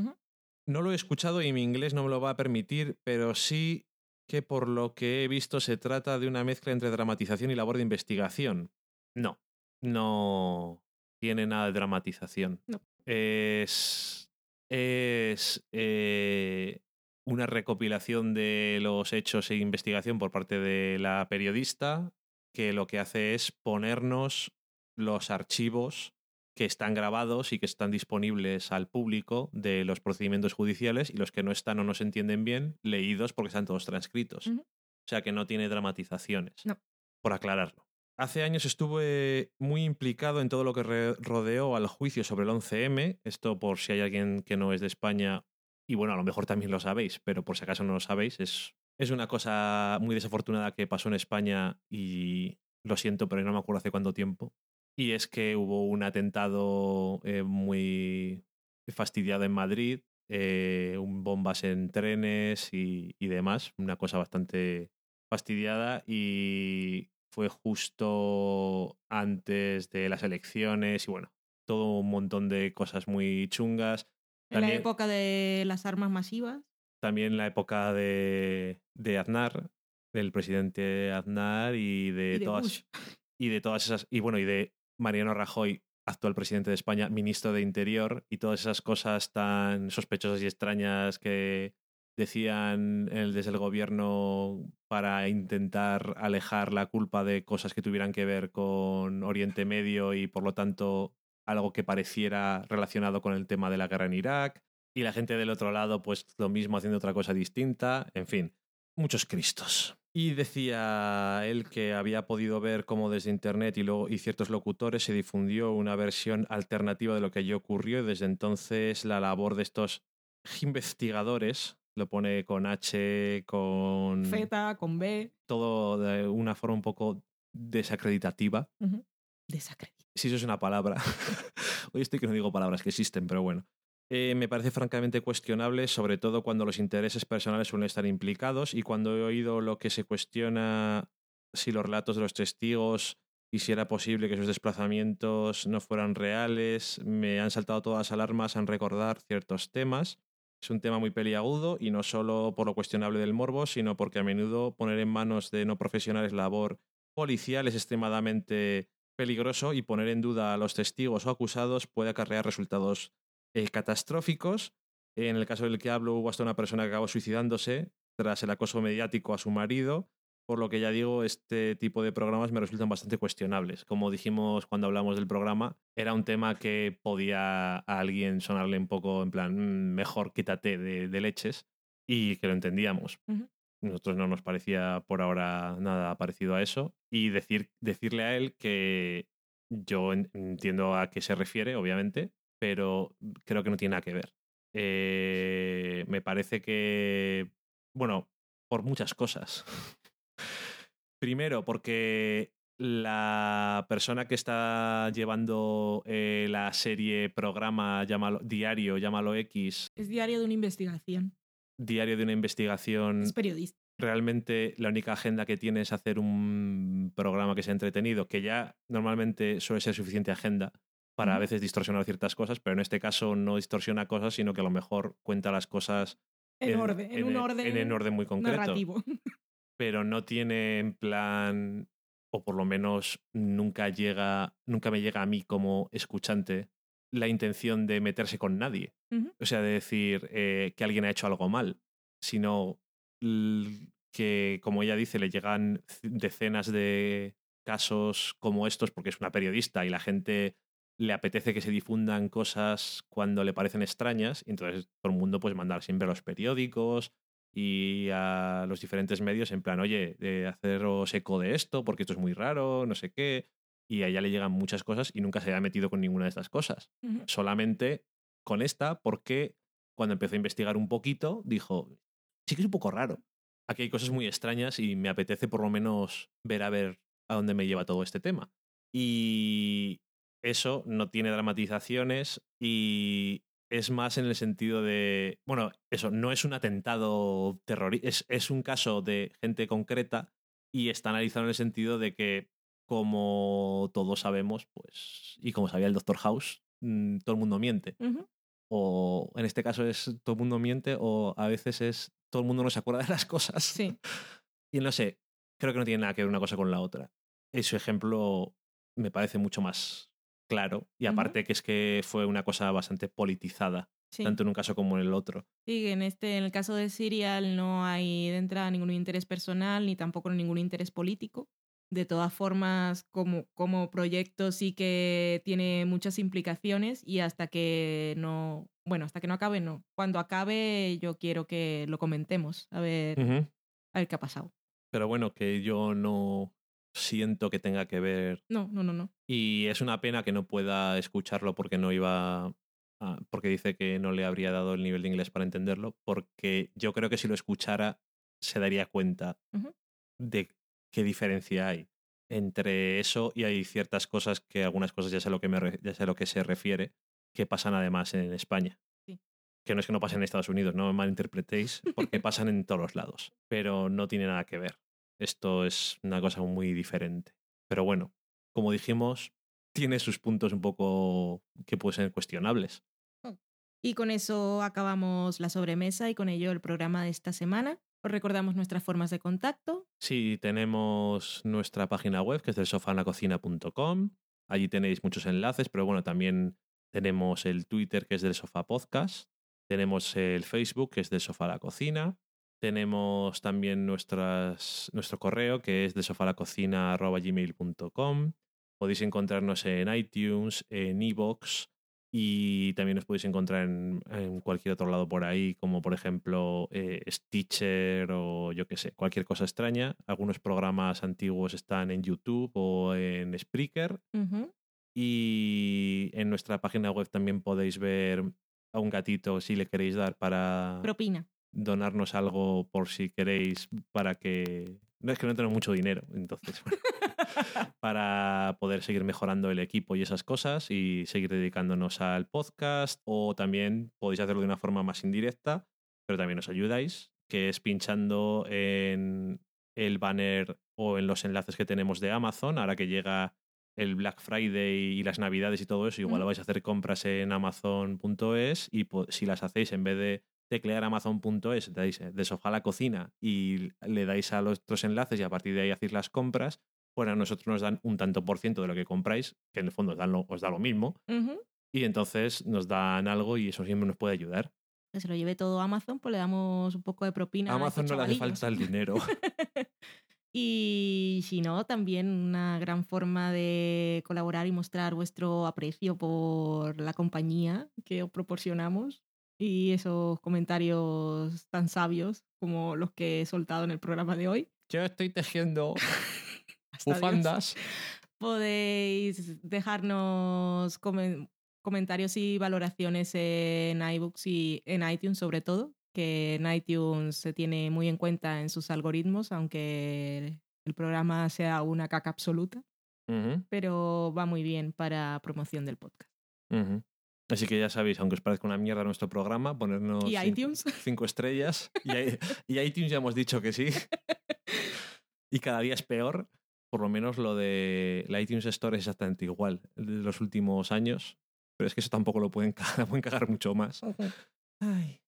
No lo he escuchado y mi inglés no me lo va a permitir, pero sí que por lo que he visto se trata de una mezcla entre dramatización y labor de investigación. No, no tiene nada de dramatización. No. Es, es eh, una recopilación de los hechos e investigación por parte de la periodista que lo que hace es ponernos los archivos que están grabados y que están disponibles al público de los procedimientos judiciales y los que no están o no se entienden bien, leídos porque están todos transcritos. O sea que no tiene dramatizaciones. No. Por aclararlo. Hace años estuve muy implicado en todo lo que rodeó al juicio sobre el 11M. Esto por si hay alguien que no es de España, y bueno, a lo mejor también lo sabéis, pero por si acaso no lo sabéis, es, es una cosa muy desafortunada que pasó en España y lo siento, pero no me acuerdo hace cuánto tiempo. Y es que hubo un atentado eh, muy fastidiado en Madrid, eh, un bombas en trenes y, y demás, una cosa bastante fastidiada y fue justo antes de las elecciones y bueno, todo un montón de cosas muy chungas. En la época de las armas masivas. También la época de, de Aznar, del presidente Aznar y de, y de todas Bush. y de todas esas y bueno y de Mariano Rajoy actual presidente de España ministro de Interior y todas esas cosas tan sospechosas y extrañas que decían desde el gobierno para intentar alejar la culpa de cosas que tuvieran que ver con Oriente Medio y por lo tanto algo que pareciera relacionado con el tema de la guerra en Irak y la gente del otro lado pues lo mismo haciendo otra cosa distinta, en fin, muchos cristos. Y decía él que había podido ver cómo desde internet y, luego, y ciertos locutores se difundió una versión alternativa de lo que allí ocurrió y desde entonces la labor de estos investigadores, lo pone con H, con Z, con B. todo de una forma un poco desacreditativa. Ujú. Desacredita. Si eso es una palabra. Hoy estoy que no digo palabras que existen, pero bueno. Eh, me parece francamente cuestionable, sobre todo cuando los intereses personales suelen estar implicados y cuando he oído lo que se cuestiona si los relatos de los testigos y si era posible que sus desplazamientos no fueran reales, me han saltado todas las alarmas en recordar ciertos temas. Es un tema muy peliagudo y no solo por lo cuestionable del morbo, sino porque a menudo poner en manos de no profesionales labor policial es extremadamente peligroso y poner en duda a los testigos o acusados puede acarrear resultados eh, catastróficos. En el caso del que hablo, hubo hasta una persona que acabó suicidándose tras el acoso mediático a su marido, por lo que ya digo, este tipo de programas me resultan bastante cuestionables. Como dijimos cuando hablamos del programa, era un tema que podía a alguien sonarle un poco en plan, "Mm, mejor quítate de, de leches, y que lo entendíamos. Ujú. Nosotros no nos parecía por ahora nada parecido a eso. Y decir, decirle a él que yo en- entiendo a qué se refiere, obviamente, pero creo que no tiene nada que ver. Eh, me parece que, bueno, por muchas cosas. Primero, porque la persona que está llevando eh, la serie, programa, llámalo, diario, llámalo X, Es diario de una investigación. diario de una investigación, Es periodista. realmente la única agenda que tiene es hacer un programa que sea entretenido, que ya normalmente suele ser suficiente agenda para a veces distorsionar ciertas cosas, pero en este caso no distorsiona cosas, sino que a lo mejor cuenta las cosas En, orden. En, un e- orden. en un orden muy concreto. narrativo. Pero no tiene en plan o por lo menos nunca llega, nunca me llega a mí como escuchante la intención de meterse con nadie. O sea, de decir eh, que alguien ha hecho algo mal, sino que, como ella dice, le llegan decenas de casos como estos porque es una periodista y la gente le apetece que se difundan cosas cuando le parecen extrañas, y entonces todo el mundo pues mandar siempre a los periódicos y a los diferentes medios en plan, oye, de haceros eco de esto porque esto es muy raro, no sé qué, y a ella le llegan muchas cosas y nunca se ha metido con ninguna de estas cosas solamente con esta porque cuando empezó a investigar un poquito dijo, sí que es un poco raro. Aquí hay cosas muy extrañas y me apetece por lo menos ver a ver a dónde me lleva todo este tema. Y eso no tiene dramatizaciones y es más en el sentido de, bueno, eso no es un atentado terrorista, es, es un caso de gente concreta y está analizado en el sentido de que como todos sabemos, pues, y como sabía el Doctor House, mm, todo el mundo miente. O en este caso es todo el mundo miente, o a veces es todo el mundo no se acuerda de las cosas. Sí. Y no sé, creo que no tiene nada que ver una cosa con la otra. Ese ejemplo me parece mucho más claro. Y aparte que es que fue una cosa bastante politizada, Sí. tanto en un caso como en el otro. Sí, en este, en el caso de Serial no hay de entrada ningún interés personal ni tampoco ningún interés político. De todas formas, como, como proyecto sí que tiene muchas implicaciones y hasta que no, bueno, hasta que no acabe, no. Cuando acabe yo quiero que lo comentemos, a ver, a ver qué ha pasado. Pero bueno, que yo no siento que tenga que ver No, no, no, no. Y es una pena que no pueda escucharlo porque no iba. a- porque dice que no le habría dado el nivel de inglés para entenderlo. Porque yo creo que si lo escuchara se daría cuenta de qué diferencia hay entre eso y hay ciertas cosas que algunas cosas ya sé a lo que, me ya sé a lo que se refiere que pasan además en España. Sí. Que no es que no pasen en Estados Unidos, no me malinterpretéis, porque pasan en todos los lados. Pero no tiene nada que ver. Esto es una cosa muy diferente. Pero bueno, como dijimos, tiene sus puntos un poco que pueden ser cuestionables. Y con eso acabamos la sobremesa y con ello el programa de esta semana. Os recordamos nuestras formas de contacto. Sí, tenemos nuestra página web que es del sofanacocina.com. Allí tenéis muchos enlaces, pero bueno, también tenemos el Twitter que es del Sofá Podcast. Tenemos el Facebook que es del Sofá La Cocina. Tenemos también nuestras, nuestro correo que es de sofalacocina.gmail.com. Podéis encontrarnos en iTunes, en iVoox y también os podéis encontrar en, en cualquier otro lado por ahí, como por ejemplo eh, Stitcher o yo qué sé, cualquier cosa extraña. Algunos programas antiguos están en YouTube o en Spreaker. Y en nuestra página web también podéis ver a un gatito si le queréis dar para Propina. Donarnos algo por si queréis para que... No es que no tenemos mucho dinero, entonces, bueno, para poder seguir mejorando el equipo y esas cosas y seguir dedicándonos al podcast o también podéis hacerlo de una forma más indirecta, pero también os ayudáis, que es pinchando en el banner o en los enlaces que tenemos de Amazon, ahora que llega el Black Friday y las Navidades y todo eso, igual Ujú. vais a hacer compras en amazon.es y si las hacéis en vez de teclear amazon.es, dais eh, de sofá a la cocina y le dais a los otros enlaces y a partir de ahí hacéis las compras, pues a nosotros nos dan un tanto por ciento de lo que compráis, que en el fondo os, dan lo- os da lo mismo, Ujú. y entonces nos dan algo y eso siempre nos puede ayudar. Que se lo lleve todo a Amazon, pues le damos un poco de propina. A a Amazon estos no le hace falta el dinero. y si no, también una gran forma de colaborar y mostrar vuestro aprecio por la compañía que os proporcionamos y esos comentarios tan sabios como los que he soltado en el programa de hoy. Yo estoy tejiendo bufandas. Podéis dejarnos comen- comentarios y valoraciones en iBooks y en iTunes sobre todo, que en iTunes se tiene muy en cuenta en sus algoritmos, aunque el programa sea una caca absoluta, pero va muy bien para promoción del podcast. ujú. Así que ya sabéis, aunque os parezca una mierda nuestro programa, ponernos ¿Y cin- iTunes? cinco estrellas. Y, iTunes ya hemos dicho que sí. Y cada día es peor. Por lo menos lo de la iTunes Store es exactamente igual de los últimos años. Pero es que eso tampoco lo pueden, ca- pueden cagar mucho más. Ay.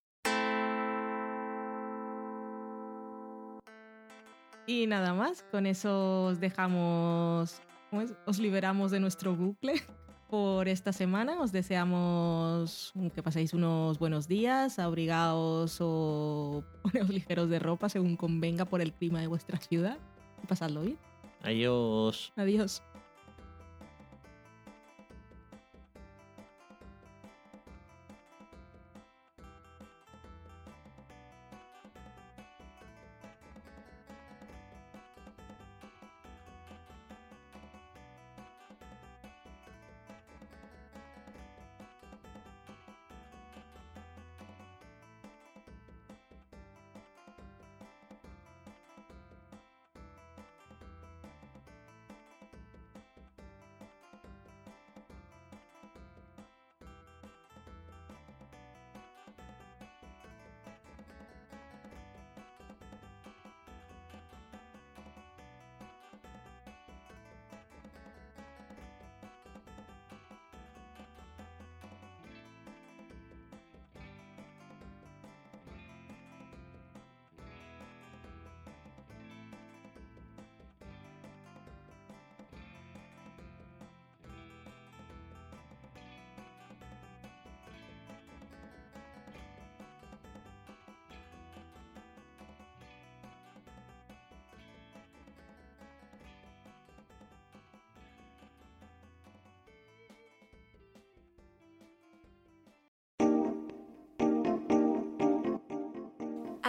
Y nada más, con eso os dejamos, ¿cómo es? os liberamos de nuestro bucle por esta semana. Os deseamos que paséis unos buenos días, abrigaos o poneos ligeros de ropa según convenga por el clima de vuestra ciudad. Y pasadlo bien. Adiós. Adiós.